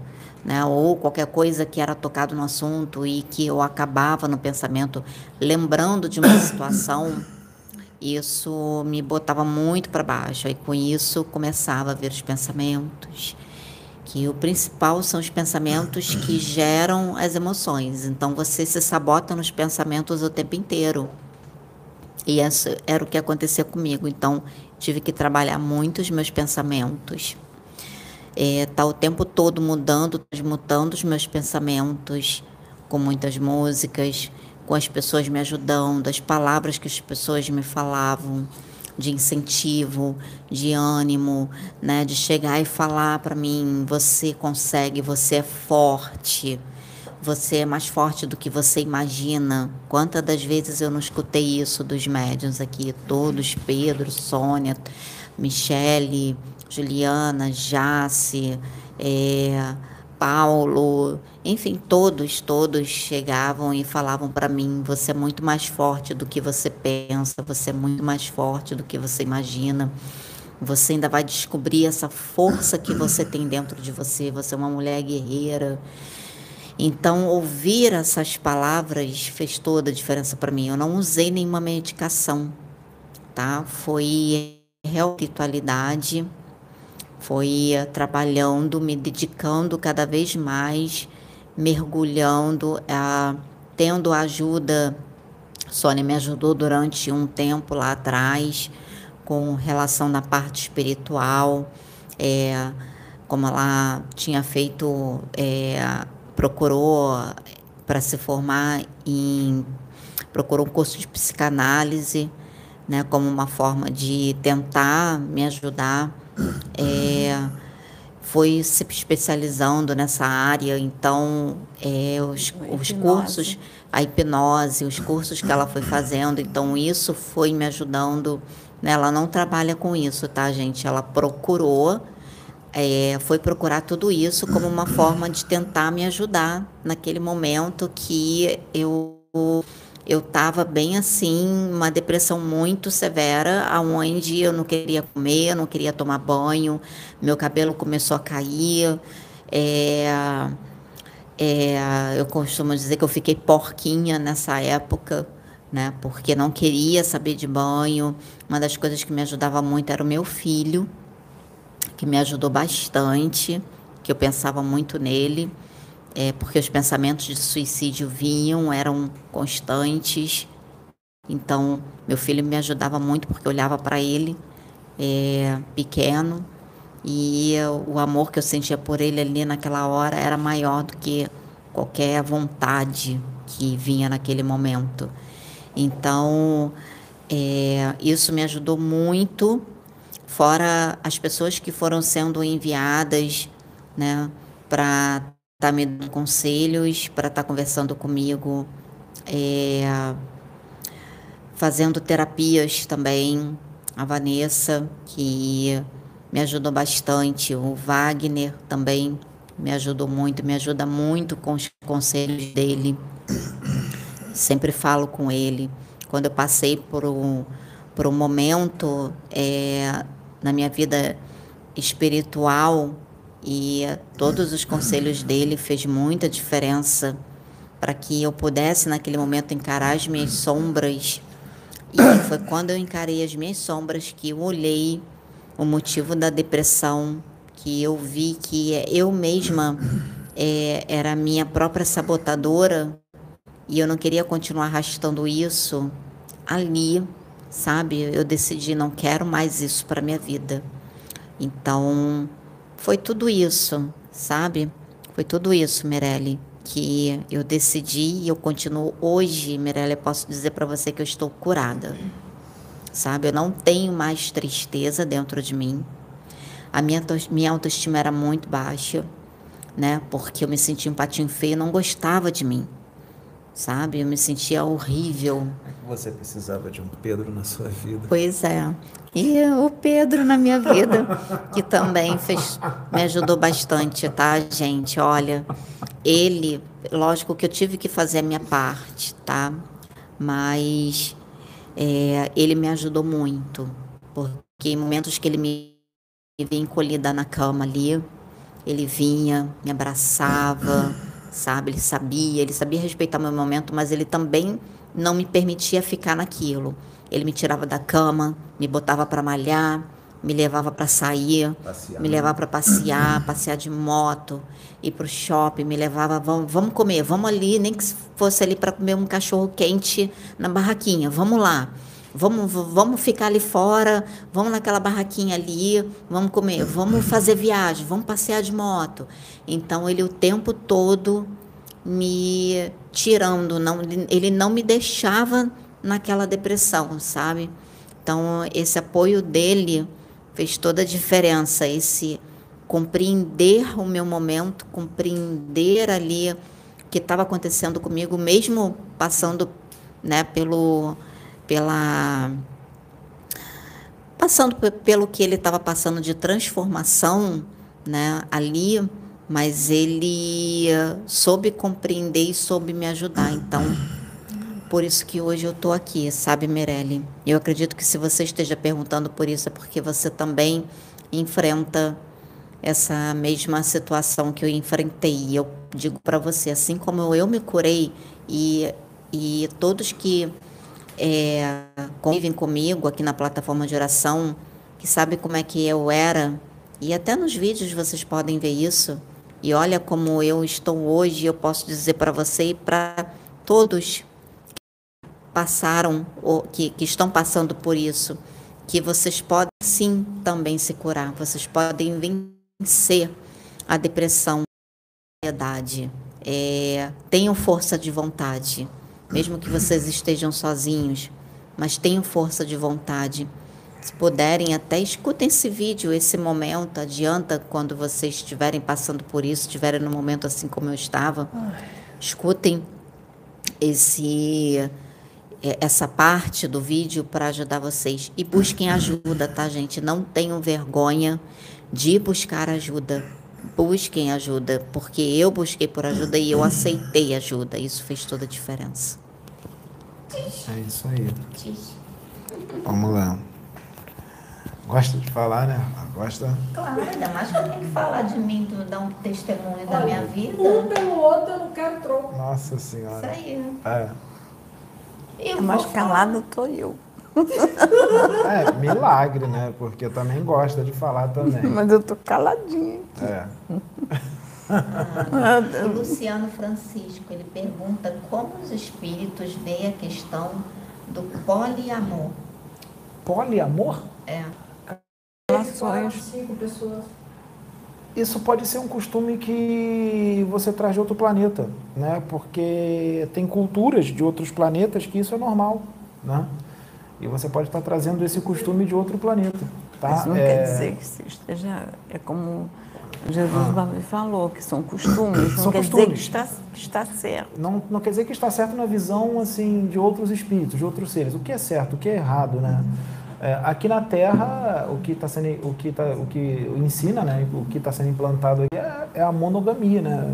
Speaker 5: né, ou qualquer coisa que era tocado no assunto e que eu acabava no pensamento lembrando de uma situação isso me botava muito para baixo. Aí com isso começava a ver os pensamentos, que o principal são os pensamentos que geram as emoções. Então você se sabota nos pensamentos o tempo inteiro. E isso era o que acontecia comigo. Então tive que trabalhar muito os meus pensamentos. É, tá o tempo todo mudando, transmutando os meus pensamentos com muitas músicas, com as pessoas me ajudando, as palavras que as pessoas me falavam de incentivo, de ânimo, né, de chegar e falar para mim, você consegue, você é forte. Você é mais forte do que você imagina. Quantas das vezes eu não escutei isso dos médiuns aqui, todos, Pedro, Sônia, Michele, Juliana, Jace, é, Paulo, enfim, todos, todos chegavam e falavam para mim: você é muito mais forte do que você pensa, você é muito mais forte do que você imagina. Você ainda vai descobrir essa força que você tem dentro de você. Você é uma mulher guerreira. Então, ouvir essas palavras fez toda a diferença para mim. Eu não usei nenhuma medicação, tá? Foi espiritualidade foi trabalhando, me dedicando cada vez mais, mergulhando, a, tendo ajuda. Sônia me ajudou durante um tempo lá atrás com relação na parte espiritual, é, como ela tinha feito, é, procurou para se formar em procurou um curso de psicanálise, né, como uma forma de tentar me ajudar é, foi se especializando nessa área, então é, os, os cursos, a hipnose, os cursos que ela foi fazendo, então isso foi me ajudando. Né? Ela não trabalha com isso, tá, gente? Ela procurou, é, foi procurar tudo isso como uma forma de tentar me ajudar naquele momento que eu eu estava bem assim, uma depressão muito severa, aonde eu não queria comer, eu não queria tomar banho, meu cabelo começou a cair. É, é, eu costumo dizer que eu fiquei porquinha nessa época, né? Porque não queria saber de banho. Uma das coisas que me ajudava muito era o meu filho, que me ajudou bastante, que eu pensava muito nele é, porque os pensamentos de suicídio vinham, eram constantes. Então, meu filho me ajudava muito porque eu olhava para ele é, pequeno e o amor que eu sentia por ele ali naquela hora era maior do que qualquer vontade que vinha naquele momento. Então, é, isso me ajudou muito, fora as pessoas que foram sendo enviadas né, para tá me dando conselhos, para estar tá conversando comigo. É, fazendo terapias também, a Vanessa, que me ajudou bastante, o Wagner também me ajudou muito, me ajuda muito com os conselhos dele. Sempre falo com ele. Quando eu passei por um, por um momento é, na minha vida espiritual e todos os conselhos dele fez muita diferença para que eu pudesse naquele momento encarar as minhas sombras. E foi quando eu encarei as minhas sombras que eu olhei o motivo da depressão, que eu vi que eu mesma é, era a minha própria sabotadora e eu não queria continuar arrastando isso ali, sabe? Eu decidi não quero mais isso para minha vida. Então, foi tudo isso, sabe? Foi tudo isso, Mirelle, que eu decidi e eu continuo hoje, Mirelle, eu posso dizer para você que eu estou curada. Sabe? Eu não tenho mais tristeza dentro de mim. A minha, minha autoestima era muito baixa, né? Porque eu me sentia um patinho feio, não gostava de mim sabe? Eu me sentia horrível.
Speaker 1: Você precisava de um Pedro na sua vida.
Speaker 5: Pois é. E o Pedro na minha vida, que também fez, me ajudou bastante, tá, gente? Olha, ele, lógico que eu tive que fazer a minha parte, tá? Mas é, ele me ajudou muito, porque em momentos que ele me via encolhida na cama ali, ele vinha, me abraçava sabe? Ele sabia, ele sabia respeitar meu momento, mas ele também não me permitia ficar naquilo. Ele me tirava da cama, me botava para malhar, me levava para sair, passear. me levava para passear, passear de moto, ir para o shopping, me levava, vamos, vamos comer, vamos ali, nem que fosse ali para comer um cachorro quente na barraquinha, vamos lá. Vamos, vamos ficar ali fora, vamos naquela barraquinha ali, vamos comer, vamos fazer viagem, vamos passear de moto. Então ele o tempo todo me tirando, não, ele não me deixava naquela depressão, sabe? Então esse apoio dele fez toda a diferença, esse compreender o meu momento, compreender ali o que estava acontecendo comigo, mesmo passando, né, pelo pela passando pelo que ele estava passando de transformação, né, ali, mas ele soube compreender e soube me ajudar. Então, por isso que hoje eu estou aqui, sabe, Mirelle? Eu acredito que se você esteja perguntando por isso é porque você também enfrenta essa mesma situação que eu enfrentei. Eu digo para você, assim como eu me curei e, e todos que é, convivem comigo aqui na plataforma de oração, que sabe como é que eu era, e até nos vídeos vocês podem ver isso. E olha como eu estou hoje, eu posso dizer para você e para todos que passaram, ou que, que estão passando por isso, que vocês podem sim também se curar, vocês podem vencer a depressão, a ansiedade. É, tenham força de vontade mesmo que vocês estejam sozinhos, mas tenham força de vontade. Se puderem, até escutem esse vídeo, esse momento, adianta quando vocês estiverem passando por isso, estiverem no momento assim como eu estava. Escutem esse é, essa parte do vídeo para ajudar vocês e busquem ajuda, tá, gente? Não tenham vergonha de buscar ajuda. Busquem ajuda, porque eu busquei por ajuda e eu aceitei ajuda. Isso fez toda a diferença.
Speaker 1: É isso aí. Vamos lá. Gosta de falar, né? Gosta?
Speaker 5: Claro, ainda mais que eu tenho que falar de mim, dar um testemunho da
Speaker 3: Olha,
Speaker 5: minha vida.
Speaker 3: Um pelo outro eu não quero troco.
Speaker 1: Nossa
Speaker 5: Isso
Speaker 1: Senhora.
Speaker 5: aí.
Speaker 1: É.
Speaker 5: Eu
Speaker 4: É mais
Speaker 5: vou
Speaker 4: calada tô eu.
Speaker 1: É, milagre, né? Porque também gosta de falar também.
Speaker 4: Mas eu tô caladinha.
Speaker 1: É.
Speaker 5: O Luciano Francisco, ele pergunta como os espíritos veem a questão do poliamor.
Speaker 1: Poliamor?
Speaker 5: É.
Speaker 4: Relações.
Speaker 3: cinco pessoas.
Speaker 1: Isso pode ser um costume que você traz de outro planeta, né? Porque tem culturas de outros planetas que isso é normal, né? E você pode estar trazendo esse costume de outro planeta. Tá?
Speaker 4: Isso não
Speaker 1: É,
Speaker 4: quer dizer que você esteja. É como Jesus me falou, que são costumes. Não
Speaker 1: São
Speaker 4: quer dizer
Speaker 1: costumes.
Speaker 4: que está, que está certo.
Speaker 1: não, não quer dizer que está certo na visão assim de outros espíritos, de outros seres. O que é certo, o que é errado, né? É, aqui na Terra, o que está sendo, o que tá, o que ensina, né? O que está sendo implantado aqui é, é a monogamia, né?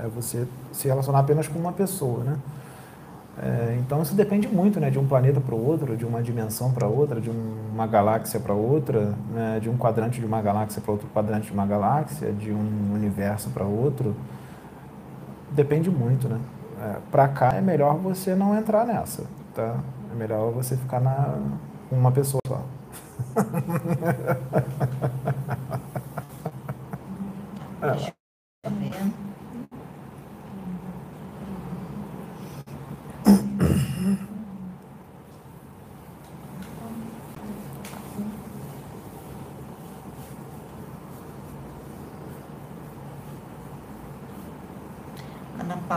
Speaker 1: É, é você se relacionar apenas com uma pessoa, né? É, então isso depende muito, né? De um planeta para o outro, de uma dimensão para outra, de uma galáxia para outra, né? De um quadrante de uma galáxia para outro quadrante de uma galáxia, de um universo para outro. Depende muito, né? É, para cá é melhor você não entrar nessa, tá? É melhor você ficar na, uma pessoa só.
Speaker 5: Deixa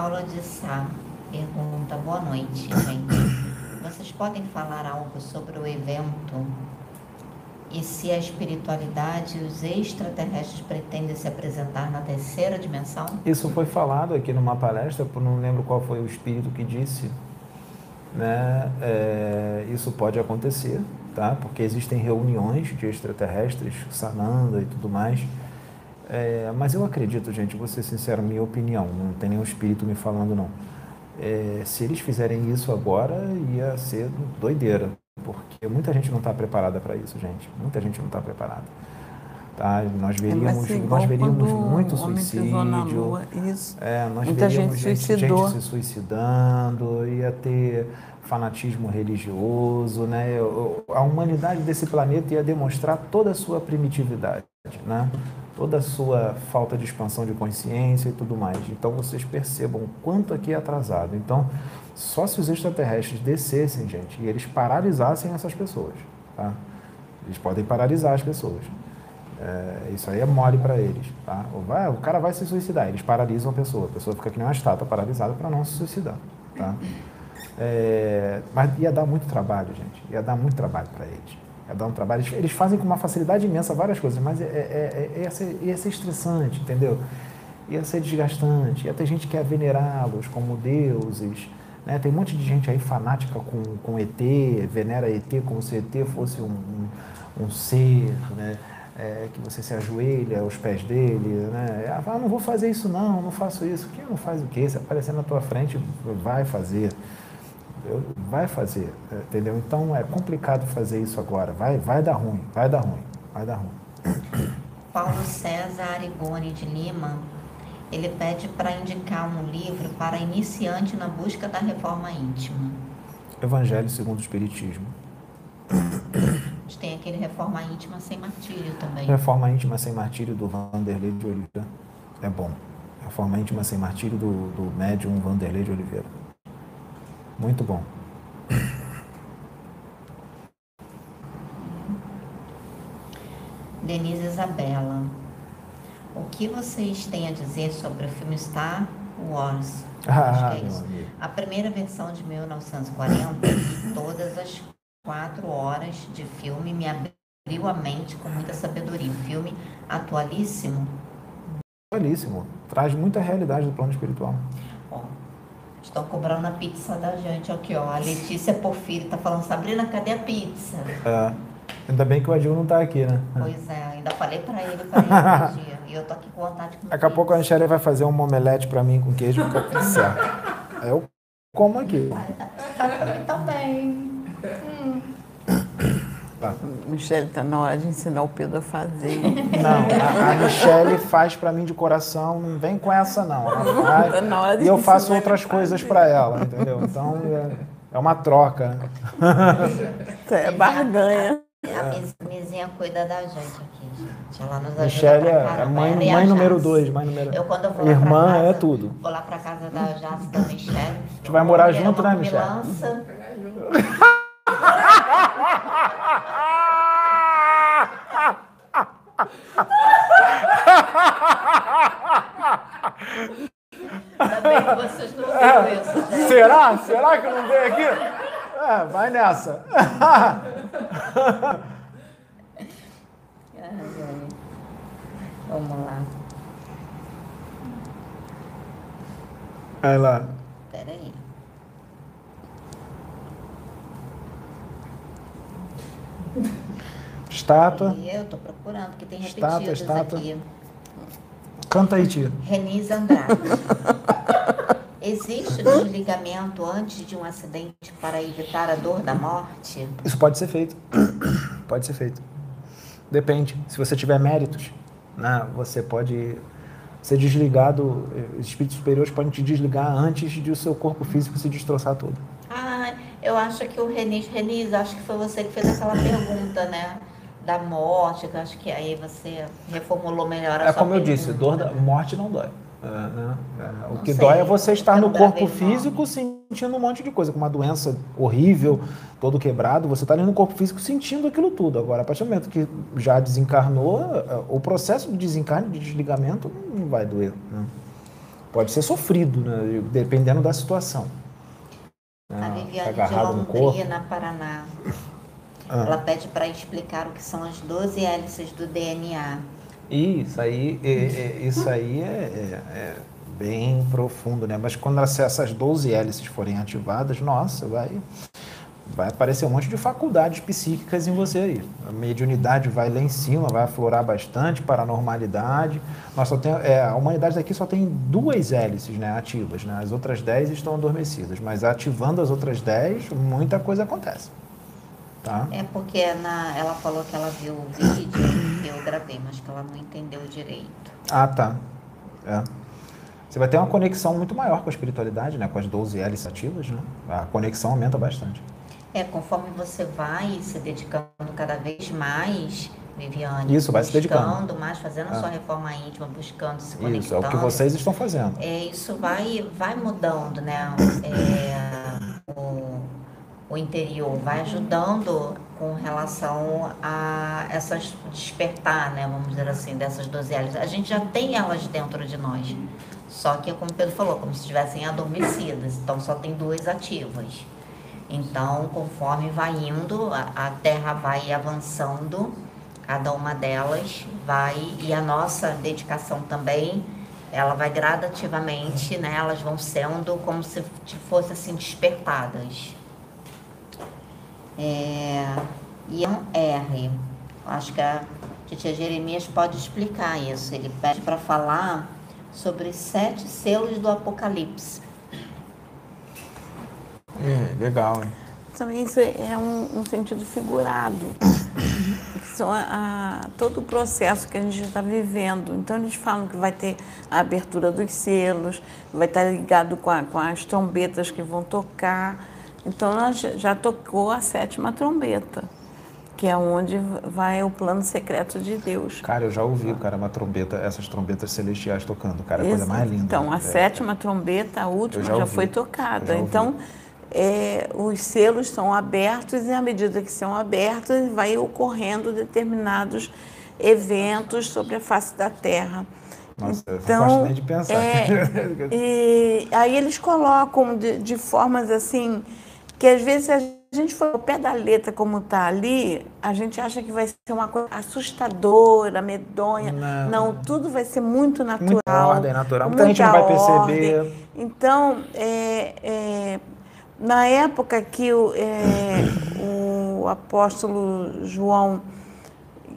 Speaker 5: Paula de Sá pergunta: Boa noite, gente. Vocês podem falar algo sobre o evento e se a espiritualidade e os extraterrestres pretendem se apresentar na terceira dimensão?
Speaker 1: Isso foi falado aqui numa palestra, não lembro qual foi o espírito que disse. Né? É, isso pode acontecer, tá? Porque existem reuniões de extraterrestres, Sananda e tudo mais. É, mas eu acredito, gente, vou ser sincero, minha opinião, não tem nenhum espírito me falando, não. É, se eles fizerem isso agora, ia ser doideira, porque muita gente não está preparada para isso, gente. Muita gente não está preparada. Tá? Nós
Speaker 4: É,
Speaker 1: veríamos,
Speaker 4: igual
Speaker 1: nós veríamos muito suicídio.
Speaker 4: lua. Isso.
Speaker 1: É, nós
Speaker 4: Muita
Speaker 1: veríamos
Speaker 4: gente
Speaker 1: gente, gente se suicidando, ia ter fanatismo religioso, né? A humanidade desse planeta ia demonstrar toda a sua primitividade, né? Toda a sua falta de expansão de consciência e tudo mais. Então vocês percebam o quanto aqui é atrasado. Então, só se os extraterrestres descessem, gente, e eles paralisassem essas pessoas, tá? Eles podem paralisar as pessoas. É, isso aí é mole para eles. Tá? O, vai- o cara vai se suicidar, eles paralisam a pessoa. A pessoa fica que nem uma estátua paralisada para não se suicidar. Tá? É, mas ia dar muito trabalho, gente. Ia dar muito trabalho para eles. Ia dar um trabalho. Eles, fazem com uma facilidade imensa várias coisas, mas é, é- é- ia, ser, ia ser estressante, entendeu? Ia ser desgastante. Ia ter gente que ia venerá-los como deuses. Né? Tem um monte de gente aí fanática com, com ET, venera ET como se ET fosse um, um, um ser, né? É, que você se ajoelha aos pés dele, né? Ah, não vou fazer isso não, não faço isso. Quem não faz o quê? Se aparecer na tua frente, vai fazer. Eu- Vai fazer, entendeu? Então é complicado fazer isso agora. Vai, vai dar ruim, vai dar ruim, vai dar ruim.
Speaker 5: Paulo César Arigoni de Lima, ele pede para indicar um livro para iniciante na busca da reforma íntima.
Speaker 1: Evangelho segundo o Espiritismo.
Speaker 5: A gente tem aquele reforma íntima sem martírio também.
Speaker 1: Reforma íntima sem martírio do Vanderlei de Oliveira. É bom. Reforma íntima sem martírio do, do médium Vanderlei de Oliveira. Muito bom.
Speaker 5: Denise Isabela, o que vocês têm a dizer sobre o filme Star Wars?
Speaker 1: Ah,
Speaker 5: é. A primeira versão de 1940 e todas as quatro horas de filme me abriu a mente com muita sabedoria. Um filme atualíssimo.
Speaker 1: Belíssimo. Traz muita realidade do plano espiritual.
Speaker 5: Ó, estão cobrando a pizza da gente aqui, ó. A Letícia Porfírio tá falando, Sabrina, cadê a pizza?
Speaker 1: É, ainda bem que o Adil não está aqui, né?
Speaker 5: Pois é, ainda falei pra ele pra ele dia. E eu tô aqui com vontade de comer
Speaker 1: Daqui a pouco a. Michelle vai fazer um omelete para mim com queijo, fica tudo certo. Aí eu como aqui.
Speaker 5: Tá pra mim também.
Speaker 4: Michele, está na hora de ensinar o Pedro a fazer.
Speaker 1: Não, a, a Michelle faz para mim de coração, não vem com essa não. Ela faz,
Speaker 4: Tá na hora de
Speaker 1: e eu faço outras coisas para ela, entendeu? Então é, é uma troca. né?
Speaker 4: É barganha.
Speaker 5: A Mizinha cuida da gente aqui, gente. Ela nos ajuda
Speaker 1: Michelle é, é mãe,
Speaker 5: e a
Speaker 1: mãe número dois, mãe número
Speaker 5: Eu quando eu vou lá
Speaker 1: Irmã
Speaker 5: pra casa,
Speaker 1: é tudo.
Speaker 5: Vou lá pra casa da Jace da Michelle. A
Speaker 1: gente vai morar junto, né, Michelle? Será? Será que eu não veio aqui? É, vai nessa.
Speaker 5: Vamos lá.
Speaker 1: Vai lá. Estátua.
Speaker 5: E eu tô procurando, que tem
Speaker 1: Estátua,
Speaker 5: repetidas
Speaker 1: estátua.
Speaker 5: aqui.
Speaker 1: Canta aí, tia.
Speaker 5: Renise Andrade. Existe desligamento antes de um acidente para evitar a dor da morte?
Speaker 1: Isso pode ser feito. Pode ser feito. Depende. Se você tiver méritos, né, você pode ser desligado. eh, Os espíritos superiores podem te desligar antes de o seu corpo físico se destroçar todo.
Speaker 5: Ah, eu acho que o Renise, Renise, acho que foi você que fez aquela pergunta, né? Da morte, que eu acho que aí você reformulou melhor a
Speaker 1: É como eu
Speaker 5: pergunta.
Speaker 1: disse, dor da morte não dói. É, né? É, o que
Speaker 5: sei,
Speaker 1: dói é você estar
Speaker 5: eu
Speaker 1: no corpo físico sentindo um monte de coisa, com uma doença horrível, todo quebrado. Você está ali no corpo físico sentindo aquilo tudo. Agora, a partir do momento que já desencarnou, é, o processo de desencarne, de desligamento, não vai doer. né? Pode ser sofrido, né? dependendo da situação.
Speaker 5: A? Viviane
Speaker 1: Tá
Speaker 5: de. Londrina, Paraná.
Speaker 1: Ah.
Speaker 5: Ela pede para explicar o que são as 12 hélices do DNA.
Speaker 1: Isso aí, é, é- isso aí é, é- bem profundo, né? Mas quando essa- essas 12 hélices forem ativadas, nossa, vai, vai aparecer um monte de faculdades psíquicas em você aí. A mediunidade vai lá em cima, vai aflorar bastante, paranormalidade. Nós só tem, é, a humanidade daqui só tem duas hélices né, ativas, né? As outras 10 estão adormecidas, mas ativando as outras 10, muita coisa acontece. Tá?
Speaker 5: É porque na, ela falou que ela viu o vídeo que eu gravei, mas que ela não entendeu direito.
Speaker 1: Ah, tá. É. Você vai ter uma conexão muito maior com a espiritualidade, né? Com as 12 hélices ativas, né? A conexão aumenta bastante.
Speaker 5: É, conforme você vai se dedicando cada vez mais, Viviane.
Speaker 1: Isso, vai se dedicando.
Speaker 5: Buscando mais, fazendo a
Speaker 1: É.
Speaker 5: sua reforma íntima, buscando, se conectando.
Speaker 1: Isso, é o que vocês estão fazendo.
Speaker 5: É, isso vai, vai mudando, né? É, o, o interior vai ajudando com relação a essas despertar, né? Vamos dizer assim, dessas 12 hélices. A gente já tem elas dentro de nós. Só que, como o Pedro falou, como se estivessem adormecidas. Então, só tem duas ativas. Então, conforme vai indo, a, a Terra vai avançando, cada uma delas vai, e a nossa dedicação também, ela vai gradativamente, né? Elas vão sendo como se fossem assim despertadas. É, e um R. Acho que a Titia Jeremias pode explicar isso. Ele pede para falar sobre sete selos do Apocalipse.
Speaker 1: É, legal, hein?
Speaker 4: Também isso é um, um sentido figurado. São a, a- todo o processo que a gente está vivendo. Então, eles falam que vai ter a abertura dos selos, vai estar ligado com, a- com as trombetas que vão tocar. Então, nós já- tocou a sétima trombeta, que é onde vai o plano secreto de Deus.
Speaker 1: Cara, eu já ouvi, cara, uma trombeta, essas trombetas celestiais tocando, cara, é a coisa mais linda.
Speaker 4: Então, a
Speaker 1: É.
Speaker 4: sétima trombeta, a última, já,
Speaker 1: já
Speaker 4: foi tocada.
Speaker 1: já.
Speaker 4: Então, é, os selos são abertos e, à medida que são abertos, vai ocorrendo determinados eventos sobre a face da Terra.
Speaker 1: Nossa, eu não
Speaker 4: Então,
Speaker 1: gosto nem de pensar.
Speaker 4: é, e aí eles colocam de, de formas assim, que às vezes a gente for ao pé da letra como está ali, a gente acha que vai ser uma coisa assustadora, medonha.
Speaker 1: Não.
Speaker 4: Não, tudo vai ser muito natural.
Speaker 1: Muita ordem natural. Muita gente não vai perceber.
Speaker 4: ordem. Então, é, é, na época que o, é, o apóstolo João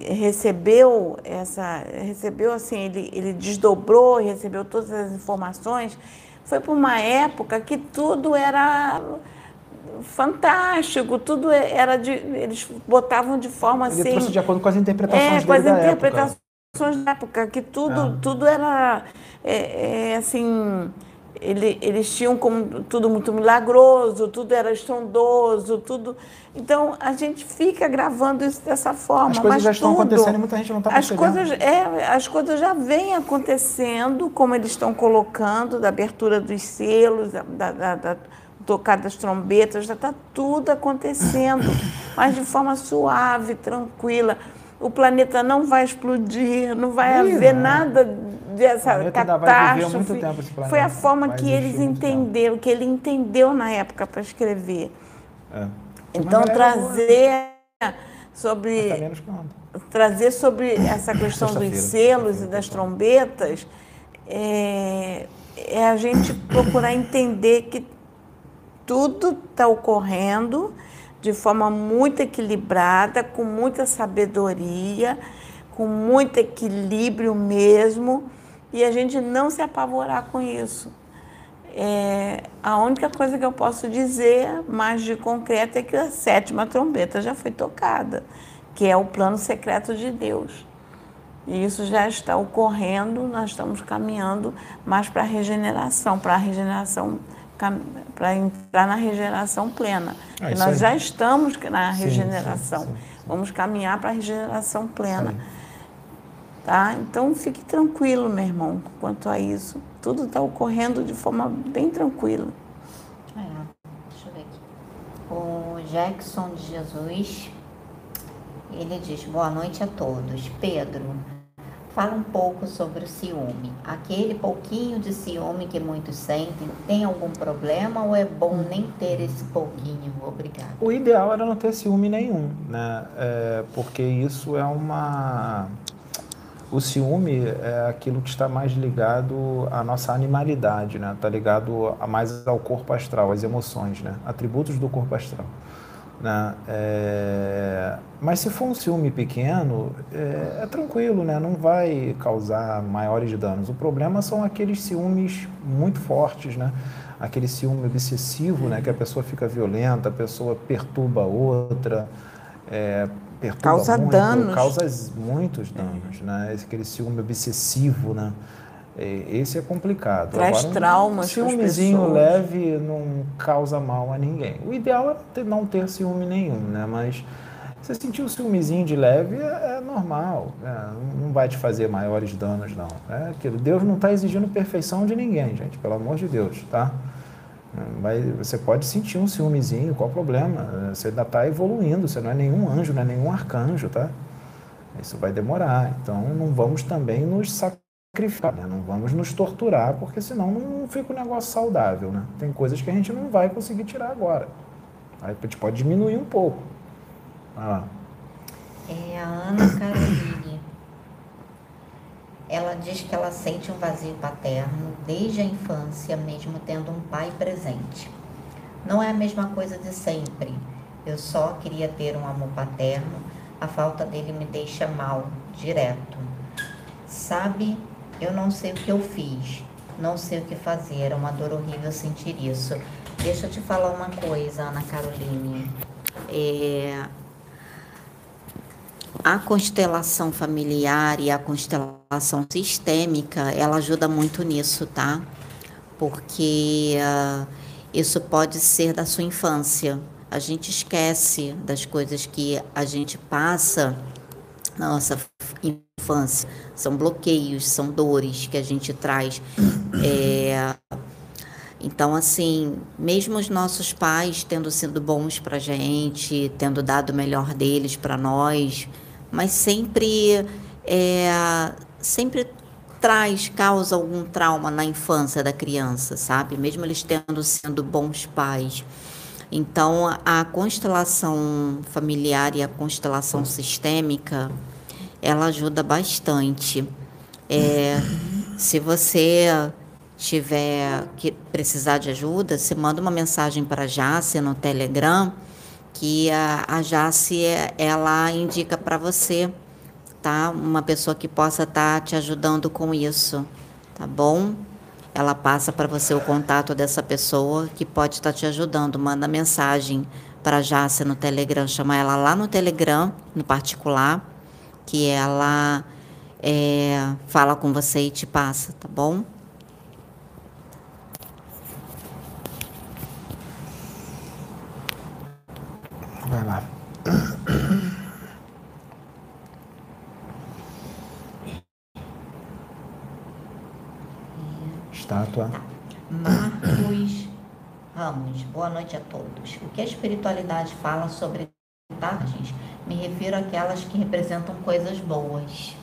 Speaker 4: recebeu essa, recebeu assim, ele, ele desdobrou e recebeu todas as informações, foi por uma época que tudo era fantástico, tudo era de, eles botavam de forma
Speaker 1: Ele
Speaker 4: assim,
Speaker 1: trouxe de acordo com as interpretações
Speaker 4: é, com as
Speaker 1: dele da época.
Speaker 4: interpretações da época, que tudo,
Speaker 1: Ah.
Speaker 4: tudo era é, é, assim. Ele, eles tinham como tudo muito milagroso, tudo era estrondoso, tudo. Então a gente fica gravando isso dessa forma.
Speaker 1: As coisas
Speaker 4: mas
Speaker 1: já estão
Speaker 4: tudo,
Speaker 1: acontecendo e muita gente não está
Speaker 4: as
Speaker 1: percebendo.
Speaker 4: coisas, é, as coisas já vêm acontecendo, como eles estão colocando, da abertura dos selos, da, da, da tocar das trombetas, já está tudo acontecendo, mas de forma suave, tranquila. O planeta não vai explodir, não vai
Speaker 1: Ih,
Speaker 4: haver
Speaker 1: não.
Speaker 4: nada dessa catástrofe. Foi a forma que eles
Speaker 1: muito tempo.
Speaker 4: entenderam, que ele entendeu na época para escrever.
Speaker 1: É.
Speaker 4: Então,
Speaker 1: galera boa.
Speaker 4: trazer sobre
Speaker 1: Tá
Speaker 4: trazer sobre essa questão dos selos e das trombetas é, é a gente procurar entender que tudo está ocorrendo de forma muito equilibrada, com muita sabedoria, com muito equilíbrio mesmo, e a gente não se apavorar com isso. É, a única coisa que eu posso dizer mais de concreto é que a sétima trombeta já foi tocada, que é o plano secreto de Deus. E isso já está ocorrendo, nós estamos caminhando mais para a regeneração, para a regeneração, para entrar na regeneração plena.
Speaker 1: Ah,
Speaker 4: nós
Speaker 1: aí.
Speaker 4: já estamos na regeneração.
Speaker 1: sim, sim, sim.
Speaker 4: Vamos caminhar para a regeneração plena. Tá? Então fique tranquilo, meu irmão, quanto a isso. Tudo está ocorrendo de forma bem tranquila.
Speaker 5: É, deixa eu ver aqui. O Jackson de Jesus, ele diz, boa noite a todos. Pedro, fala um pouco sobre o ciúme. Aquele pouquinho de ciúme que muitos sentem, tem algum problema ou é bom nem ter esse pouquinho? Obrigada.
Speaker 1: O ideal era não ter ciúme nenhum, né? É, porque isso é uma. O ciúme é aquilo que está mais ligado à nossa animalidade, né? Está ligado a mais ao corpo astral, às emoções, né? Atributos do corpo astral. Né? É, Mas se for um ciúme pequeno, é, é tranquilo, né? Não vai causar maiores danos. O problema são aqueles ciúmes muito fortes, né? Aquele ciúme obsessivo, né? Que a pessoa fica violenta, a pessoa perturba a outra, é, perturba
Speaker 4: Causa
Speaker 1: muito,
Speaker 4: danos.
Speaker 1: causa muitos danos, né? Aquele ciúme obsessivo, né? É, Esse é complicado.
Speaker 4: Traz
Speaker 1: um
Speaker 4: traumas pras
Speaker 1: ciúmezinho leve não causa mal a ninguém. O ideal é não ter ciúme nenhum, né? Mas você sentir o ciúmezinho de leve é, é normal, né? não vai te fazer maiores danos, não. É aquilo. Deus não está exigindo perfeição de ninguém, gente, pelo amor de Deus, tá? Vai, você pode sentir um ciúmezinho, qual o problema? Você ainda está evoluindo, você não é nenhum anjo, não é nenhum arcanjo, tá? Isso vai demorar. Então não vamos também nos né? não vamos nos torturar, porque senão não fica um negócio saudável. Né? Tem coisas que a gente não vai conseguir tirar agora. Aí a gente pode diminuir um pouco.
Speaker 5: É a Ana Caroline. Ela diz que ela sente um vazio paterno desde a infância, mesmo tendo um pai presente. Não é a mesma coisa de sempre. Eu só queria ter um amor paterno, a falta dele me deixa mal, direto. Sabe, eu não sei o que eu fiz, não sei o que fazer, é uma dor horrível sentir isso. Deixa eu te falar uma coisa, Ana Caroline. É, a constelação familiar e a constelação sistêmica, ela ajuda muito nisso, tá? Porque ah, isso pode ser da sua infância. A gente esquece das coisas que a gente passa na nossa infância. São bloqueios, são dores que a gente traz. É, então, assim, mesmo os nossos pais tendo sido bons para gente, tendo dado o melhor deles para nós, mas sempre, é, sempre traz, causa algum trauma na infância da criança, sabe? Mesmo eles tendo sido bons pais. Então, a constelação familiar e a constelação sistêmica, ela ajuda bastante. É, se você tiver que precisar de ajuda, você manda uma mensagem para a Jace no Telegram, que a, a Jace, ela indica para você, tá? Uma pessoa que possa estar te ajudando com isso, tá bom? Ela passa para você o contato dessa pessoa que pode estar te ajudando. Manda mensagem para Jace no Telegram, chama ela lá no Telegram, no particular, que ela é, fala com você e te passa, tá bom?
Speaker 1: vai lá. Estátua.
Speaker 5: Marcos Ramos, boa noite a todos. O que a espiritualidade fala sobre tardes? Me refiro àquelas que representam coisas boas.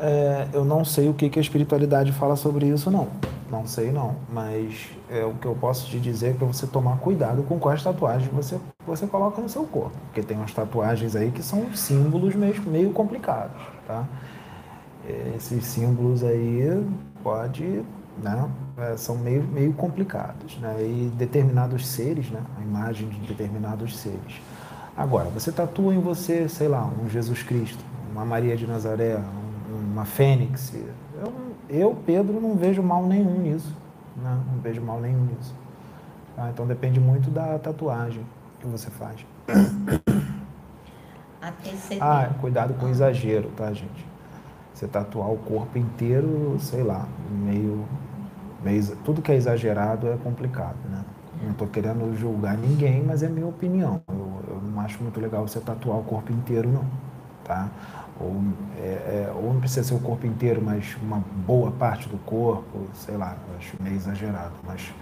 Speaker 1: É, eu não sei o que, que a espiritualidade fala sobre isso, não. Não sei, não. Mas é, o que eu posso te dizer é para você tomar cuidado com quais tatuagens você você coloca no seu corpo. Porque tem umas tatuagens aí que são símbolos meio, meio complicados, tá? Esses símbolos aí pode, né, é, são meio, meio complicados, né? E determinados seres, né, a imagem de determinados seres. Agora, você tatua em você, sei lá, um Jesus Cristo, uma Maria de Nazaré, um- uma Fênix. Eu, eu, Pedro, não vejo mal nenhum nisso. Né? Não vejo mal nenhum nisso. Tá? Então depende muito da tatuagem que você faz. Ah, cuidado com o exagero, tá, gente? Você tatuar o corpo inteiro, sei lá, meio. meio tudo que é exagerado é complicado, né? Não estou querendo julgar ninguém, mas é minha opinião. Eu, eu não acho muito legal você tatuar o corpo inteiro, não. Tá? Ou, é, é, ou não precisa ser o corpo inteiro, mas uma boa parte do corpo, sei lá, eu acho meio exagerado. Mas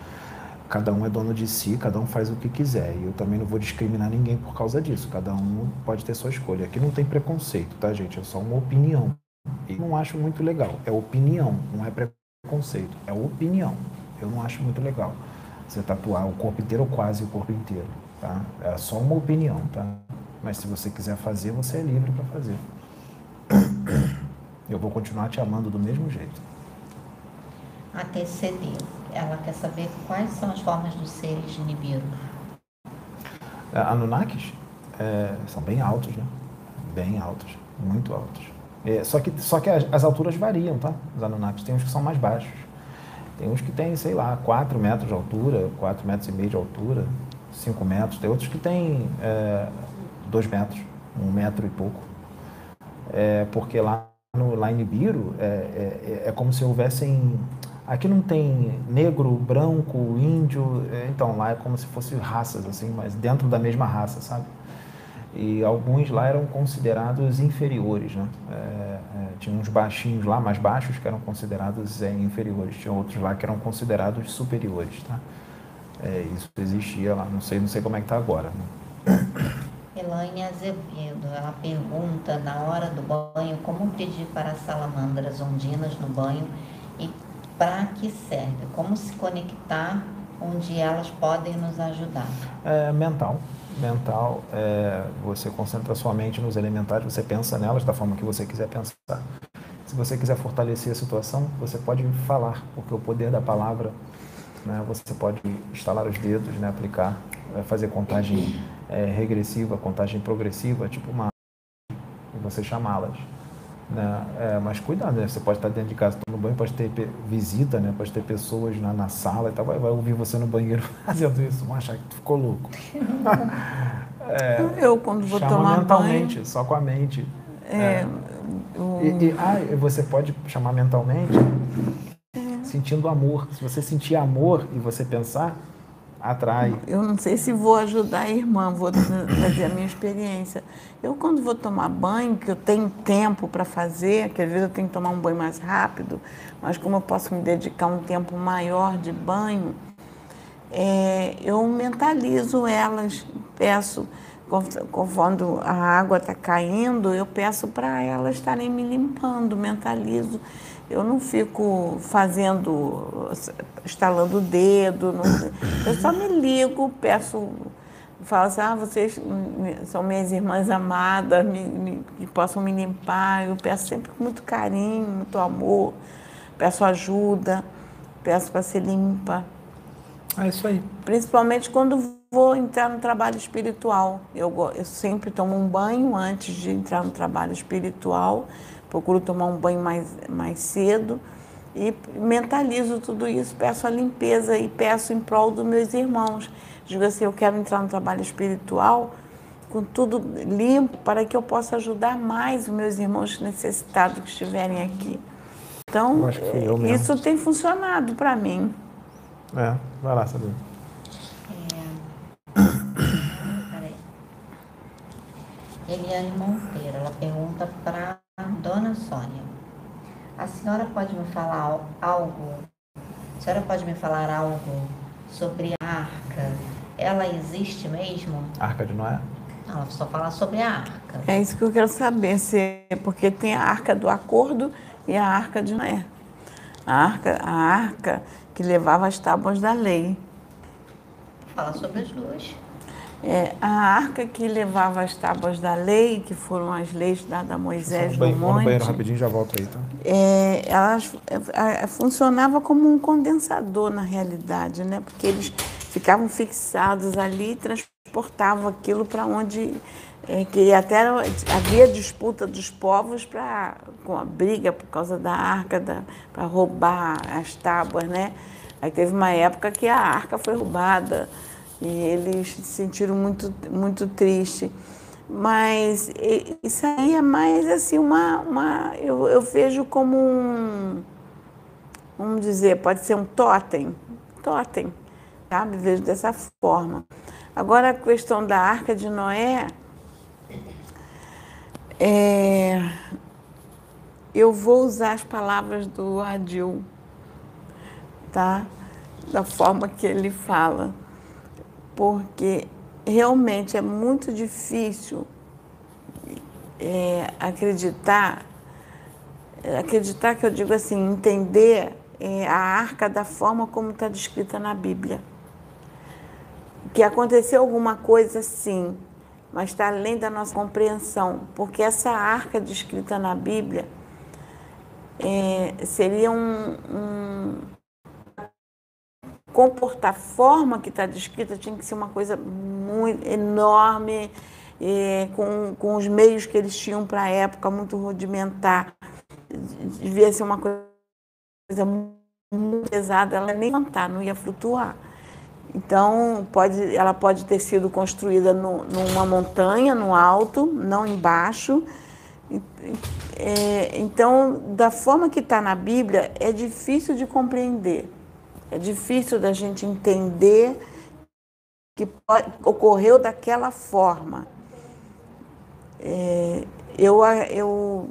Speaker 1: cada um é dono de si, cada um faz o que quiser. E eu também não vou discriminar ninguém por causa disso. Cada um pode ter sua escolha. Aqui não tem preconceito, tá, gente? É só uma opinião. E não acho muito legal. É opinião, não é preconceito. É opinião. Eu não acho muito legal. Você tatuar o corpo inteiro ou quase o corpo inteiro, tá? É só uma opinião, tá? Mas se você quiser fazer, você é livre para fazer. Eu vou continuar te amando do mesmo jeito.
Speaker 5: ATCD. Ela quer saber quais são as formas dos seres de Nibiru.
Speaker 1: É, Anunnakis é, são bem altos, né? Bem altos, muito altos. É, só que, só que as, as alturas variam, tá? Os Anunnakis tem uns que são mais baixos. Tem uns que tem, sei lá, 4 metros de altura, 4 metros e meio de altura, 5 metros. Tem outros que tem 2 metros, 1 um metro e pouco. É, porque lá, no, lá em Nibiru é, é, é como se houvessem. Aqui não tem negro, branco, índio, é, então lá é como se fossem raças, assim, mas dentro da mesma raça, sabe? E alguns lá eram considerados inferiores, né? É, é, tinha uns baixinhos lá, mais baixos, que eram considerados é, inferiores. Tinha outros lá que eram considerados superiores, tá? É, isso existia lá, não sei, não sei como é que tá agora. Né?
Speaker 5: Elaine Azevedo, ela pergunta na hora do banho como pedir para as salamandras ondinas no banho e para que serve, como se conectar onde elas podem nos ajudar.
Speaker 1: É, mental. Mental, é, você concentra sua mente nos elementares, você pensa nelas da forma que você quiser pensar. Se você quiser fortalecer a situação, você pode falar, porque o poder da palavra, né, você pode estalar os dedos, né, aplicar, é, fazer contagem é, regressiva, contagem progressiva, tipo uma e você chamá-las. Né? É, mas cuidado, né? Você pode estar dentro de casa tomando banho, pode ter visita, né? Pode ter pessoas na, na sala e tal, vai, vai ouvir você no banheiro fazendo isso, vão achar que tu ficou louco. É,
Speaker 4: Eu, quando vou
Speaker 1: chama
Speaker 4: tomar
Speaker 1: mentalmente,
Speaker 4: banho,
Speaker 1: só com a mente.
Speaker 4: é, eu-
Speaker 1: E, e, ah, você pode chamar mentalmente
Speaker 4: É.
Speaker 1: sentindo amor. Se você sentir amor e você pensar, atrai.
Speaker 4: Eu não sei se vou ajudar a irmã, vou trazer a minha experiência. Eu, quando vou tomar banho, que eu tenho tempo para fazer, que às vezes eu tenho que tomar um banho mais rápido, mas como eu posso me dedicar um tempo maior de banho, é, eu mentalizo elas, peço, con- quando a água está caindo, eu peço para elas estarem me limpando, mentalizo. Eu não fico fazendo, estalando o dedo, não- eu só me ligo, peço, falo assim, ah, vocês são minhas irmãs amadas, me, me- que possam me limpar. Eu peço sempre com muito carinho, muito amor, peço ajuda, peço para ser limpa
Speaker 1: É isso aí.
Speaker 4: principalmente quando vou entrar no trabalho espiritual. Eu, eu sempre tomo um banho antes de entrar no trabalho espiritual, procuro tomar um banho mais, mais cedo e mentalizo tudo isso, peço a limpeza e peço em prol dos meus irmãos. Digo assim, eu quero entrar no trabalho espiritual com tudo limpo para que eu possa ajudar mais os meus irmãos necessitados que estiverem aqui. Então, isso tem funcionado para mim.
Speaker 1: É, vai lá, Sabrina.
Speaker 5: Peraí. Eliane Monteiro, ela pergunta para Dona Sônia. A senhora pode me falar al- algo? A senhora pode me falar algo sobre a arca? Ela existe mesmo?
Speaker 1: Arca de Noé?
Speaker 5: Ela só fala sobre a arca.
Speaker 4: É isso que eu quero saber, se, porque tem a arca do acordo e a arca de Noé. A arca, a arca que levava as tábuas da lei.
Speaker 5: Fala sobre as duas.
Speaker 4: É, a arca que levava as tábuas da lei, que foram as leis dadas a Moisés
Speaker 1: Vou
Speaker 4: no
Speaker 1: banheiro
Speaker 4: monte,
Speaker 1: rapidinho já volto aí, tá?
Speaker 4: é, elas é, é, funcionava como um condensador na realidade, né? Porque eles ficavam fixados ali e transportavam aquilo para onde é, que até havia disputa dos povos para com a briga por causa da arca para roubar as tábuas, né? Aí teve uma época que a arca foi roubada e eles se sentiram muito muito triste. Mas isso aí é mais assim uma, uma eu, eu vejo como um vamos dizer, pode ser um totem, totem, sabe? Vejo dessa forma. Agora a questão da arca de Noé, é, eu vou usar as palavras do Adil, tá? Da forma que ele fala, porque realmente é muito difícil é, acreditar, acreditar que eu digo assim, entender é, a arca da forma como está descrita na Bíblia. Que aconteceu alguma coisa, sim, mas está além da nossa compreensão, porque essa arca descrita na Bíblia é, seria um, um comportar a forma que está descrita tinha que ser uma coisa muito enorme, com, com os meios que eles tinham para a época, muito rudimentar. Devia ser uma coisa muito pesada, ela nem levantar, não ia flutuar. Então, pode, ela pode ter sido construída no, numa montanha, no alto, não embaixo. É, então, da forma que está na Bíblia, é difícil de compreender. É difícil da gente entender que ocorreu daquela forma. É, eu, eu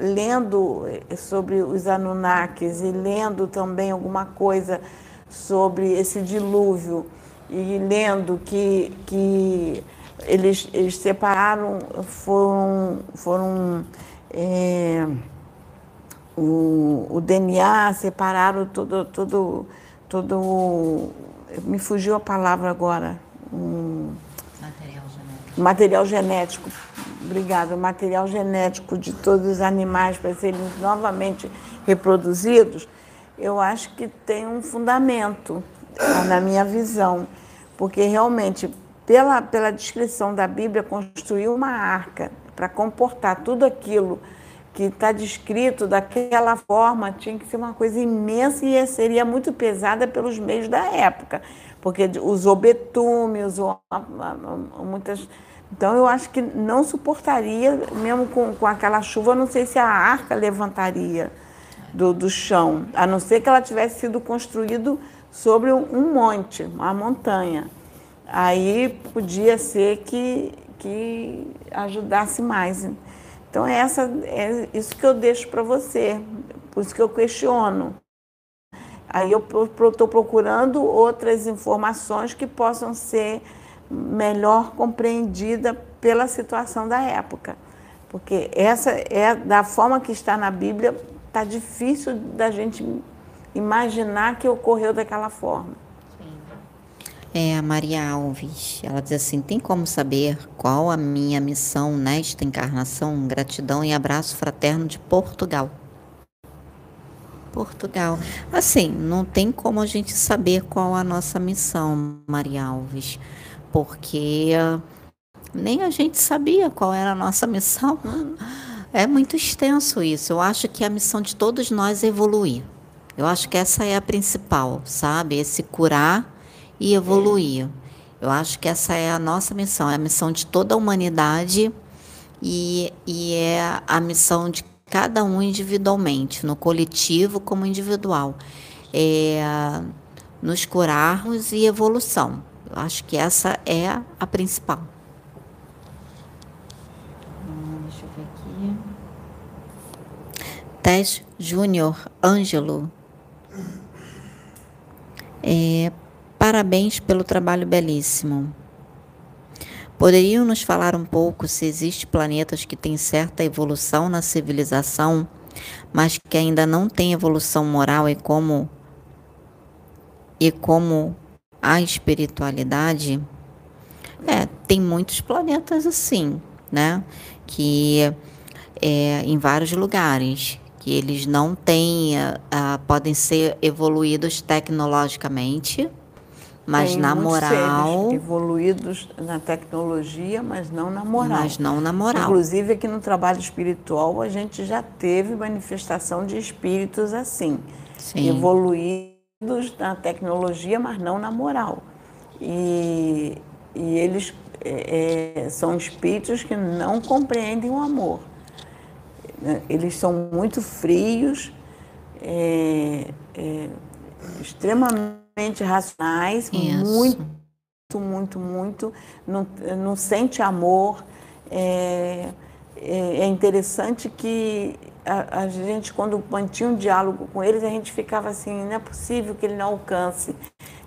Speaker 4: lendo sobre os Anunnakis e lendo também alguma coisa sobre esse dilúvio e lendo que, que eles, eles separaram, foram, foram é, o, o DNA, separaram todo, todo, todo. Me fugiu a palavra agora. Um,
Speaker 5: Material genético.
Speaker 4: material genético. Obrigada. O material genético de todos os animais para serem novamente reproduzidos, eu acho que tem um fundamento tá, na minha visão, porque realmente, pela, pela descrição da Bíblia, construir uma arca para comportar tudo aquilo que está descrito daquela forma tinha que ser uma coisa imensa e seria muito pesada pelos meios da época, porque usou betume, usou muitas. Então eu acho que não suportaria, mesmo com, com aquela chuva, não sei se a arca levantaria do, do chão, a não ser que ela tivesse sido construído sobre um, um monte, uma montanha. Aí podia ser que, que ajudasse mais. Então, essa, é isso que eu deixo para você, por isso que eu questiono. Aí eu estou procurando outras informações que possam ser melhor compreendidas pela situação da época. Porque essa é da forma que está na Bíblia, está difícil da gente imaginar que ocorreu daquela forma.
Speaker 5: É, a Maria Alves, ela diz assim: tem como saber qual a minha missão nesta encarnação? Gratidão e abraço fraterno de Portugal. Portugal. Assim, não tem como a gente saber qual a nossa missão, Maria Alves, porque nem a gente sabia qual era a nossa missão. É muito extenso isso. Eu acho que a missão de todos nós é evoluir. Eu acho que essa é a principal, sabe? Esse curar e evoluir. Eu acho que essa é a nossa missão, é a missão de toda a humanidade e, e é a missão de cada um individualmente, no coletivo como individual. É nos curarmos e evolução. Eu acho que essa é a principal. Hum, Deixa eu ver aqui. Tess Júnior Ângelo. É, parabéns pelo trabalho belíssimo. Poderiam nos falar um pouco se existem planetas que têm certa evolução na civilização, mas que ainda não têm evolução moral e como e como a espiritualidade? É, tem muitos planetas assim, né? Que é, em vários lugares que eles não têm, ah, podem ser evoluídos tecnologicamente, mas
Speaker 4: Tem
Speaker 5: na moral,
Speaker 4: evoluídos na tecnologia, mas não na moral.
Speaker 5: mas não na moral.
Speaker 4: Inclusive aqui no trabalho espiritual a gente já teve manifestação de espíritos assim,
Speaker 5: Sim.
Speaker 4: evoluídos na tecnologia, mas não na moral. E, e eles é, é, são espíritos que não compreendem o amor. Eles são muito frios, é, é, extremamente racionais,
Speaker 5: Isso.
Speaker 4: muito muito, muito, não, não sente amor. É, é, é interessante que a, a gente, quando mantinha um diálogo com eles, a gente ficava assim, não é possível que ele não alcance.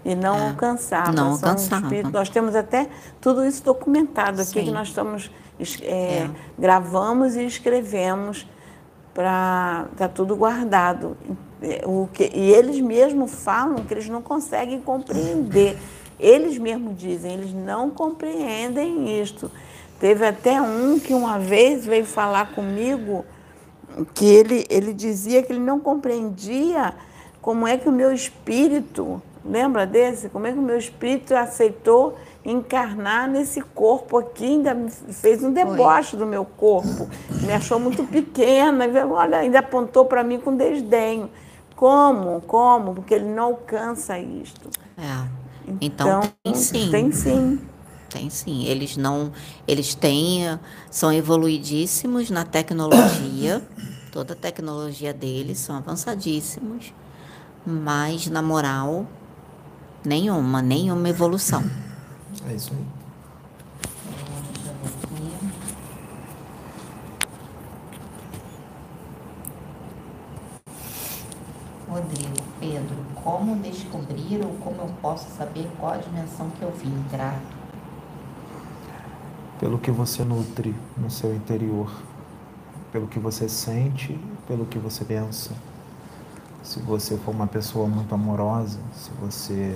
Speaker 4: E não
Speaker 5: É,
Speaker 4: alcançava.
Speaker 5: não alcançava.
Speaker 4: espíritos- nós temos até tudo isso documentado aqui,
Speaker 5: Sim.
Speaker 4: que nós estamos, es- é,
Speaker 5: É.
Speaker 4: gravamos e escrevemos para tá tudo guardado. É, O que, e eles mesmos falam que eles não conseguem compreender. Eles mesmos dizem, eles não compreendem isto. Teve até um que uma vez veio falar comigo que ele, ele dizia que ele não compreendia como é que o meu espírito, lembra desse? Como é que o meu espírito aceitou encarnar nesse corpo aqui, ainda fez um deboche do meu corpo, me achou muito pequena, e olha, ainda apontou para mim com desdenho. Como? Como? Porque ele não alcança isto.
Speaker 5: É. Então, tem sim.
Speaker 4: Tem sim.
Speaker 5: Tem sim. Eles não. Eles têm. São evoluidíssimos na tecnologia. Toda a tecnologia deles são avançadíssimos. Mas na moral, nenhuma, nenhuma evolução.
Speaker 1: É isso aí.
Speaker 5: Rodrigo, Pedro, como descobrir ou como eu posso saber qual a dimensão que eu vim? Grato.
Speaker 1: Pelo que você nutre no seu interior, pelo que você sente, pelo que você pensa. Se você for uma pessoa muito amorosa, se você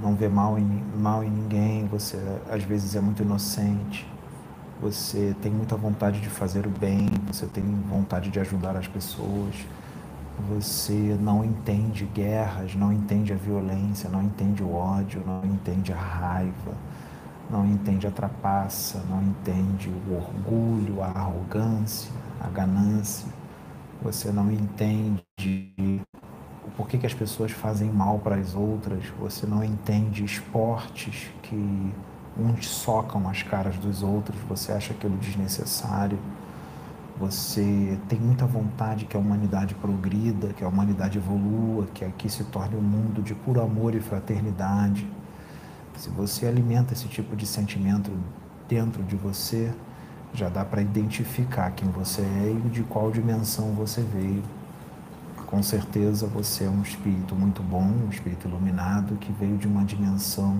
Speaker 1: não vê mal em, mal em ninguém, você às vezes é muito inocente, você tem muita vontade de fazer o bem, você tem vontade de ajudar as pessoas, você não entende guerras, não entende a violência, não entende o ódio, não entende a raiva, não entende a trapaça, não entende o orgulho, a arrogância, a ganância, você não entende o porquê que as pessoas fazem mal para as outras, você não entende esportes que uns socam as caras dos outros, você acha aquilo desnecessário, você tem muita vontade que a humanidade progrida, que a humanidade evolua, que aqui se torne um mundo de puro amor e fraternidade. Se você alimenta esse tipo de sentimento dentro de você, já dá para identificar quem você é e de qual dimensão você veio. Com certeza você é um espírito muito bom, um espírito iluminado que veio de uma dimensão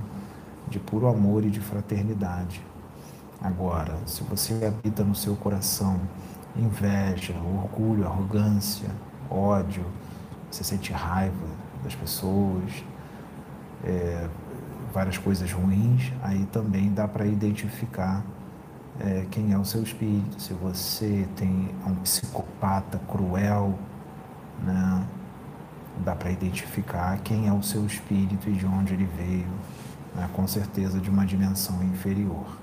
Speaker 1: de puro amor e de fraternidade. Agora, se você habita no seu coração inveja, orgulho, arrogância, ódio, você sente raiva das pessoas, é, várias coisas ruins, aí também dá para identificar é, quem é o seu espírito. Se você tem um psicopata cruel, né, dá para identificar quem é o seu espírito e de onde ele veio, né, com certeza de uma dimensão inferior.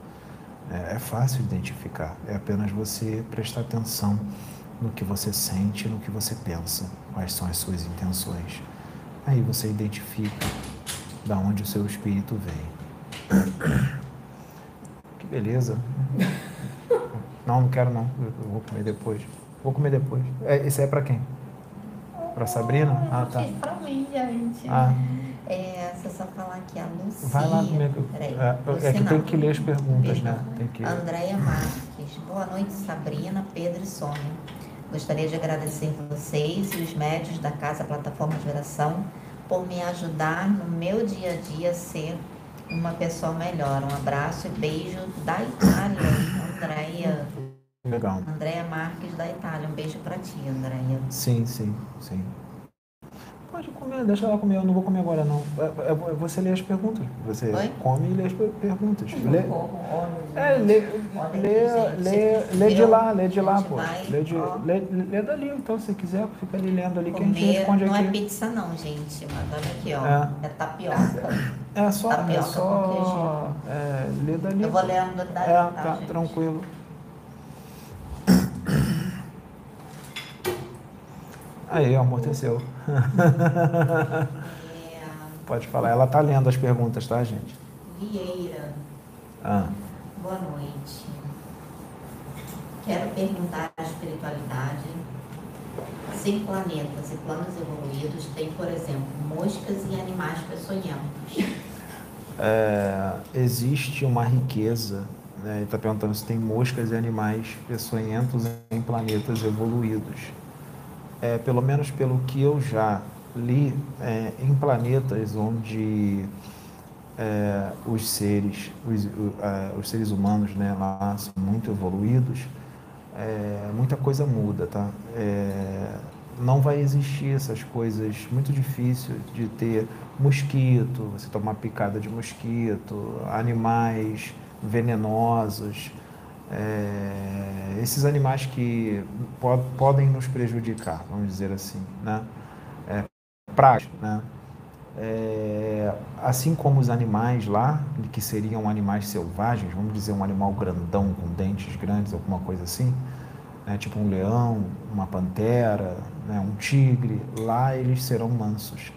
Speaker 1: É, é fácil identificar, é apenas você prestar atenção no que você sente, no que você pensa, quais são as suas intenções. Aí você identifica da onde o seu espírito vem. Que beleza. Não, não quero não. Eu vou comer depois. Vou comer depois. É, esse é para quem? Para Sabrina? Ah, tá.
Speaker 5: Pra mim, gente.
Speaker 1: Ah,
Speaker 5: É, se eu só falar aqui, a Lucia.
Speaker 1: vai lá comigo.
Speaker 5: Peraí.
Speaker 1: É, é que
Speaker 5: não.
Speaker 1: tem que ler as perguntas, né? Tem que...
Speaker 5: Andréia Marques. Boa noite, Sabrina, Pedro e Sônia. Gostaria de agradecer vocês e os médios da Casa Plataforma de Oração por me ajudar no meu dia a dia a ser uma pessoa melhor. Um abraço e beijo da Itália, Andréia.
Speaker 1: Legal.
Speaker 5: Andréia Marques da Itália. Um beijo para ti, Andréia.
Speaker 1: Sim, sim, sim. Pode comer, deixa ela comer, eu não vou comer agora não. É, é você lê as perguntas. Você
Speaker 5: Oi?
Speaker 1: come e lê as per- perguntas.
Speaker 3: Eu
Speaker 1: Lê, é, lê, lê,
Speaker 5: aqui,
Speaker 1: lê, lê de lá, lê de lá, pô. Lê, de, lê, lê dali, então, se quiser, fica ali lendo ali que a gente responde
Speaker 5: não é
Speaker 1: aqui.
Speaker 5: pizza não, gente. Mas olha aqui, ó.
Speaker 1: É.
Speaker 5: É, tapioca.
Speaker 1: É só, é
Speaker 5: Tapioca
Speaker 1: só é, lê dali.
Speaker 5: Eu vou lendo da
Speaker 1: É,
Speaker 5: tá,
Speaker 1: tá, tranquilo. Aí, amorteceu. Pode falar. Ela tá lendo as perguntas, tá, gente?
Speaker 5: Vieira,
Speaker 1: Ah,
Speaker 5: boa noite. Quero perguntar à espiritualidade se em planetas e planos evoluídos tem, por exemplo, moscas e animais peçonhentos.
Speaker 1: é, existe uma riqueza, né? Ele está perguntando se tem moscas e animais peçonhentos em planetas evoluídos. É, pelo menos pelo que eu já li, é, em planetas onde é, os seres, os, é, os seres humanos, né, lá são muito evoluídos, é, muita coisa muda, tá? É, não vai existir essas coisas muito difícil de ter mosquito, você tomar picada de mosquito, animais venenosos, é, esses animais que po- podem nos prejudicar, vamos dizer assim, né? É, pragas, né? É, assim como os animais lá, que seriam animais selvagens, vamos dizer um animal grandão com dentes grandes, alguma coisa assim, né, tipo um leão, uma pantera, né, um tigre, lá eles serão mansos.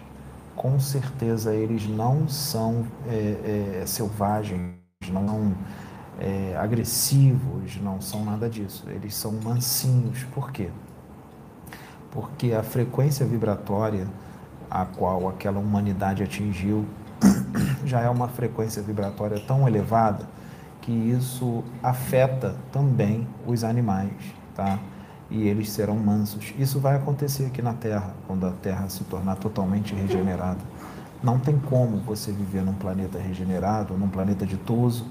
Speaker 1: Com certeza eles não são é, é, selvagens, não é, agressivos, não são nada disso. Eles são mansinhos. Por quê? Porque a frequência vibratória a qual aquela humanidade atingiu já é uma frequência vibratória tão elevada que isso afeta também os animais, tá? E eles serão mansos. Isso vai acontecer aqui na Terra, quando a Terra se tornar totalmente regenerada. Não tem como você viver num planeta regenerado, num planeta ditoso,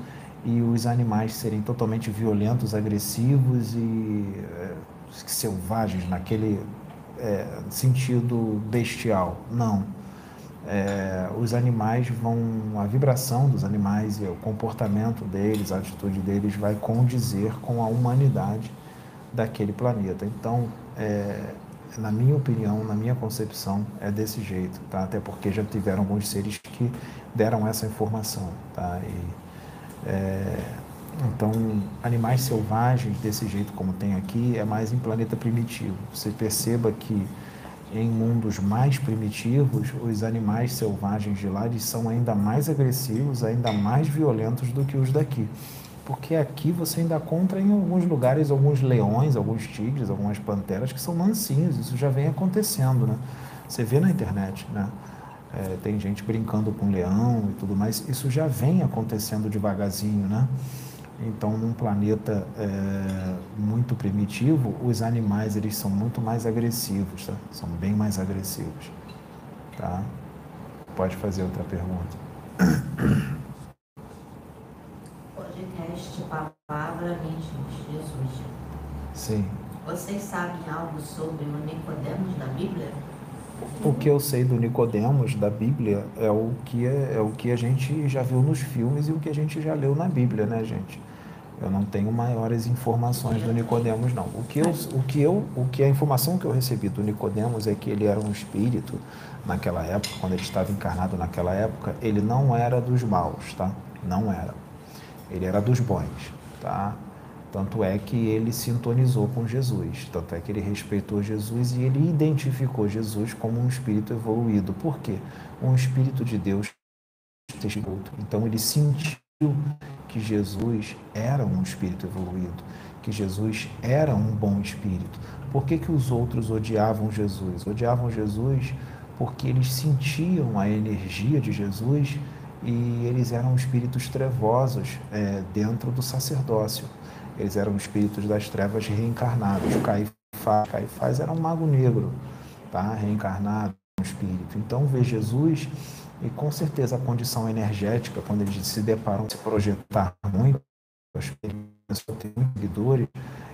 Speaker 1: e os animais serem totalmente violentos, agressivos e eh, selvagens naquele eh, sentido bestial. Não. É, os animais vão, a vibração dos animais e o comportamento deles, a atitude deles vai condizer com a humanidade daquele planeta. Então, é, na minha opinião, na minha concepção, é desse jeito, tá? Até porque já tiveram alguns seres que deram essa informação, tá? E, é, então, animais selvagens desse jeito como tem aqui é mais em planeta primitivo. Você perceba que em mundos mais primitivos, os animais selvagens de lá eles são ainda mais agressivos, ainda mais violentos do que os daqui. Porque aqui você ainda encontra em alguns lugares alguns leões, alguns tigres, algumas panteras que são mansinhos. Isso já vem acontecendo, né? Você vê na internet, né? É, tem gente brincando com leão e tudo mais. Isso já vem acontecendo devagarzinho, né? Então, num planeta é, muito primitivo, os animais eles são muito mais agressivos, tá? São bem mais agressivos, tá? Pode fazer outra pergunta.
Speaker 5: Podcast Palavra de Jesus.
Speaker 1: Sim.
Speaker 5: Vocês sabem algo sobre o Nicodemos da Bíblia?
Speaker 1: O que eu sei do Nicodemos da Bíblia é o que é, é o que a gente já viu nos filmes e o que a gente já leu na Bíblia, né, gente? Eu não tenho maiores informações do Nicodemos, não. O que eu, o que eu, o que a informação que eu recebi do Nicodemos é que ele era um espírito naquela época, quando ele estava encarnado naquela época, ele não era dos maus, tá? Não era. Ele era dos bons, tá? Tanto é que ele sintonizou com Jesus, tanto é que ele respeitou Jesus e ele identificou Jesus como um espírito evoluído. Por quê? Um espírito de Deus. Então ele sentiu que Jesus era um espírito evoluído, que Jesus era um bom espírito. Por que, que os outros odiavam Jesus? Odiavam Jesus porque eles sentiam a energia de Jesus e eles eram espíritos trevosos é, dentro do sacerdócio. Eles eram espíritos das trevas reencarnados. Caifás, Caifás era um mago negro, tá? reencarnado, um espírito. Então, ver Jesus e com certeza a condição energética, quando eles se deparam se projetar muito, as pessoas têm seguidores,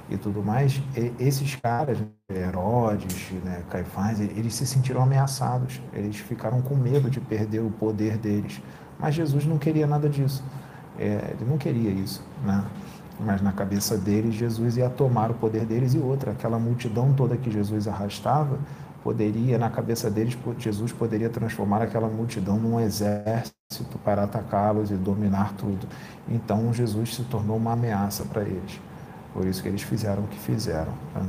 Speaker 1: e tudo mais, e, esses caras, Herodes, né, Caifás, eles se sentiram ameaçados, eles ficaram com medo de perder o poder deles. Mas Jesus não queria nada disso, é, ele não queria isso, né? Mas na cabeça deles, Jesus ia tomar o poder deles e outra, aquela multidão toda que Jesus arrastava, poderia, na cabeça deles, Jesus poderia transformar aquela multidão num exército para atacá-los e dominar tudo. Então Jesus se tornou uma ameaça para eles. Por isso que eles fizeram o que fizeram. Né?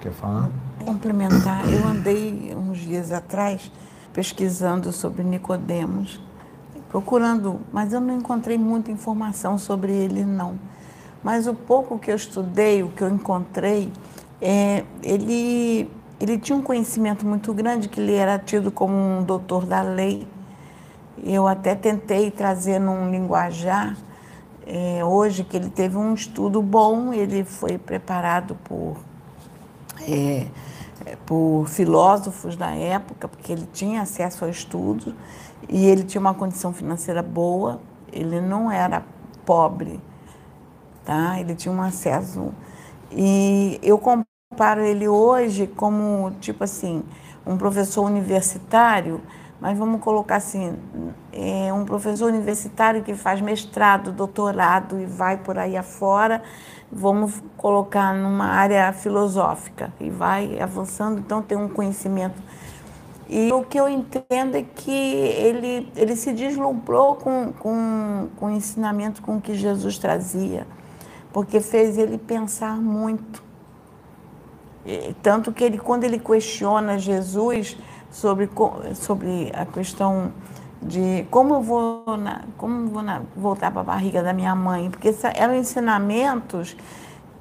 Speaker 1: Quer falar?
Speaker 4: Complementar, eu andei uns dias atrás pesquisando sobre Nicodemos, procurando, mas eu não encontrei muita informação sobre ele não. Mas o pouco que eu estudei, o que eu encontrei, é, ele, ele tinha um conhecimento muito grande, que ele era tido como um doutor da lei. Eu até tentei trazer num linguajar, é, hoje, que ele teve um estudo bom, ele foi preparado por, é, por filósofos da época, porque ele tinha acesso ao estudo e ele tinha uma condição financeira boa, ele não era pobre tá? Ele tinha um acesso. E eu comparo ele hoje como, tipo assim, um professor universitário, mas vamos colocar assim, é um professor universitário que faz mestrado, doutorado e vai por aí afora, vamos colocar numa área filosófica e vai avançando, então tem um conhecimento. E o que eu entendo é que ele, ele se deslumbrou com, com, com o ensinamento com que Jesus trazia porque fez ele pensar muito. Tanto que ele, quando ele questiona Jesus sobre, sobre a questão de como eu vou, na, como vou na, voltar para a barriga da minha mãe, porque eram ensinamentos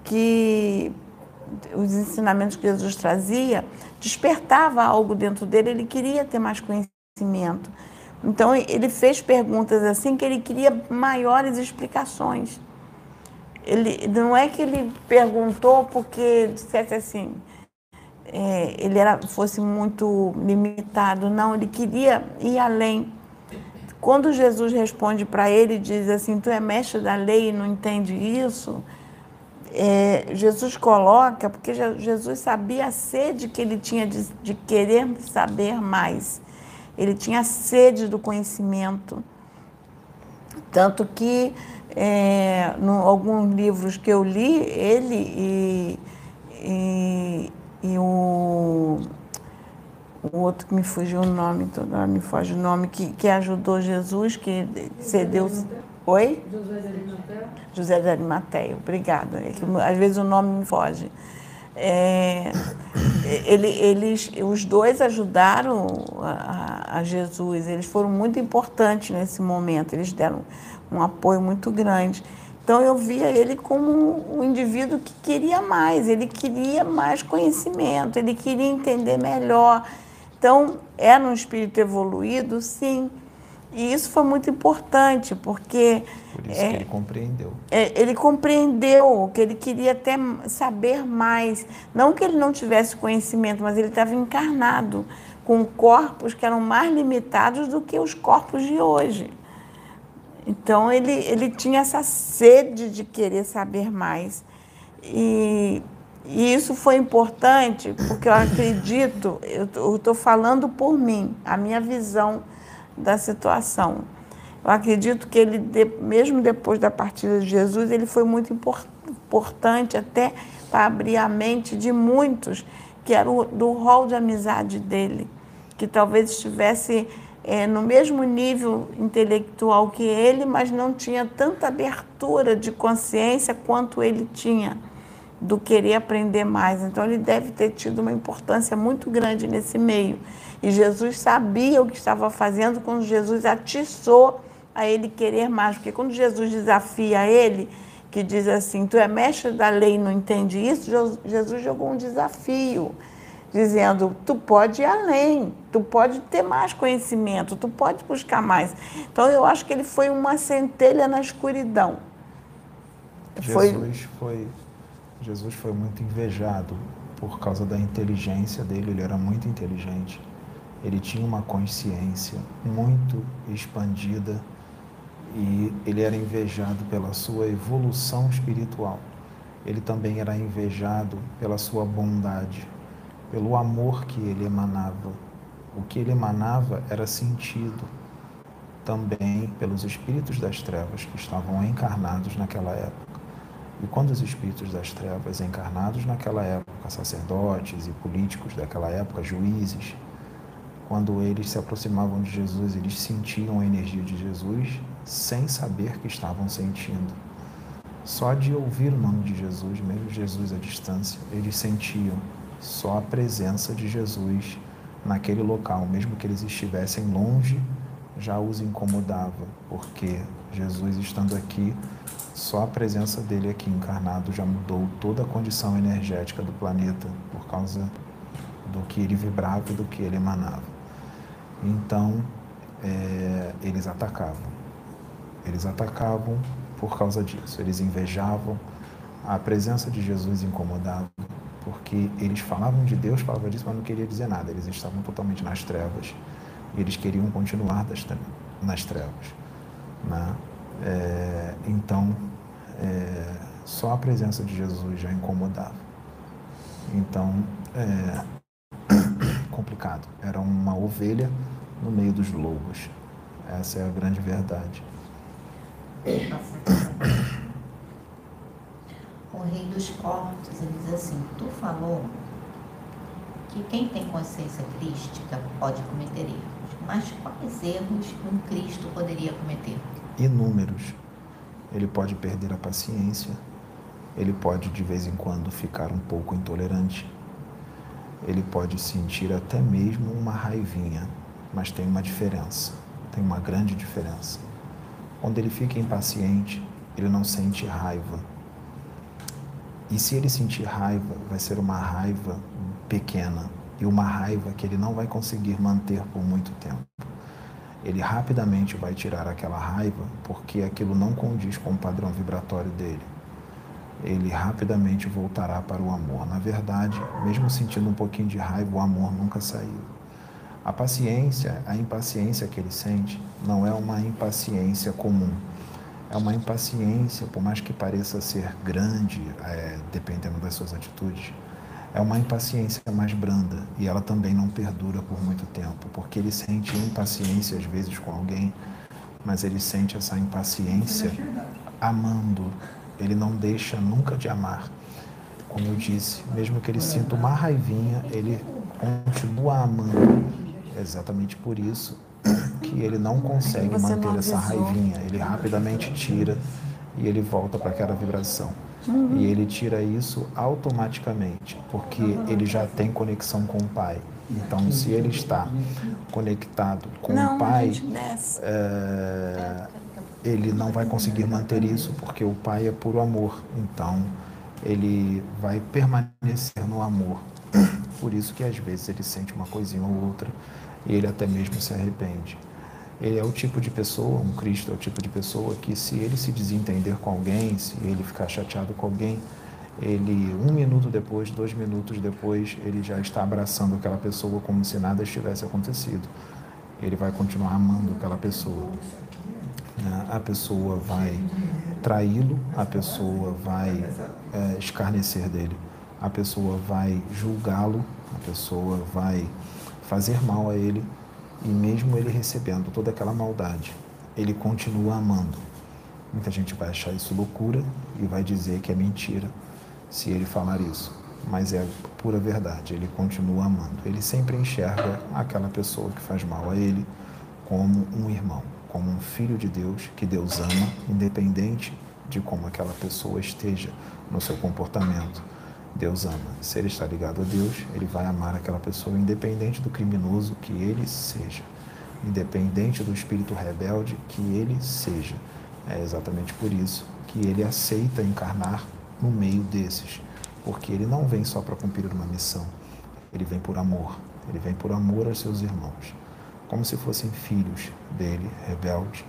Speaker 4: que os ensinamentos que Jesus trazia despertava algo dentro dele, ele queria ter mais conhecimento. Então ele fez perguntas assim que ele queria maiores explicações ele não é que ele perguntou porque dissesse assim, é, ele era, fosse muito limitado, não, ele queria ir além. Quando Jesus responde para ele, diz assim, tu é mestre da lei e não entende isso, é, Jesus coloca, porque Jesus sabia a sede que ele tinha de, de querer saber mais. Ele tinha sede do conhecimento. Tanto que é, no, alguns livros que eu li, ele e, e, e o, o outro que me fugiu o nome, toda hora me foge o nome, que, que ajudou Jesus, que cedeu. Oi? José de Arimateia. José de Arimateia, obrigada. É que, às vezes o nome me foge. É, ele, eles, os dois ajudaram a, a, Jesus, eles foram muito importantes nesse momento, eles deram um apoio muito grande. Então eu via ele como um indivíduo que queria mais, ele queria mais conhecimento, ele queria entender melhor. Então, era um espírito evoluído, sim. E isso foi muito importante, porque.
Speaker 1: Por isso é, que ele compreendeu.
Speaker 4: É, ele compreendeu que ele queria até saber mais. Não que ele não tivesse conhecimento, mas ele estava encarnado com corpos que eram mais limitados do que os corpos de hoje. Então ele, ele tinha essa sede de querer saber mais. E, e isso foi importante porque eu acredito, eu estou falando por mim, a minha visão da situação. Eu acredito que ele, mesmo depois da partida de Jesus, ele foi muito importante até para abrir a mente de muitos que era do rol de amizade dele, que talvez estivesse é, no mesmo nível intelectual que ele, mas não tinha tanta abertura de consciência quanto ele tinha do querer aprender mais. Então, ele deve ter tido uma importância muito grande nesse meio. E Jesus sabia o que estava fazendo quando Jesus atiçou a ele querer mais. Porque quando Jesus desafia ele, que diz assim: Tu é mestre da lei não entende isso, Jesus jogou um desafio dizendo: tu pode ir além, tu pode ter mais conhecimento, tu pode buscar mais. Então eu acho que ele foi uma centelha na escuridão.
Speaker 1: Jesus foi, foi Jesus foi muito invejado por causa da inteligência dele, ele era muito inteligente. Ele tinha uma consciência muito expandida e ele era invejado pela sua evolução espiritual. ele também era invejado pela sua bondade, pelo amor que ele emanava. O que ele emanava era sentido também pelos espíritos das trevas que estavam encarnados naquela época. E quando os espíritos das trevas encarnados naquela época, sacerdotes e políticos daquela época, juízes, quando eles se aproximavam de Jesus, eles sentiam a energia de Jesus sem saber que estavam sentindo. Só de ouvir o nome de Jesus, mesmo Jesus à distância, eles sentiam só a presença de Jesus naquele local, mesmo que eles estivessem longe, já os incomodava, porque Jesus estando aqui, só a presença dele aqui encarnado já mudou toda a condição energética do planeta por causa do que ele vibrava e do que ele emanava. Então, é, eles atacavam. Eles atacavam por causa disso. Eles invejavam, a presença de Jesus incomodava, porque eles falavam de Deus, falavam disso, mas não queria dizer nada. Eles estavam totalmente nas trevas e eles queriam continuar das, nas trevas. Né? É, então, é, só a presença de Jesus já incomodava. Então, é complicado. Era uma ovelha no meio dos lobos. Essa é a grande verdade.
Speaker 5: Rei dos cortes, ele diz assim, tu falou que quem tem consciência crística pode cometer erros, mas quais erros um Cristo poderia cometer?
Speaker 1: Inúmeros. Ele pode perder a paciência, ele pode de vez em quando ficar um pouco intolerante, ele pode sentir até mesmo uma raivinha, mas tem uma diferença, tem uma grande diferença. Quando ele fica impaciente, ele não sente raiva. E se ele sentir raiva, vai ser uma raiva pequena e uma raiva que ele não vai conseguir manter por muito tempo. Ele rapidamente vai tirar aquela raiva porque aquilo não condiz com o padrão vibratório dele. Ele rapidamente voltará para o amor. Na verdade, mesmo sentindo um pouquinho de raiva, o amor nunca saiu. A paciência, a impaciência que ele sente, não é uma impaciência comum. É uma impaciência, por mais que pareça ser grande, é, dependendo das suas atitudes, é uma impaciência mais branda e ela também não perdura por muito tempo, porque ele sente impaciência às vezes com alguém, mas ele sente essa impaciência amando. Ele não deixa nunca de amar. Como eu disse, mesmo que ele sinta uma raivinha, ele continua amando exatamente por isso que ele não consegue manter essa raivinha. Ele rapidamente tira e ele volta para aquela vibração. Uhum. E ele tira isso automaticamente, porque ele já tem conexão com o Pai. Então, se ele está conectado com não, o Pai, é, ele não vai conseguir manter isso, porque o Pai é puro amor. Então, ele vai permanecer no amor. Por isso que às vezes ele sente uma coisinha ou outra e ele até mesmo se arrepende. Ele é o tipo de pessoa, um Cristo é o tipo de pessoa que se ele se desentender com alguém, se ele ficar chateado com alguém, ele um minuto depois, dois minutos depois, ele já está abraçando aquela pessoa como se nada estivesse acontecido. Ele vai continuar amando aquela pessoa. Né? A pessoa vai traí-lo, a pessoa vai é, escarnecer dele, a pessoa vai julgá-lo, a pessoa vai fazer mal a ele e mesmo ele recebendo toda aquela maldade, ele continua amando. Muita gente vai achar isso loucura e vai dizer que é mentira se ele falar isso, mas é pura verdade. Ele continua amando. Ele sempre enxerga aquela pessoa que faz mal a ele como um irmão, como um filho de Deus que Deus ama, independente de como aquela pessoa esteja no seu comportamento Deus ama. Se ele está ligado a Deus, ele vai amar aquela pessoa, independente do criminoso que ele seja, independente do espírito rebelde que ele seja. É exatamente por isso que ele aceita encarnar no meio desses, porque ele não vem só para cumprir uma missão, ele vem por amor, ele vem por amor aos seus irmãos, como se fossem filhos dele, rebeldes.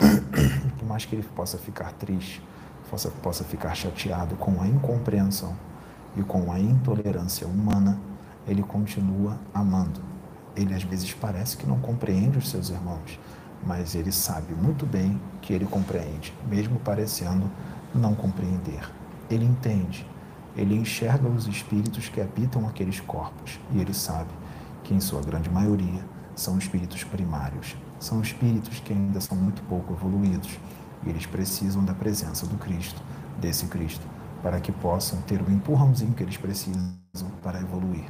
Speaker 1: Por mais que ele possa ficar triste, possa, possa ficar chateado com a incompreensão e com a intolerância humana, ele continua amando. Ele às vezes parece que não compreende os seus irmãos, mas ele sabe muito bem que ele compreende, mesmo parecendo não compreender. ele entende, ele enxerga os espíritos que habitam aqueles corpos e ele sabe que, em sua grande maioria, são espíritos primários, são espíritos que ainda são muito pouco evoluídos e eles precisam da presença do Cristo, desse Cristo, para que possam ter o empurrãozinho que eles precisam para evoluir.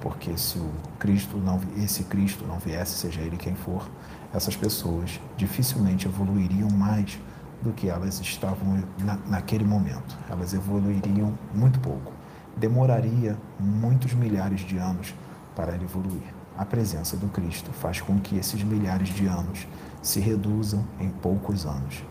Speaker 1: Porque se o Cristo não, esse Cristo não viesse, seja ele quem for, essas pessoas dificilmente evoluiriam mais do que elas estavam na, naquele momento. Elas evoluiriam muito pouco. Demoraria muitos milhares de anos para evoluir. A presença do Cristo faz com que esses milhares de anos se reduzam em poucos anos,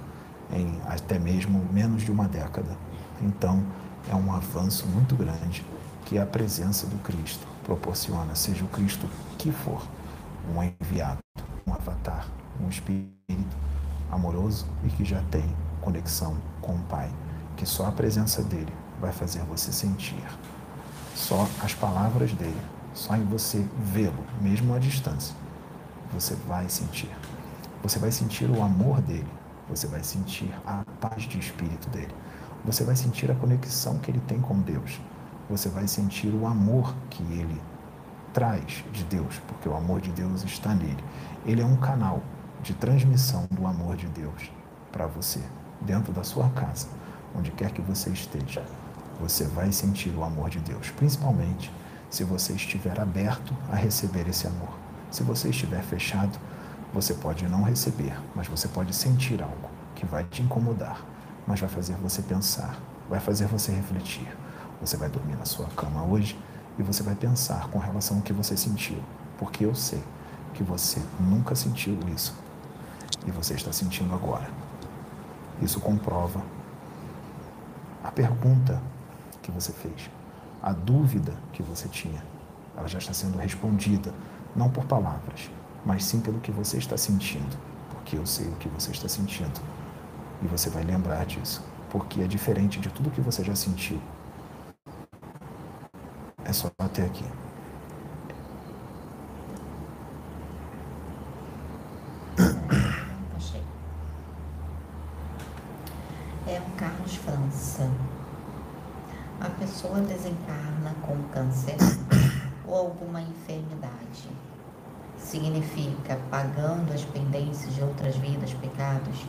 Speaker 1: em até mesmo menos de uma década. Então, é um avanço muito grande que a presença do Cristo proporciona, seja o Cristo que for, um enviado, um avatar, um espírito amoroso e que já tem conexão com o Pai, que só a presença dele vai fazer você sentir. Só as palavras dele, só em você vê-lo, mesmo à distância, você vai sentir. Você vai sentir o amor dele, você vai sentir a paz de espírito dele, você vai sentir a conexão que ele tem com Deus, você vai sentir o amor que ele traz de Deus, porque o amor de Deus está nele. Ele é um canal de transmissão do amor de Deus para você, dentro da sua casa, onde quer que você esteja. Você vai sentir o amor de Deus, principalmente se você estiver aberto a receber esse amor. Se você estiver fechado, você pode não receber, mas você pode sentir algo que vai te incomodar, mas vai fazer você pensar, vai fazer você refletir. Você vai dormir na sua cama hoje e você vai pensar com relação ao que você sentiu, porque eu sei que você nunca sentiu isso e você está sentindo agora. Isso comprova a pergunta que você fez, a dúvida que você tinha. Ela já está sendo respondida, não por palavras, mas sim pelo que você está sentindo, porque eu sei o que você está sentindo. E você vai lembrar disso, porque é diferente de tudo que você já sentiu. É só até aqui.
Speaker 5: É o Carlos França. A pessoa desencarna com câncer ou alguma enfermidade. Significa, pagando as pendências de outras vidas, pecados,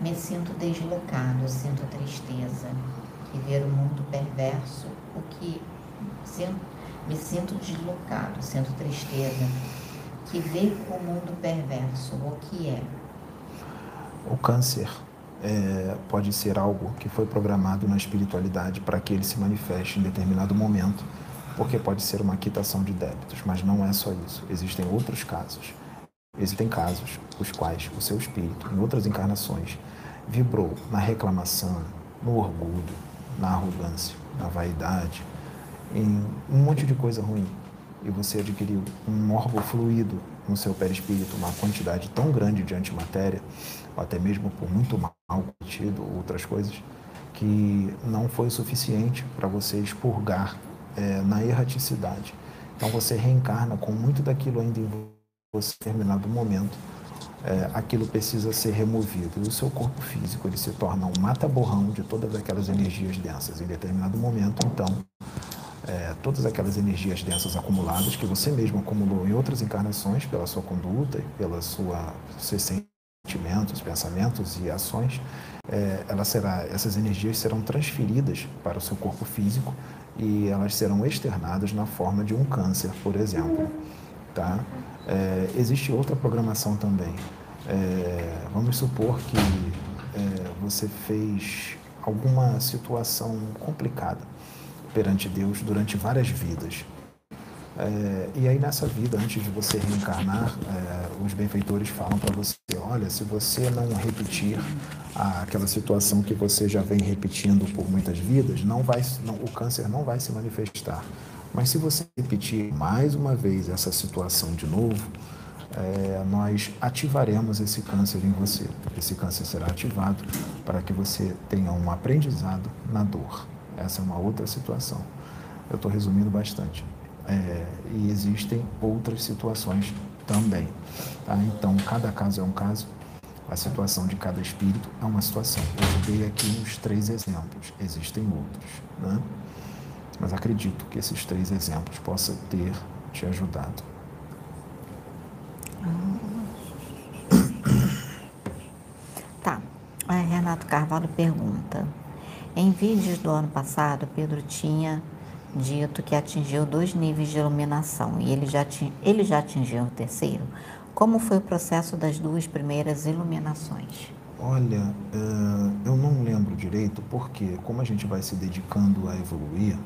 Speaker 5: me sinto deslocado, sinto tristeza e ver o mundo perverso, o que sinto, me sinto deslocado, sinto tristeza, que ver o mundo perverso, o que é?
Speaker 1: O câncer é, pode ser algo que foi programado na espiritualidade para que ele se manifeste em determinado momento, porque pode ser uma quitação de débitos, mas não é só isso. Existem outros casos. Existem casos os quais o seu espírito, em outras encarnações, vibrou na reclamação, no orgulho, na arrogância, na vaidade, em um monte de coisa ruim. E você adquiriu um órgão fluido no seu perispírito, uma quantidade tão grande de antimatéria, ou até mesmo por muito mal cometido, outras coisas, que não foi suficiente para você expurgar é, na erraticidade. Então você reencarna com muito daquilo ainda em você em determinado momento. É, aquilo precisa ser removido. E o seu corpo físico ele se torna um mata-borrão de todas aquelas energias densas. Em determinado momento, então, é, todas aquelas energias densas acumuladas que você mesmo acumulou em outras encarnações pela sua conduta pela sua seus sentimentos, pensamentos e ações, é, ela será, essas energias serão transferidas para o seu corpo físico e elas serão externadas na forma de um câncer, por exemplo. Tá? É, existe outra programação também. É, vamos supor que é, você fez alguma situação complicada perante Deus durante várias vidas. É, e aí nessa vida, antes de você reencarnar, é, os benfeitores falam para você, olha, se você não repetir aquela situação que você já vem repetindo por muitas vidas, não vai, não, o câncer não vai se manifestar. Mas se você repetir mais uma vez essa situação de novo, é, nós ativaremos esse câncer em você. Esse câncer será ativado para que você tenha um aprendizado na dor. Essa é uma outra situação. Eu estou resumindo bastante. É, e existem outras situações também. Tá? Então, cada caso é um caso. A situação de cada espírito é uma situação. Eu dei aqui uns três exemplos, existem outros, né? Mas acredito que esses três exemplos possam ter te ajudado.
Speaker 5: Tá. Renato Carvalho pergunta: Em vídeos do ano passado, Pedro tinha dito que atingiu dois níveis de iluminação e ele já, ele já atingiu o terceiro. Como foi o processo das duas primeiras iluminações?
Speaker 1: Olha, eh, eu não lembro direito porque, como a gente vai se dedicando a evoluir,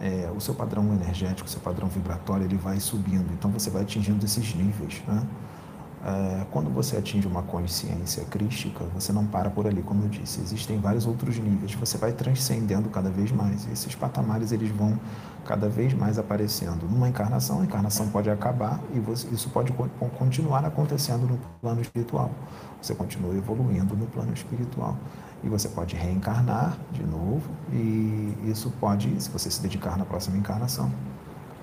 Speaker 1: eh, o seu padrão energético, o seu padrão vibratório, ele vai subindo. Então você vai atingindo esses níveis. Né? Eh, quando você atinge uma consciência crística, você não para por ali, como eu disse. Existem vários outros níveis. Você vai transcendendo cada vez mais. Esses patamares eles vão cada vez mais aparecendo. Numa encarnação, a encarnação pode acabar e você- isso pode co- continuar acontecendo no plano espiritual. Você continua evoluindo no plano espiritual. E você pode reencarnar de novo e isso pode, se você se dedicar na próxima encarnação,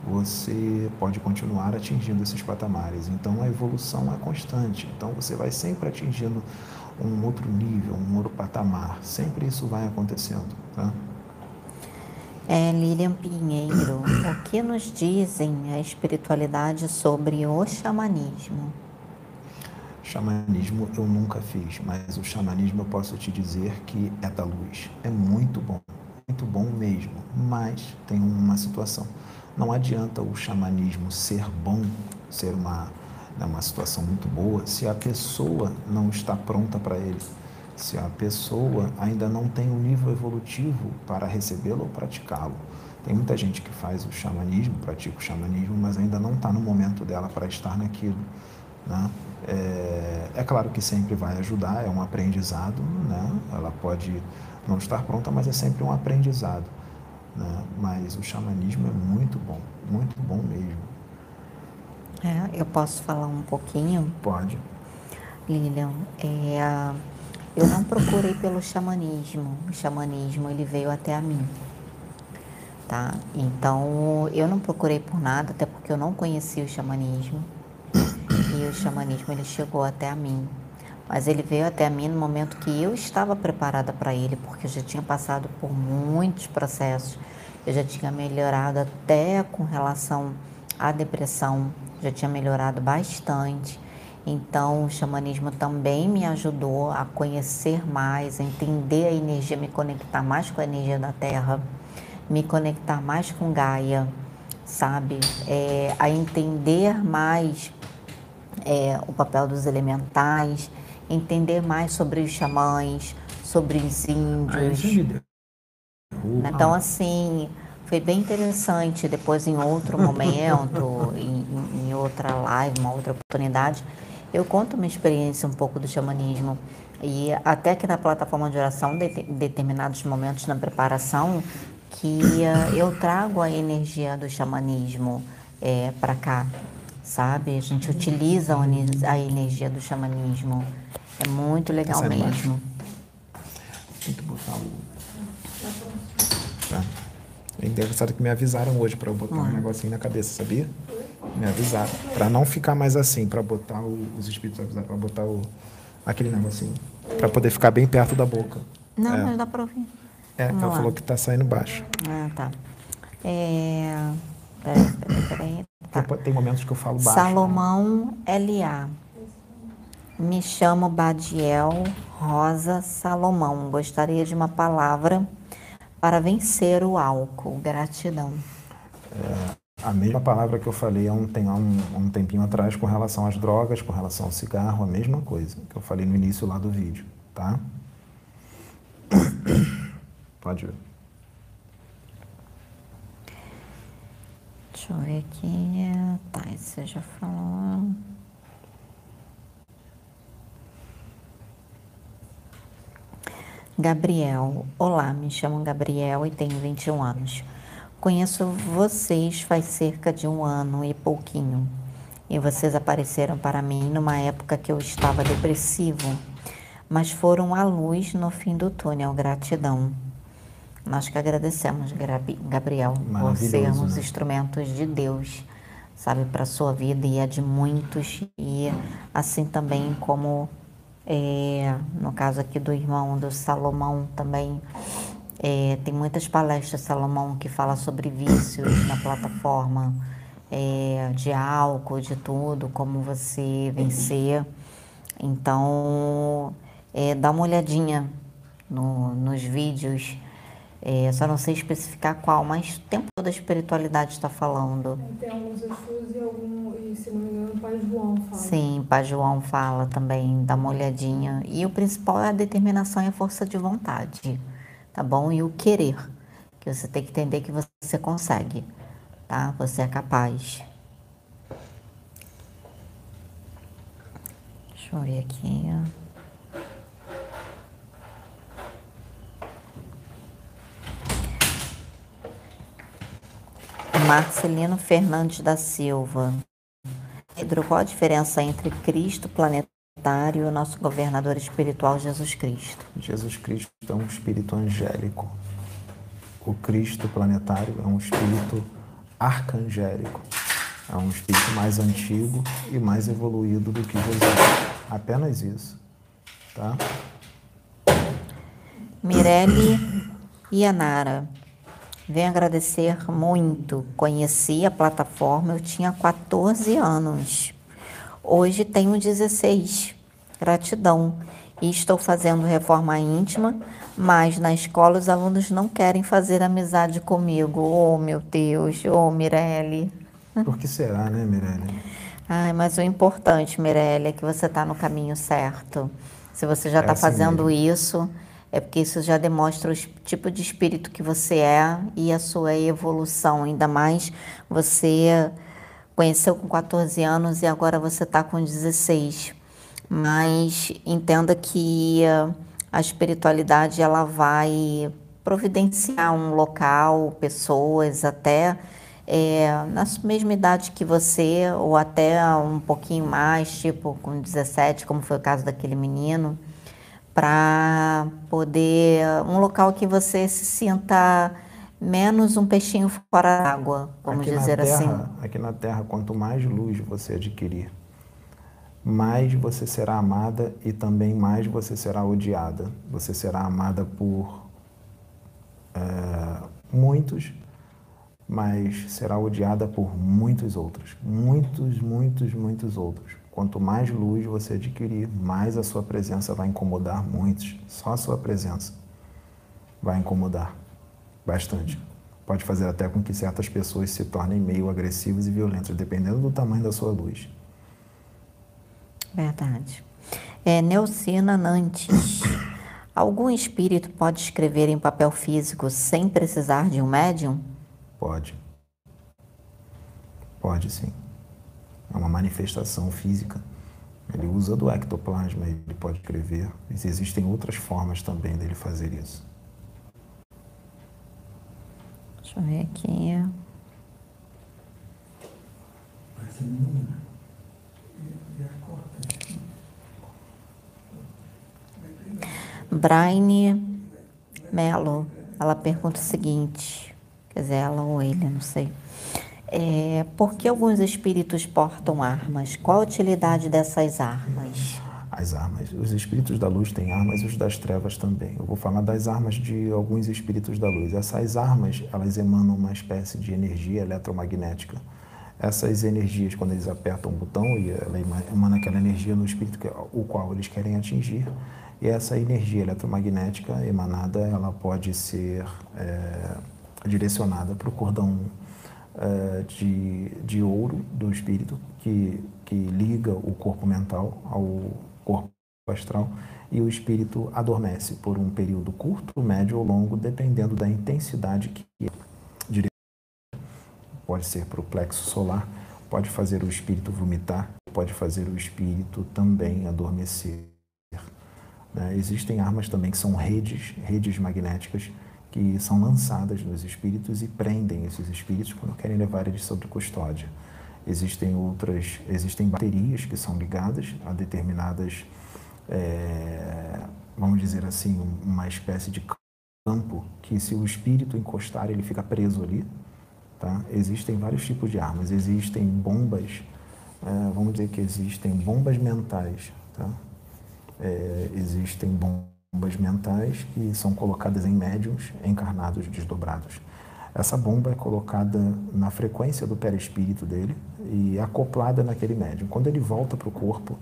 Speaker 1: você pode continuar atingindo esses patamares. Então a evolução é constante. Então você vai sempre atingindo um outro nível, um outro patamar. Sempre isso vai acontecendo, tá?
Speaker 5: É, Lilian Pinheiro, o que nos dizem a espiritualidade sobre o xamanismo?
Speaker 1: Xamanismo eu nunca fiz, mas o xamanismo eu posso te dizer que é da luz. É muito bom, muito bom mesmo. Mas tem uma situação. Não adianta o xamanismo ser bom, ser uma, né, uma situação muito boa, se a pessoa não está pronta para ele. Se a pessoa ainda não tem um nível evolutivo para recebê-lo ou praticá-lo. Tem muita gente que faz o xamanismo, pratica o xamanismo, mas ainda não está no momento dela para estar naquilo. Né? É, é claro que sempre vai ajudar, é um aprendizado, né? ela pode não estar pronta, mas é sempre um aprendizado. Né? Mas o xamanismo é muito bom, muito bom mesmo.
Speaker 5: É, eu posso falar um pouquinho?
Speaker 1: Pode.
Speaker 5: Lilian, é, eu não procurei pelo xamanismo. O xamanismo ele veio até a mim, tá? Então eu não procurei por nada, até porque eu não conhecia o xamanismo. E o xamanismo ele chegou até a mim. Mas ele veio até a mim no momento que eu estava preparada para ele, porque eu já tinha passado por muitos processos. Eu já tinha melhorado até com relação à depressão, já tinha melhorado bastante. Então, o xamanismo também me ajudou a conhecer mais, a entender a energia, me conectar mais com a energia da Terra, me conectar mais com Gaia, sabe? É, a entender mais é, o papel dos elementais, entender mais sobre os xamãs, sobre os índios. Então, assim, foi bem interessante. Depois, em outro momento, em, em outra live, uma outra oportunidade, eu conto uma experiência um pouco do xamanismo. E até que na plataforma de oração, de, determinados momentos na preparação, que uh, eu trago a energia do xamanismo é, para cá, sabe? A gente utiliza a energia do xamanismo. É muito legal
Speaker 1: Sai embaixo.
Speaker 5: mesmo.
Speaker 1: Tem que botar o. Tá. É engraçado que me avisaram hoje para eu botar um negocinho na cabeça, sabia? Me avisaram. Para não ficar mais assim, para botar o- os espíritos avisaram, para botar o, aquele negocinho. Para poder ficar bem perto da boca.
Speaker 5: Não,
Speaker 1: É.
Speaker 5: mas dá para ouvir.
Speaker 1: É,
Speaker 5: Vamos
Speaker 1: ela
Speaker 5: lá.
Speaker 1: falou que tá saindo baixo.
Speaker 5: Ah, tá. É... Peraí, peraí, peraí. Tá.
Speaker 1: Tem- momentos que eu falo baixo.
Speaker 5: Salomão L.A. Me chamo Badiel Rosa Salomão. Gostaria de uma palavra para vencer o álcool. Gratidão.
Speaker 1: A mesma palavra que eu falei há um, tem, há um, um tempinho atrás com relação às drogas, com relação ao cigarro, a mesma coisa que eu falei no início lá do vídeo, tá? Pode ver.
Speaker 5: Deixa eu ver aqui. Tá, você já falou. Gabriel. Olá, me chamo Gabriel e tenho 21 anos. Conheço vocês faz cerca de um ano e pouquinho. E vocês apareceram para mim numa época que eu estava depressivo, mas foram a luz no fim do túnel. Gratidão. Nós que agradecemos, Gabriel, por sermos
Speaker 1: né?
Speaker 5: instrumentos de Deus, sabe, para a sua vida e a de muitos, e assim também como É, no caso aqui do irmão do Salomão também, é, tem muitas palestras Salomão que fala sobre vícios na plataforma é, de álcool, de tudo, como você vencer. Então, é, dá uma olhadinha no, nos vídeos é, só não sei especificar qual, mas o tempo da espiritualidade está falando.
Speaker 3: Tem alguns Exus e algum, e se não me engano, o Pai João fala.
Speaker 5: Sim, Pai João fala também, dá uma olhadinha. E o principal é a determinação e a força de vontade, tá bom? E o querer, que você tem que entender que você consegue, tá? Você é capaz. Deixa eu ver aqui. Marcelino Fernandes da Silva. Pedro, qual a diferença entre Cristo planetário e o nosso governador espiritual Jesus Cristo?
Speaker 1: Jesus Cristo é um espírito angélico. O Cristo planetário é um espírito arcangélico. É um espírito mais antigo e mais evoluído do que Jesus. Apenas isso. Tá?
Speaker 5: Mirelle Yanara. Venho agradecer muito. Conheci a plataforma, eu tinha 14 anos. Hoje tenho 16. Gratidão. E estou fazendo reforma íntima, mas na escola os alunos não querem fazer amizade comigo. Oh, meu Deus. Oh, Mirelle.
Speaker 1: Por que será, né, Mirelle?
Speaker 5: Ai, mas o importante, Mirelle, é que você está no caminho certo. Se você já está é assim fazendo mesmo. isso é porque isso já demonstra o tipo de espírito que você é e a sua evolução. Ainda mais você conheceu com 14 anos e agora você está com 16. Mas entenda que a espiritualidade ela vai providenciar um local, pessoas, até é, na mesma idade que você, ou até um pouquinho mais, tipo com 17, como foi o caso daquele menino para poder um local que você se sinta menos um peixinho fora d'água, vamos
Speaker 1: aqui
Speaker 5: dizer
Speaker 1: terra,
Speaker 5: assim.
Speaker 1: Aqui na Terra, quanto mais luz você adquirir, mais você será amada e também mais você será odiada. Você será amada por é, muitos, mas será odiada por muitos outros. Muitos, muitos, muitos outros. Quanto mais luz você adquirir, mais a sua presença vai incomodar muitos. Só a sua presença vai incomodar bastante. Pode fazer até com que certas pessoas se tornem meio agressivas e violentas, dependendo do tamanho da sua luz.
Speaker 5: Verdade. É, Neucina Nantes. Algum espírito pode escrever em papel físico sem precisar de um médium?
Speaker 1: Pode. Pode sim é uma manifestação física. Ele usa do ectoplasma, ele pode escrever. Mas existem outras formas também dele fazer isso.
Speaker 5: Deixa eu ver aqui. Braine Melo, ela pergunta o seguinte, quer dizer, ela ou ele, não sei. É, por que alguns espíritos portam armas? Qual a utilidade dessas armas?
Speaker 1: As armas. Os espíritos da luz têm armas e os das trevas também. Eu vou falar das armas de alguns espíritos da luz. Essas armas, elas emanam uma espécie de energia eletromagnética. Essas energias, quando eles apertam o botão, e ela emana aquela energia no espírito que, o qual eles querem atingir, e essa energia eletromagnética emanada, ela pode ser é, direcionada para o cordão uh, de, de ouro do espírito, que, que liga o corpo mental ao corpo astral, e o espírito adormece por um período curto, médio ou longo, dependendo da intensidade que é pode ser para o plexo solar, pode fazer o espírito vomitar, pode fazer o espírito também adormecer. Né? Existem armas também que são redes, redes magnéticas que são lançadas nos espíritos e prendem esses espíritos quando querem levar eles sob custódia. Existem outras, existem baterias que são ligadas a determinadas, é, vamos dizer assim, uma espécie de campo que se o espírito encostar ele fica preso ali. Tá? Existem vários tipos de armas. Existem bombas, é, vamos dizer que existem bombas mentais. Tá? É, existem bombas mentais que são colocadas em médiums encarnados desdobrados. Essa bomba é colocada na frequência do perispírito dele e acoplada naquele médium. Quando ele volta para o corpo,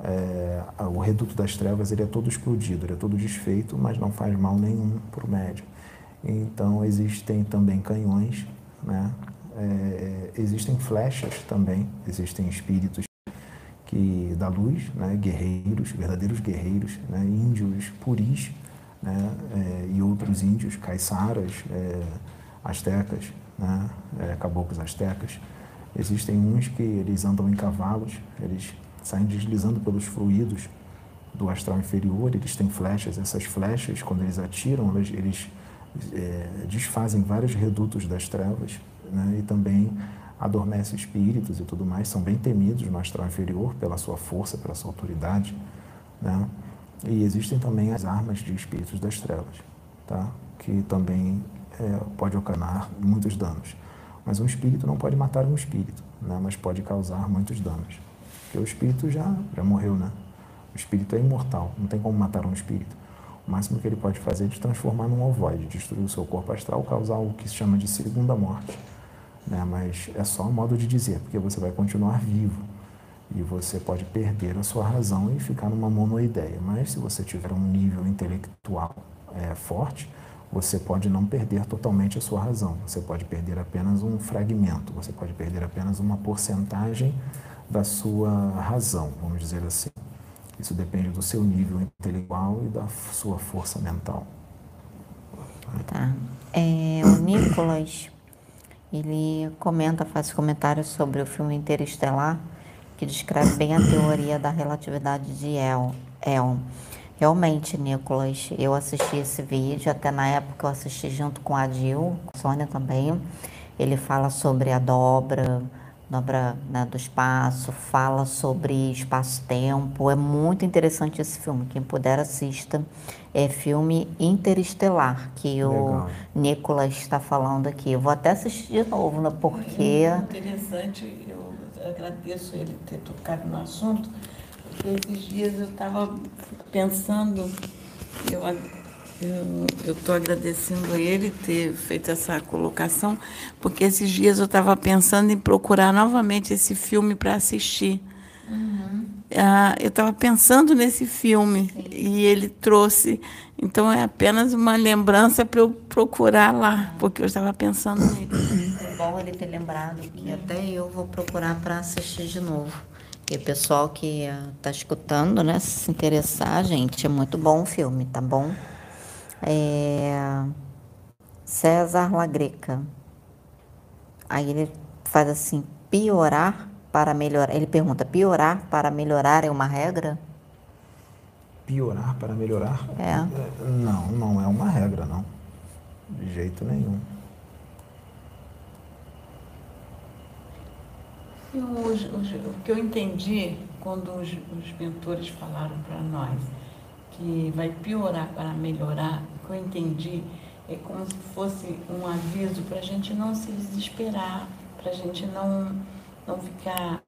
Speaker 1: é, o reduto das trevas ele é todo explodido, ele é todo desfeito, mas não faz mal nenhum para o médium. Então existem também canhões, né? É, existem flechas também, existem espíritos que da luz, né? guerreiros, verdadeiros guerreiros, né? índios puris, né? É, e outros índios, caiçaras, é, astecas, né? É, caboclos astecas. Existem uns que eles andam em cavalos, eles saem deslizando pelos fluidos do astral inferior, eles têm flechas, essas flechas, quando eles atiram, eles, eles é, desfazem vários redutos das trevas né? e também adormece espíritos e tudo mais, são bem temidos no astral inferior pela sua força, pela sua autoridade. Né? E existem também as armas de espíritos das trevas, tá? que também é, pode ocasionar muitos danos. Mas um espírito não pode matar um espírito, né? mas pode causar muitos danos. Porque o espírito já, já morreu, né? O espírito é imortal, não tem como matar um espírito. O máximo que ele pode fazer é de transformar num ovoide, destruir o seu corpo astral, causar o que se chama de segunda morte. Né? Mas é só um modo de dizer, porque você vai continuar vivo e você pode perder a sua razão e ficar numa monoideia. Mas se você tiver um nível intelectual é, forte, você pode não perder totalmente a sua razão. Você pode perder apenas um fragmento, você pode perder apenas uma porcentagem da sua razão, vamos dizer assim. Isso depende do seu nível intelectual e da sua força mental.
Speaker 5: Tá. É, o Nicolas, ele comenta, faz comentários sobre o filme Interestelar, que descreve bem a teoria da relatividade de El. El. Realmente, Nicolas, eu assisti esse vídeo, até na época eu assisti junto com a Dil, a Sônia também. Ele fala sobre a dobra, dobra né, do espaço, fala sobre espaço-tempo. É muito interessante esse filme. Quem puder assista. É filme Interestelar, que Legal. o Nicolas está falando aqui. Eu vou até assistir de novo, né, porque...
Speaker 4: É interessante, eu agradeço ele ter tocado no assunto, porque esses dias eu estava pensando, eu eu estou agradecendo a ele ter feito essa colocação, porque esses dias eu estava pensando em procurar novamente esse filme para assistir. Uhum. Ah, eu estava pensando nesse filme Sim. e ele trouxe. Então é apenas uma lembrança para eu procurar lá, porque eu estava pensando nele.
Speaker 5: É bom ele ter lembrado que até eu vou procurar para assistir de novo. E o pessoal que está escutando, né, se interessar, gente, é muito bom o filme, tá bom? É... César Lagreca. Aí ele faz assim, piorar para melhorar. Ele pergunta, piorar para melhorar é uma regra?
Speaker 1: Piorar para melhorar?
Speaker 5: É.
Speaker 1: Não, não é uma regra, não. De jeito nenhum.
Speaker 4: Eu, o que eu entendi quando os, os mentores falaram para nós que vai piorar para melhorar, o que eu entendi é como se fosse um aviso para a gente não se desesperar, para a gente não, não ficar.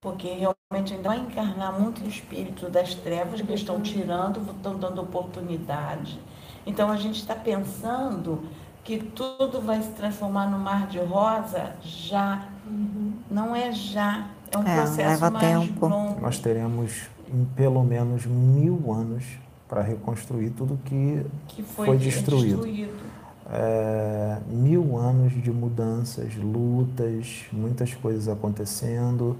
Speaker 4: Porque realmente ainda vai encarnar muito espírito das trevas que estão tirando, estão dando oportunidade. Então a gente está pensando que tudo vai se transformar no mar de rosa já. Uhum. Não é já. É um é, processo mais tempo. longo.
Speaker 1: Nós teremos em pelo menos mil anos para reconstruir tudo que,
Speaker 4: que foi,
Speaker 1: foi destruído.
Speaker 4: destruído.
Speaker 1: É, mil anos de mudanças, lutas, muitas coisas acontecendo,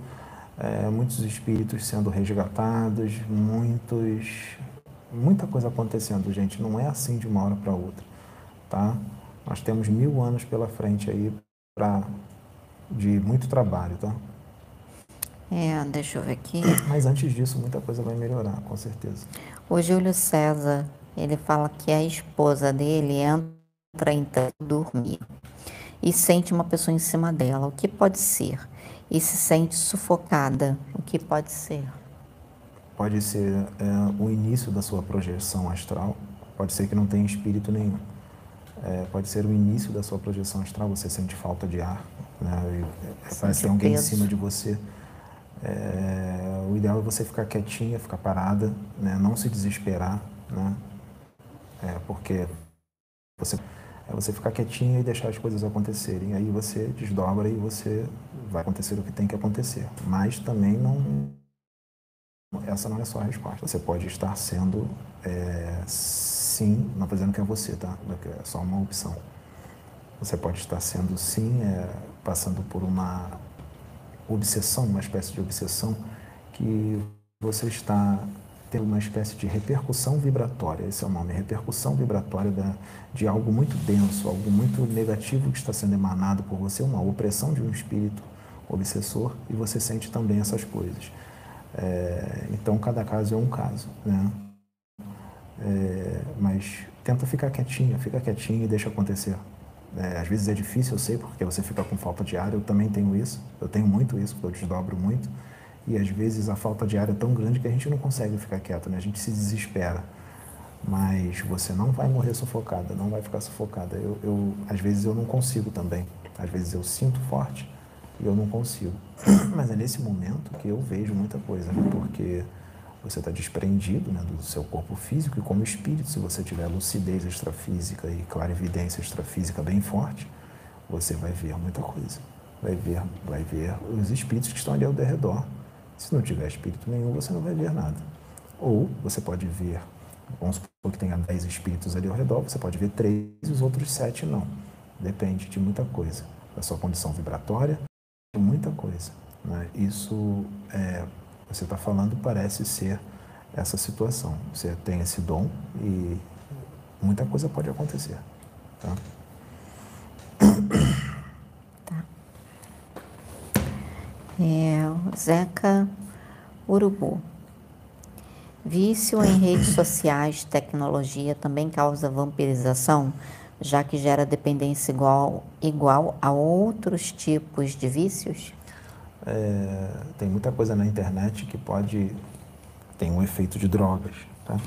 Speaker 1: é, muitos espíritos sendo resgatados, muitos, muita coisa acontecendo, gente. Não é assim de uma hora para outra, tá? Nós temos mil anos pela frente aí para de muito trabalho, tá?
Speaker 5: É, deixa eu ver aqui.
Speaker 1: Mas antes disso, muita coisa vai melhorar, com certeza.
Speaker 5: O Júlio César, ele fala que a esposa dele entra em dormir e sente uma pessoa em cima dela. O que pode ser? E se sente sufocada. O que pode ser?
Speaker 1: Pode ser é, o início da sua projeção astral. Pode ser que não tenha espírito nenhum. É, pode ser o início da sua projeção astral. Você sente falta de ar. Né? E, parece que alguém em cima de você É, o ideal é você ficar quietinha, ficar parada, né? não se desesperar, né? É, porque você, é você ficar quietinha e deixar as coisas acontecerem. Aí você desdobra e você vai acontecer o que tem que acontecer. Mas também não. Essa não é só a resposta. Você pode estar sendo é, sim, não estou dizendo que é você, tá? É só uma opção. Você pode estar sendo sim, é, passando por uma obsessão, uma espécie de obsessão que você está tendo uma espécie de repercussão vibratória. Esse é o nome, repercussão vibratória da, de algo muito denso, algo muito negativo que está sendo emanado por você, uma opressão de um espírito obsessor, e você sente também essas coisas. É, então, cada caso é um caso, né? É, mas tenta ficar quietinha, fica quietinha e deixa acontecer. É, às vezes é difícil, eu sei, porque você fica com falta de ar. Eu também tenho isso. Eu tenho muito isso, porque eu desdobro muito. E às vezes a falta de ar é tão grande que a gente não consegue ficar quieto, né? A gente se desespera. Mas você não vai morrer sufocada, não vai ficar sufocada. Eu, eu às vezes eu não consigo também. Às vezes eu sinto forte e eu não consigo. Mas é nesse momento que eu vejo muita coisa, né? porque você está desprendido né, do seu corpo físico e como espírito, se você tiver lucidez extrafísica e clarividência extrafísica bem forte, você vai ver muita coisa. Vai ver, vai ver os espíritos que estão ali ao redor. Se não tiver espírito nenhum, você não vai ver nada. Ou você pode ver, vamos supor que tenha 10 espíritos ali ao redor, você pode ver três e os outros sete não. Depende de muita coisa. Da sua condição vibratória, de muita coisa. Né? Isso é, você está falando parece ser essa situação. Você tem esse dom e muita coisa pode acontecer. Tá.
Speaker 5: É, Zeca Urubu. Vício em redes sociais, tecnologia também causa vampirização, já que gera dependência igual, igual a outros tipos de vícios?
Speaker 1: É, tem muita coisa na internet que pode. tem um efeito de drogas, tá?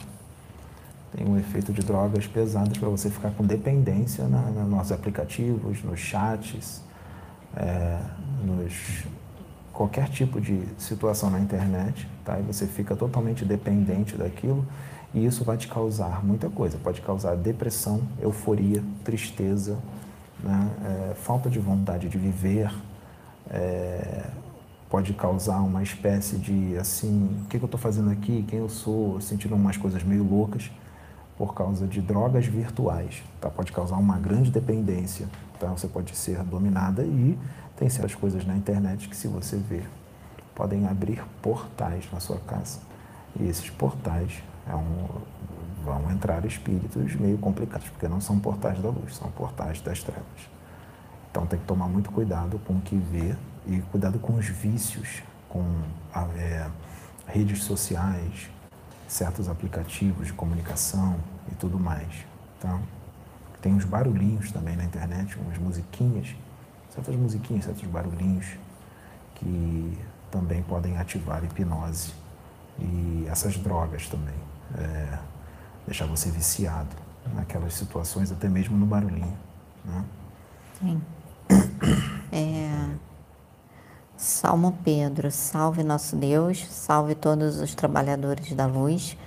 Speaker 1: Tem um efeito de drogas pesadas para você ficar com dependência nos aplicativos, nos chats, é, nos qualquer tipo de situação na internet, tá? E você fica totalmente dependente daquilo e isso vai te causar muita coisa. Pode causar depressão, euforia, tristeza, né? é, falta de vontade de viver, é, pode causar uma espécie de assim, o que, que eu estou fazendo aqui, quem eu sou, sentindo umas coisas meio loucas por causa de drogas virtuais, tá? Pode causar uma grande dependência, tá? Você pode ser dominada e tem certas coisas na internet que se você ver podem abrir portais na sua casa e esses portais é um, vão entrar espíritos meio complicados porque não são portais da luz, são portais das trevas. Então tem que tomar muito cuidado com o que vê e cuidado com os vícios, com é, redes sociais, certos aplicativos de comunicação e tudo mais. Tá? Tem uns barulhinhos também na internet, umas musiquinhas, certas musiquinhas, certos barulhinhos que também podem ativar a hipnose e essas drogas também, é, deixar você viciado naquelas situações, até mesmo no barulhinho. Né?
Speaker 5: Sim. É, Salmo Pedro, salve nosso Deus, salve todos os trabalhadores da luz,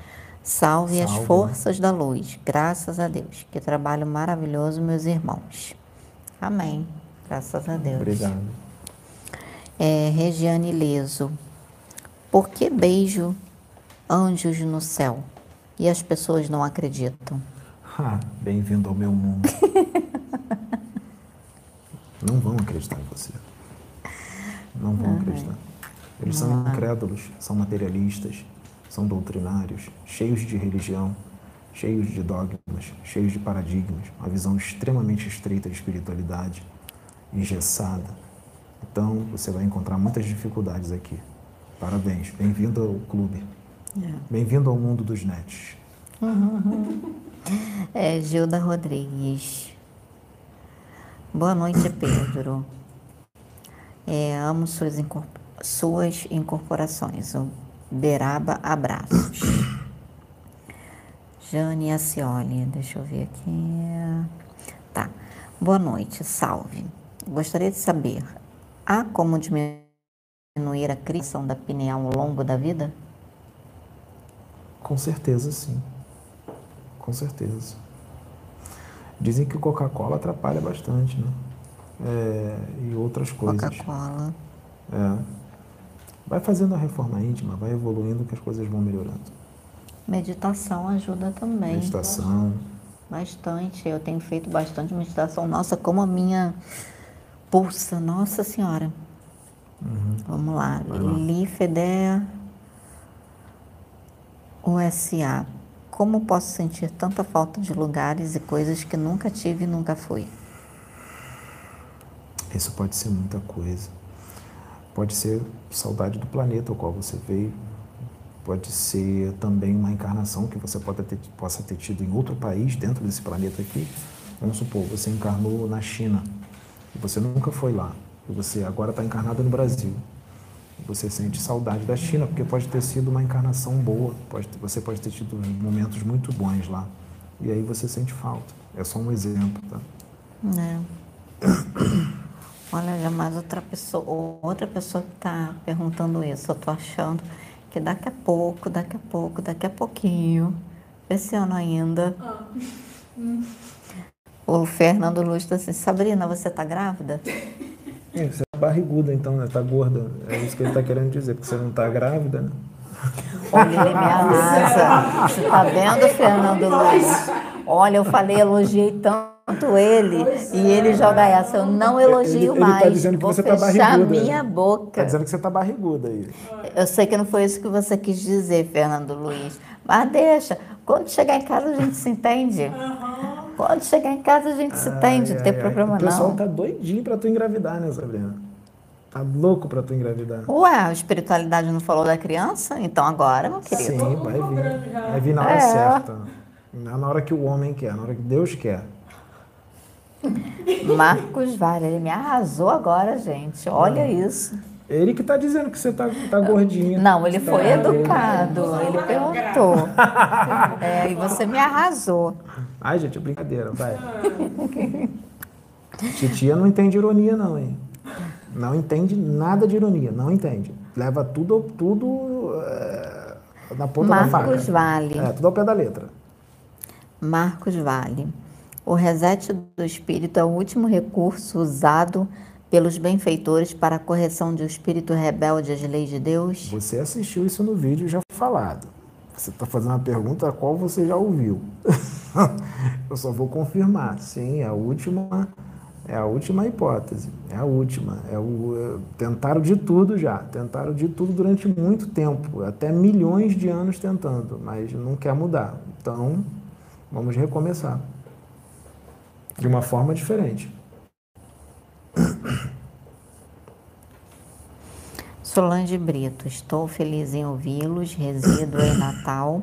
Speaker 5: salve, salve, as forças da luz, graças a Deus. Que trabalho maravilhoso, meus irmãos. Amém. Graças a Deus.
Speaker 1: Obrigado.
Speaker 5: É, Regiane Leso, por que beijo anjos no céu e as pessoas não acreditam?
Speaker 1: Ah, bem-vindo ao meu mundo. não vão acreditar em você não vão acreditar. Eles são incrédulos, são materialistas, são doutrinários, cheios de religião, cheios de dogmas, cheios de paradigmas, uma visão extremamente estreita de espiritualidade, engessada. Então, você vai encontrar muitas dificuldades aqui. Parabéns, bem-vindo ao clube. É. Bem-vindo ao mundo dos nets.
Speaker 5: É, Gilda Rodrigues. Boa noite, Pedro. É, amo suas, suas incorporações. O Beraba Abraços. Jane Acioli, deixa eu ver aqui. Tá. Boa noite, salve. Gostaria de saber, há como diminuir a criação da pineal ao longo da vida?
Speaker 1: Com certeza, sim. Com certeza. Dizem que o Coca-Cola atrapalha bastante, né? É, e outras coisas.
Speaker 5: Coca-Cola.
Speaker 1: É. Vai fazendo a reforma íntima, vai evoluindo que as coisas vão melhorando.
Speaker 5: Meditação ajuda também.
Speaker 1: Meditação.
Speaker 5: Bastante. Eu tenho feito bastante meditação. Nossa, como a minha pulsa. Nossa Senhora. Vamos lá.
Speaker 1: Lá.
Speaker 5: Lífede USA. Como posso sentir tanta falta de lugares e coisas que nunca tive e nunca fui?
Speaker 1: Isso pode ser muita coisa. Pode ser saudade do planeta ao qual você veio. Pode ser também uma encarnação que você pode ter, possa ter tido em outro país, dentro desse planeta aqui. Vamos supor, você encarnou na China e você nunca foi lá. E você agora está encarnado no Brasil. Você sente saudade da China, porque pode ter sido uma encarnação boa. Pode, você pode ter tido momentos muito bons lá. E aí você sente falta. É só um exemplo, tá?
Speaker 5: Né? Olha, já mais outra pessoa, outra pessoa que está perguntando isso. Eu tô achando que daqui a pouco, daqui a pouco, daqui a pouquinho, esse ano ainda, o Fernando Luz está assim, Sabrina, você tá grávida?
Speaker 1: É, Você é barriguda, então, né? Tá gorda. É isso que ele tá querendo dizer, porque você não tá grávida, né?
Speaker 5: Olha, ele me arrasa. Você tá vendo, Fernando Luiz? Olha, eu falei, elogiei tanto ele e ele joga essa. Eu não elogio
Speaker 1: Ele- ele tá
Speaker 5: mais.
Speaker 1: dizendo que
Speaker 5: Vou
Speaker 1: você tá
Speaker 5: fechar
Speaker 1: barriguda.
Speaker 5: minha
Speaker 1: Tá
Speaker 5: boca.
Speaker 1: dizendo que você tá barriguda aí.
Speaker 5: Eu sei que não foi isso que você quis dizer, Fernando Luiz. Mas deixa. Quando chegar em casa a gente se entende. Quando chegar em casa a gente se entende. Não tem
Speaker 1: Ai, ai,
Speaker 5: problema
Speaker 1: O pessoal
Speaker 5: não.
Speaker 1: tá doidinho pra tu engravidar, né, Sabrina? Tá louco pra tu engravidar.
Speaker 5: Ué, a espiritualidade não falou da criança? Então agora, meu querido.
Speaker 1: Sim, vai vir. Vai vir na hora
Speaker 5: É.
Speaker 1: certa. Não é na hora que o homem quer, na hora que Deus quer.
Speaker 5: Marcos Vale, ele me arrasou agora, gente. Olha isso.
Speaker 1: Ele que tá dizendo que você tá, tá gordinha.
Speaker 5: Não, ele foi
Speaker 1: tá magrinha.
Speaker 5: educado. Ele perguntou. É, e você me arrasou.
Speaker 1: Ai, gente, é brincadeira, vai. Titia não entende ironia, não, hein? Não entende nada de ironia, não entende. Leva tudo, tudo é, na ponta da faca.
Speaker 5: Marcos Vale.
Speaker 1: É, tudo ao pé da letra.
Speaker 5: Marcos Vale. O reset do espírito é o último recurso usado pelos benfeitores para a correção de um espírito rebelde às leis de Deus?
Speaker 1: Você assistiu isso no vídeo já falado. Você está fazendo uma pergunta a qual você já ouviu. Eu só vou confirmar. Sim, é a última, é a última hipótese. É a última. É o, é- tentaram de tudo já. Tentaram de tudo durante muito tempo, até milhões de anos tentando, mas não quer mudar. Então, vamos recomeçar. De uma forma diferente.
Speaker 5: Solange Brito, estou feliz em ouvi-los, resido em Natal.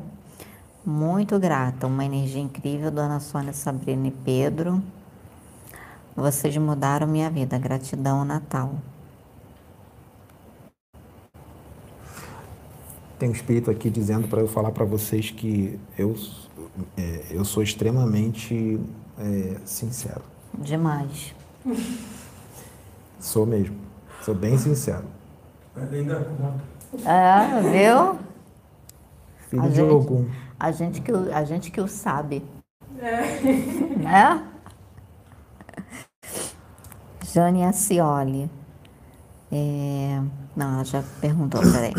Speaker 5: Muito grata, uma energia incrível, Dona Sônia, Sabrina e Pedro. Vocês mudaram minha vida, gratidão, Natal.
Speaker 1: Tem um espírito aqui dizendo para eu falar para vocês que eu, é, eu sou extremamente é, sincero.
Speaker 5: Demais.
Speaker 1: Sou mesmo. Sou bem sincero.
Speaker 5: É, viu?
Speaker 1: Filho
Speaker 5: A
Speaker 1: de
Speaker 5: gente-
Speaker 1: Ogum.
Speaker 5: A gente que, o- a gente que o sabe. Né? Jane Acioli. É, Não, ela já perguntou, peraí.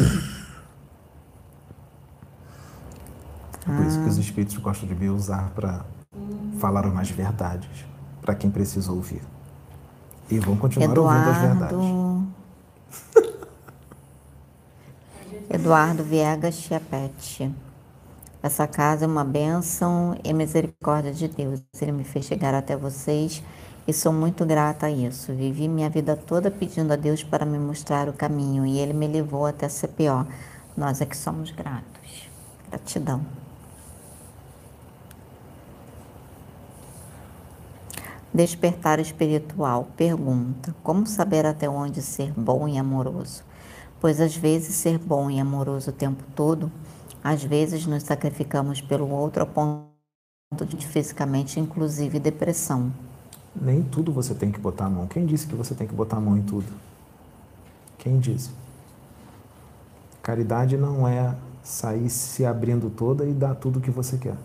Speaker 1: É por isso que os espíritos gostam de me usar para falar umas verdades para quem precisa ouvir. E vão continuar ouvindo as verdades.
Speaker 5: Eduardo. Eduardo Viegas Chiapete. Essa casa é uma bênção e misericórdia de Deus. Ele me fez chegar até vocês e sou muito grata a isso. Vivi minha vida toda pedindo a Deus para me mostrar o caminho e ele me levou até a CPO. Nós é que somos gratos. Gratidão. Despertar espiritual. Pergunta: Como saber até onde ser bom e amoroso? Pois às vezes ser bom e amoroso o tempo todo, às vezes nos sacrificamos pelo outro ao ponto de fisicamente, inclusive depressão.
Speaker 1: Nem tudo você tem que botar a mão. Quem disse que você tem que botar a mão em tudo? Quem disse? caridade não é sair se abrindo toda e dar tudo o que você quer,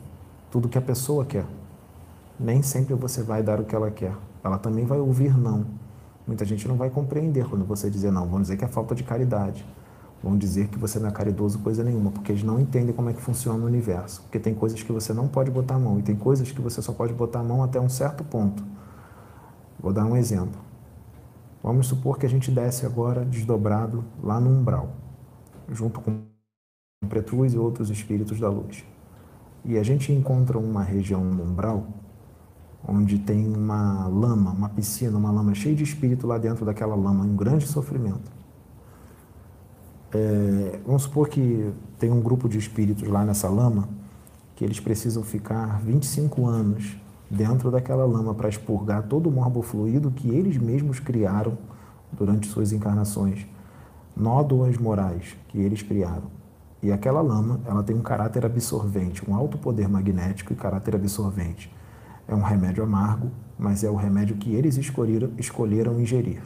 Speaker 1: tudo que a pessoa quer. Nem sempre você vai dar o que ela quer. Ela também vai ouvir não. Muita gente não vai compreender quando você dizer não. Vão dizer que é falta de caridade. Vão dizer que você não é caridoso coisa nenhuma, porque eles não entendem como é que funciona o universo. Porque tem coisas que você não pode botar a mão e tem coisas que você só pode botar a mão até um certo ponto. Vou dar um exemplo. Vamos supor que a gente desce agora desdobrado lá no umbral, junto com Pretrus e outros espíritos da luz. E a gente encontra uma região no umbral onde tem uma lama, uma piscina, uma lama cheia de espírito lá dentro daquela lama, um grande sofrimento. É, vamos supor que tem um grupo de espíritos lá nessa lama que eles precisam ficar 25 anos dentro daquela lama para expurgar todo o morbo fluido que eles mesmos criaram durante suas encarnações, nódoas morais que eles criaram. E aquela lama, ela tem um caráter absorvente, um alto poder magnético e caráter absorvente. É um remédio amargo, mas é o remédio que eles escolheram, escolheram ingerir.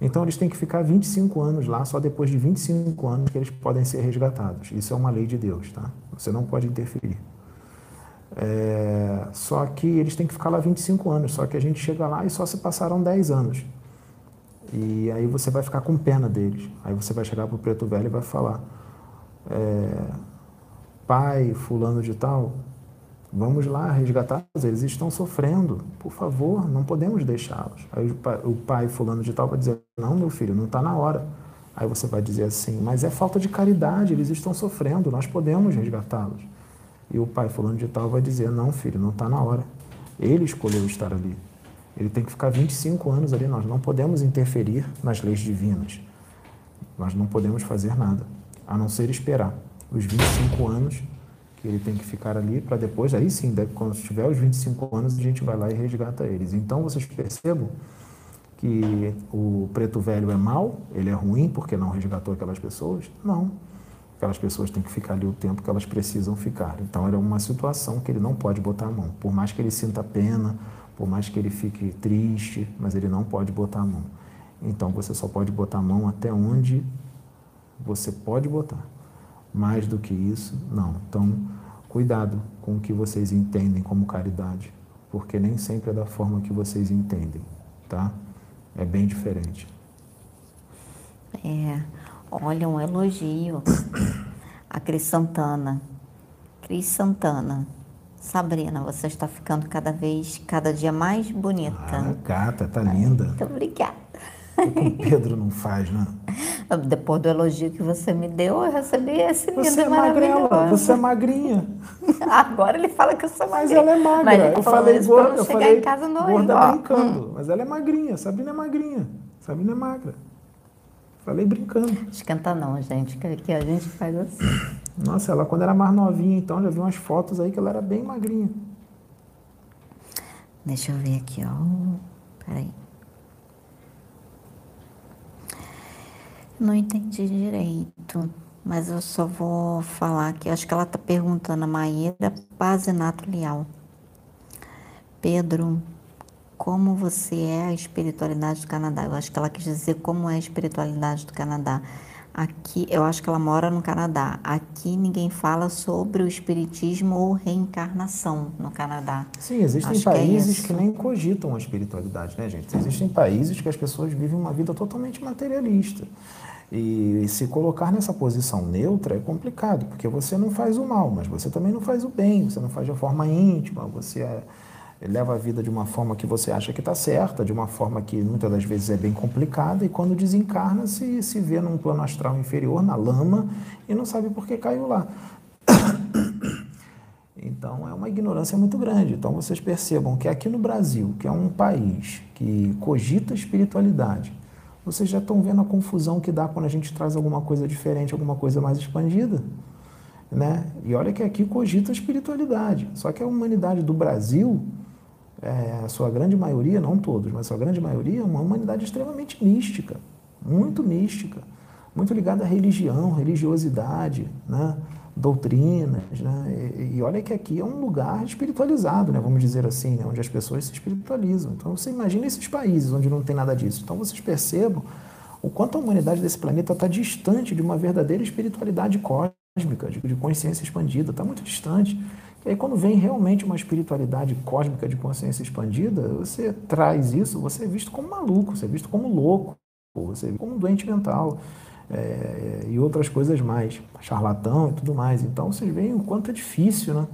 Speaker 1: Então eles têm que ficar 25 anos lá, só depois de 25 anos que eles podem ser resgatados. Isso é uma lei de Deus, tá? Você não pode interferir. É, só que eles têm que ficar lá 25 anos, só que a gente chega lá e só se passaram 10 anos. E aí você vai ficar com pena deles. Aí você vai chegar para o preto velho e vai falar: é, pai, fulano de tal, vamos lá resgatá-los, eles estão sofrendo, por favor, não podemos deixá-los. Aí o pai, o pai, fulano de tal, vai dizer: não, meu filho, não está na hora. Aí você vai dizer assim: mas é falta de caridade, eles estão sofrendo, nós podemos resgatá-los. E o pai, fulano de tal, vai dizer: não, filho, não está na hora. Ele escolheu estar ali. Ele tem que ficar 25 anos ali. Nós não podemos interferir nas leis divinas. Nós não podemos fazer nada a não ser esperar os 25 anos que ele tem que ficar ali para depois, aí sim, quando tiver os 25 anos, a gente vai lá e resgata eles. Então vocês percebam que o preto velho é mau, ele é ruim porque não resgatou aquelas pessoas? Não. Aquelas pessoas têm que ficar ali o tempo que elas precisam ficar. Então era uma situação que ele não pode botar a mão. Por mais que ele sinta pena, por mais que ele fique triste, mas ele não pode botar a mão. Então você só pode botar a mão até onde você pode botar. Mais do que isso, não. Então, cuidado com o que vocês entendem como caridade, porque nem sempre é da forma que vocês entendem, tá? É bem diferente.
Speaker 5: É, olha, um elogio. A Cris Santana. Cris Santana. Sabrina, você está ficando cada vez, cada dia mais bonita.
Speaker 1: Ah, gata, tá linda.
Speaker 5: Muito obrigada.
Speaker 1: O que o Pedro não faz, né?
Speaker 5: Depois do elogio que você me deu, eu recebi esse lindo
Speaker 1: Você é magrela, você é magrinha.
Speaker 5: Agora ele fala que eu sou
Speaker 1: Mas
Speaker 5: magrinha.
Speaker 1: ela é magra.
Speaker 5: Mas
Speaker 1: eu falei gorda,
Speaker 5: não
Speaker 1: eu
Speaker 5: chegar
Speaker 1: falei
Speaker 5: em casa no
Speaker 1: gorda
Speaker 5: ó.
Speaker 1: brincando. Mas ela é magrinha, Sabina é magrinha. Sabina é magra. Falei brincando.
Speaker 5: Esquenta não, gente, que aqui a gente faz assim.
Speaker 1: Nossa, ela quando era mais novinha, então, já vi umas fotos aí que ela era bem magrinha.
Speaker 5: Deixa eu ver aqui, ó. Peraí. Não entendi direito, mas eu só vou falar que acho que ela está perguntando a Maíra Pazinato Leal. Pedro, como você é a espiritualidade do Canadá? Eu acho que ela quis dizer como é a espiritualidade do Canadá. Aqui, eu acho que ela mora no Canadá. Aqui ninguém fala sobre o espiritismo ou reencarnação no Canadá.
Speaker 1: Sim, existem
Speaker 5: Acho que é
Speaker 1: países que nem cogitam a espiritualidade, né, gente? Existem países que as pessoas vivem uma vida totalmente materialista. E se colocar nessa posição neutra é complicado, porque você não faz o mal, mas você também não faz o bem, você não faz de forma íntima, você é- leva a vida de uma forma que você acha que está certa, de uma forma que muitas das vezes é bem complicada, e quando desencarna se, se vê num plano astral inferior, na lama, e não sabe por que caiu lá. Então é uma ignorância muito grande. Então vocês percebam que aqui no Brasil, que é um país que cogita espiritualidade, vocês já estão vendo a confusão que dá quando a gente traz alguma coisa diferente, alguma coisa mais expandida. Né? E olha que aqui cogita a espiritualidade. Só que a humanidade do Brasil, é, a sua grande maioria, não todos, mas a sua grande maioria, é uma humanidade extremamente mística, muito mística, muito ligada à religião, religiosidade, né? Doutrinas. Né? E, e olha que aqui é um lugar espiritualizado, né? vamos dizer assim, né? onde as pessoas se espiritualizam. Então você imagina esses países onde não tem nada disso. Então vocês percebam o quanto a humanidade desse planeta está distante de uma verdadeira espiritualidade cósmica, de, de consciência expandida, está muito distante. E aí, quando vem realmente uma espiritualidade cósmica de consciência expandida, você traz isso, você é visto como maluco, você é visto como louco, você é visto como doente mental é, e outras coisas mais, charlatão e tudo mais. Então, vocês veem o quanto é difícil, né?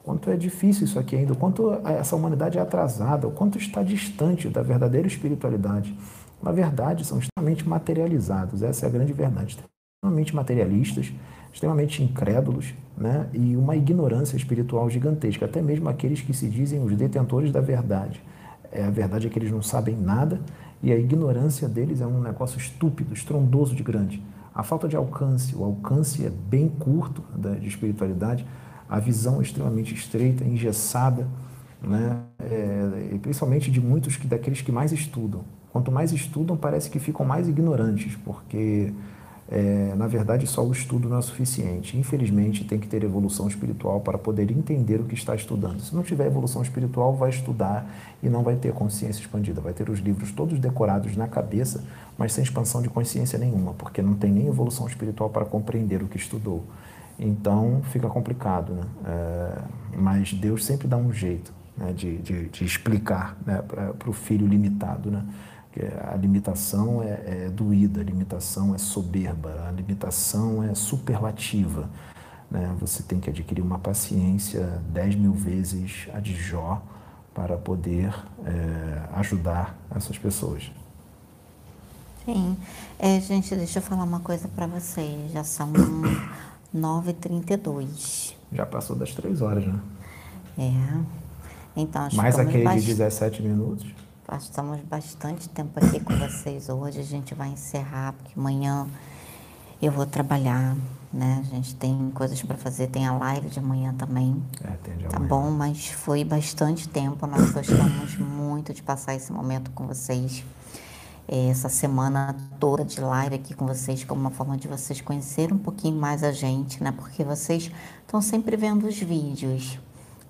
Speaker 1: O quanto é difícil isso aqui ainda, o quanto essa humanidade é atrasada, o quanto está distante da verdadeira espiritualidade. Na verdade, são extremamente materializados, essa é a grande verdade. Extremamente materialistas, extremamente incrédulos, né? e uma ignorância espiritual gigantesca. Até mesmo aqueles que se dizem os detentores da verdade. É, a verdade é que eles não sabem nada e a ignorância deles é um negócio estúpido, estrondoso de grande. A falta de alcance, o alcance é bem curto da, de espiritualidade, a visão é extremamente estreita, engessada, né? É, principalmente de muitos que, daqueles que mais estudam. Quanto mais estudam, parece que ficam mais ignorantes, porque é, na verdade, só o estudo não é suficiente. Infelizmente, tem que ter evolução espiritual para poder entender o que está estudando. Se não tiver evolução espiritual, vai estudar e não vai ter consciência expandida. Vai ter os livros todos decorados na cabeça, mas sem expansão de consciência nenhuma, porque não tem nem evolução espiritual para compreender o que estudou. Então, fica complicado. Né? É, mas Deus sempre dá um jeito né, de, de, de, explicar né, para o filho limitado. Né? A limitação é, é doída, a limitação é soberba, a limitação é superlativa. Né? Você tem que adquirir uma paciência dez mil vezes a de Jó para poder é, ajudar essas pessoas.
Speaker 5: Sim. É, gente, deixa eu falar uma coisa para vocês. Já são 9h32.
Speaker 1: Já passou das três horas, né?
Speaker 5: É. Então,
Speaker 1: Mais aquele bast... de 17 minutos.
Speaker 5: Passamos bastante tempo aqui com vocês hoje. A gente vai encerrar, porque amanhã eu vou trabalhar, né? A gente tem coisas para fazer, tem a live de amanhã também.
Speaker 1: É, tem de
Speaker 5: tá
Speaker 1: amanhã.
Speaker 5: bom, mas foi bastante tempo. Nós gostamos muito de passar esse momento com vocês. É, essa semana toda de live aqui com vocês, como uma forma de vocês conhecerem um pouquinho mais a gente, né? Porque vocês estão sempre vendo os vídeos.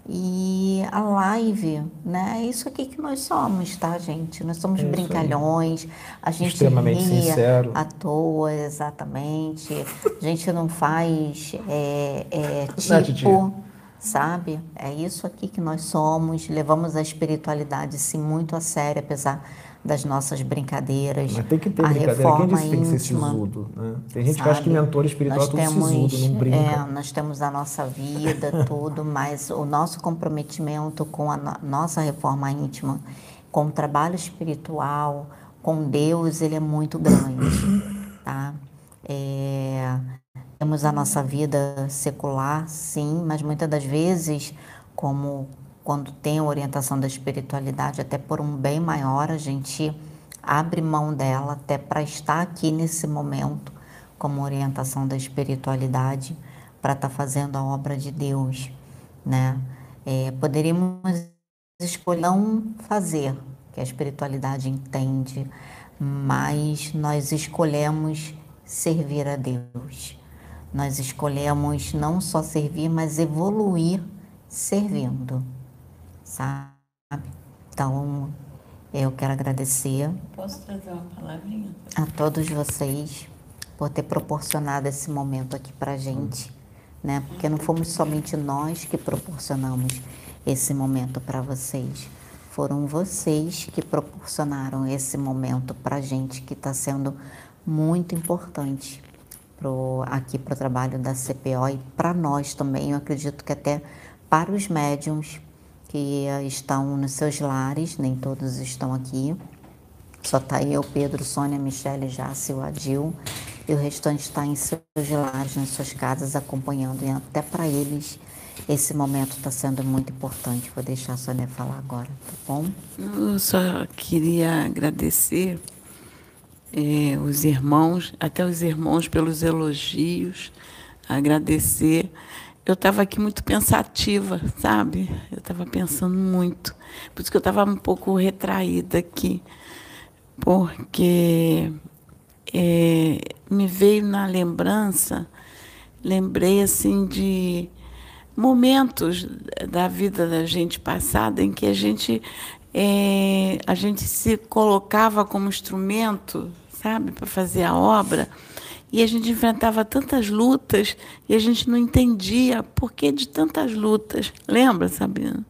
Speaker 5: E a live, né? É isso aqui que nós somos, tá, gente? Nós somos é brincalhões, a gente
Speaker 1: Extremamente
Speaker 5: ri
Speaker 1: sincero.
Speaker 5: à toa, exatamente. A gente não faz é, é,
Speaker 1: Não,
Speaker 5: tipo, sabe? É isso aqui que nós somos. Levamos a espiritualidade, sim, muito a sério, apesar das nossas brincadeiras.
Speaker 1: Mas tem que ter
Speaker 5: a
Speaker 1: brincadeira. Quem
Speaker 5: reforma
Speaker 1: disse que tem que ser
Speaker 5: íntima,
Speaker 1: sisudo? Né? Tem gente que acha que
Speaker 5: sabe?
Speaker 1: mentor espiritual
Speaker 5: nós
Speaker 1: é tudo
Speaker 5: temos,
Speaker 1: sisudo, não brinca.
Speaker 5: É, nós temos a nossa vida, tudo, mas o nosso comprometimento com a no- nossa reforma íntima, com o trabalho espiritual, com Deus, ele é muito grande, tá? É, temos a nossa vida secular, sim, mas muitas das vezes, como quando tem a orientação da espiritualidade, até por um bem maior, a gente abre mão dela até para estar aqui nesse momento, como orientação da espiritualidade, para estar fazendo a obra de Deus, né? É, poderíamos escolher não fazer, que a espiritualidade entende, mas nós escolhemos servir a Deus. Nós escolhemos não só servir, mas evoluir servindo, sabe? Então, eu quero agradecer
Speaker 4: Posso trazer uma palavrinha?
Speaker 5: a todos vocês por ter proporcionado esse momento aqui para gente, né? Porque não fomos somente nós que proporcionamos esse momento para vocês, foram vocês que proporcionaram esse momento para gente que está sendo muito importante pro, aqui para o trabalho da CPO e para nós também. Eu acredito que até para os médiums que estão nos seus lares, nem todos estão aqui. Só está eu, Pedro, Sônia, Michele, Jace e o Adil. E o restante está em seus lares, nas suas casas, acompanhando. E até para eles, esse momento está sendo muito importante. Vou deixar a Sônia falar agora, tá bom?
Speaker 4: Eu só queria agradecer eh, os irmãos, até os irmãos pelos elogios, agradecer. Eu estava aqui muito pensativa, sabe? Eu estava pensando muito. Por isso que eu estava um pouco retraída aqui, porque eh, me veio na lembrança, lembrei assim de momentos da vida da gente passada em que a gente é, a gente se colocava como instrumento, sabe, para fazer a obra. E a gente enfrentava tantas lutas e a gente não entendia por que de tantas lutas. Lembra, Sabina?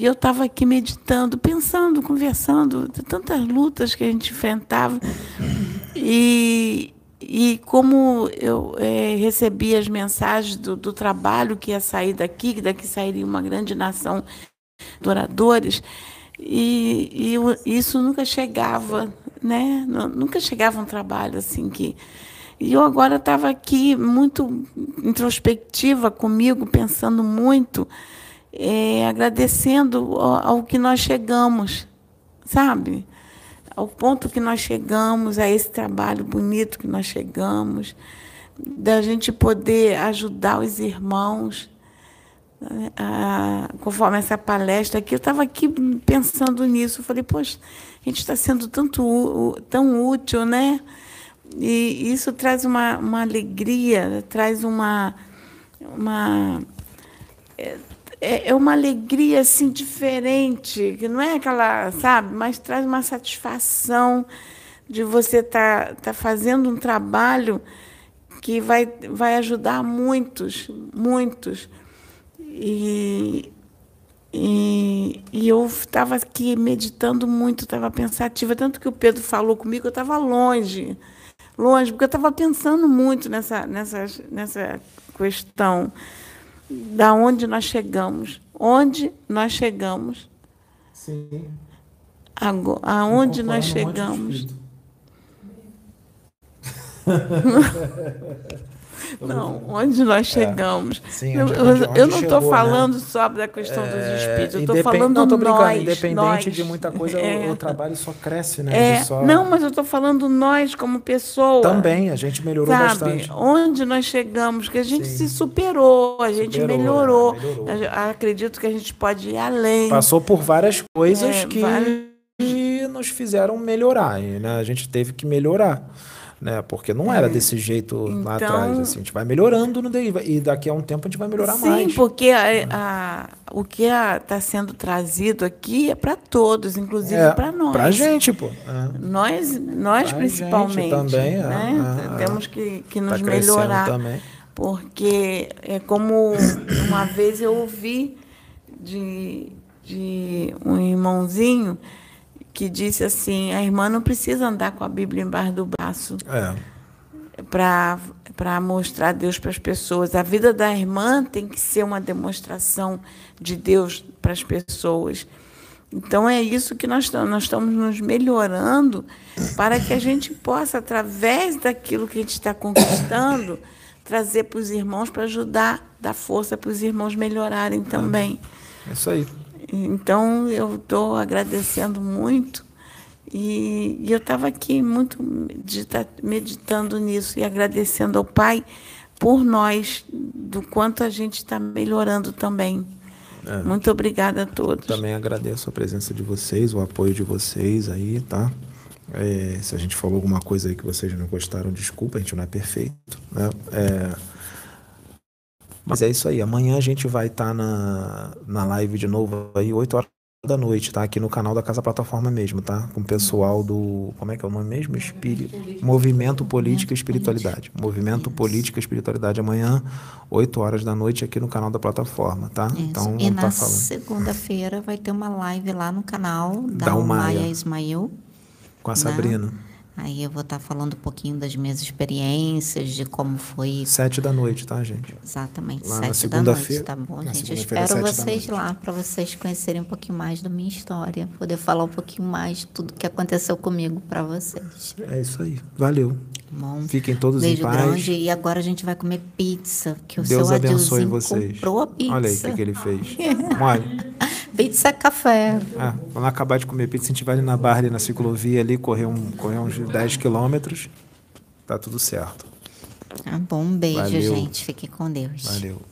Speaker 4: E eu estava aqui meditando, pensando, conversando de tantas lutas que a gente enfrentava. E, e como eu é, recebi as mensagens do, do, trabalho que ia sair daqui, que daqui sairia uma grande nação de oradores, e, e isso nunca chegava, né? Nunca chegava um trabalho assim que. E eu agora estava aqui muito introspectiva comigo, pensando muito, é, agradecendo ao, ao que nós chegamos, sabe? ao ponto que nós chegamos, a esse trabalho bonito que nós chegamos, da gente poder ajudar os irmãos. A, conforme essa palestra aqui, eu estava aqui pensando nisso. Falei, poxa, a gente está sendo tanto, tão útil, né? E isso traz uma, uma alegria, traz uma. uma é, é, uma alegria assim diferente, que não é aquela, sabe, mas traz uma satisfação de você estar tá, tá fazendo um trabalho que vai, vai ajudar muitos, muitos. E, e, e eu estava aqui meditando muito, estava pensativa, tanto que o Pedro falou comigo, eu estava longe, longe, porque eu estava pensando muito nessa, nessa, nessa questão da onde nós chegamos. Onde nós chegamos.
Speaker 1: Sim.
Speaker 4: Agora, aonde nós chegamos. Não, onde nós é. chegamos. É. Sim, onde, onde, eu, eu não estou né? falando né? só da questão é, dos espíritos, eu estou falando não, tô nós.
Speaker 1: Independente
Speaker 4: nós,
Speaker 1: de muita coisa, é, o, o, trabalho só cresce,
Speaker 4: né?
Speaker 1: É, só...
Speaker 4: Não, mas eu estou falando nós como pessoa.
Speaker 1: Também, a gente melhorou
Speaker 4: sabe?
Speaker 1: bastante.
Speaker 4: Onde nós chegamos, que a gente Sim. se superou, a gente superou, melhorou. Né? melhorou. Acredito que a gente pode ir além.
Speaker 1: Passou por várias coisas é, que várias... nos fizeram melhorar, né? A gente teve que melhorar né? Porque não era é. desse jeito então, lá atrás. Assim, a gente vai melhorando no deriva. E daqui a um tempo a gente vai melhorar
Speaker 4: sim,
Speaker 1: mais.
Speaker 4: Sim, porque a, a, o que está sendo trazido aqui é para todos, inclusive é, para nós.
Speaker 1: Para a gente, pô.
Speaker 4: É. Nós, nós pra principalmente.
Speaker 1: também, é,
Speaker 4: né? É, Temos que, que nos tá melhorar. Também. Porque é como uma vez eu ouvi de, de um irmãozinho que disse assim: a irmã não precisa andar com a Bíblia embaixo do braço
Speaker 1: é.
Speaker 4: para mostrar Deus para as pessoas. A vida da irmã tem que ser uma demonstração de Deus para as pessoas. Então é isso que nós estamos, nós estamos nos melhorando para que a gente possa, através daquilo que a gente está conquistando, trazer para os irmãos para ajudar, dar força para os irmãos melhorarem também.
Speaker 1: É isso aí.
Speaker 4: Então, eu estou agradecendo muito. E, e eu estava aqui muito meditando nisso e agradecendo ao Pai por nós, do quanto a gente está melhorando também. É. Muito obrigada a todos.
Speaker 1: Também agradeço a presença de vocês, o apoio de vocês aí, tá? É, se a gente falou alguma coisa aí que vocês não gostaram, desculpa, a gente não é perfeito, né? É, mas é isso aí. Amanhã a gente vai estar tá na, na live de novo aí, 8 horas da noite, tá? Aqui no canal da Casa Plataforma mesmo, tá? Com o pessoal do. Como é que é o nome mesmo? Espírito. Movimento Política e Espiritualidade. Movimento Política e Espiritualidade. Amanhã, 8 horas da noite, aqui no canal da plataforma, tá?
Speaker 5: Isso. Então, e na tá segunda-feira vai ter uma live lá no canal da, da Maia Ismael.
Speaker 1: Com a? Sabrina.
Speaker 5: Aí eu vou estar tá falando um pouquinho das minhas experiências, de como foi.
Speaker 1: Sete da noite, tá, gente?
Speaker 5: Exatamente, lá sete da noite, tá bom, gente? Espero vocês lá para vocês conhecerem um pouquinho mais da minha história, poder falar um pouquinho mais de tudo que aconteceu comigo para vocês.
Speaker 1: É isso aí. Valeu.
Speaker 5: Bom,
Speaker 1: Fiquem todos
Speaker 5: beijo
Speaker 1: em paz. grande.
Speaker 5: E agora a gente vai comer pizza, que o
Speaker 1: Deus
Speaker 5: seu
Speaker 1: abençoe vocês.
Speaker 5: comprou a pizza.
Speaker 1: Olha aí o que, que ele fez. Olha.
Speaker 5: Pizza café.
Speaker 1: É, quando acabar de comer pizza, a gente vai ali na barra, ali na ciclovia, ali, correr, um, correr uns 10 quilômetros. Tá tudo certo.
Speaker 5: Tá bom, um beijo, Valeu. gente. Fique com Deus.
Speaker 1: Valeu.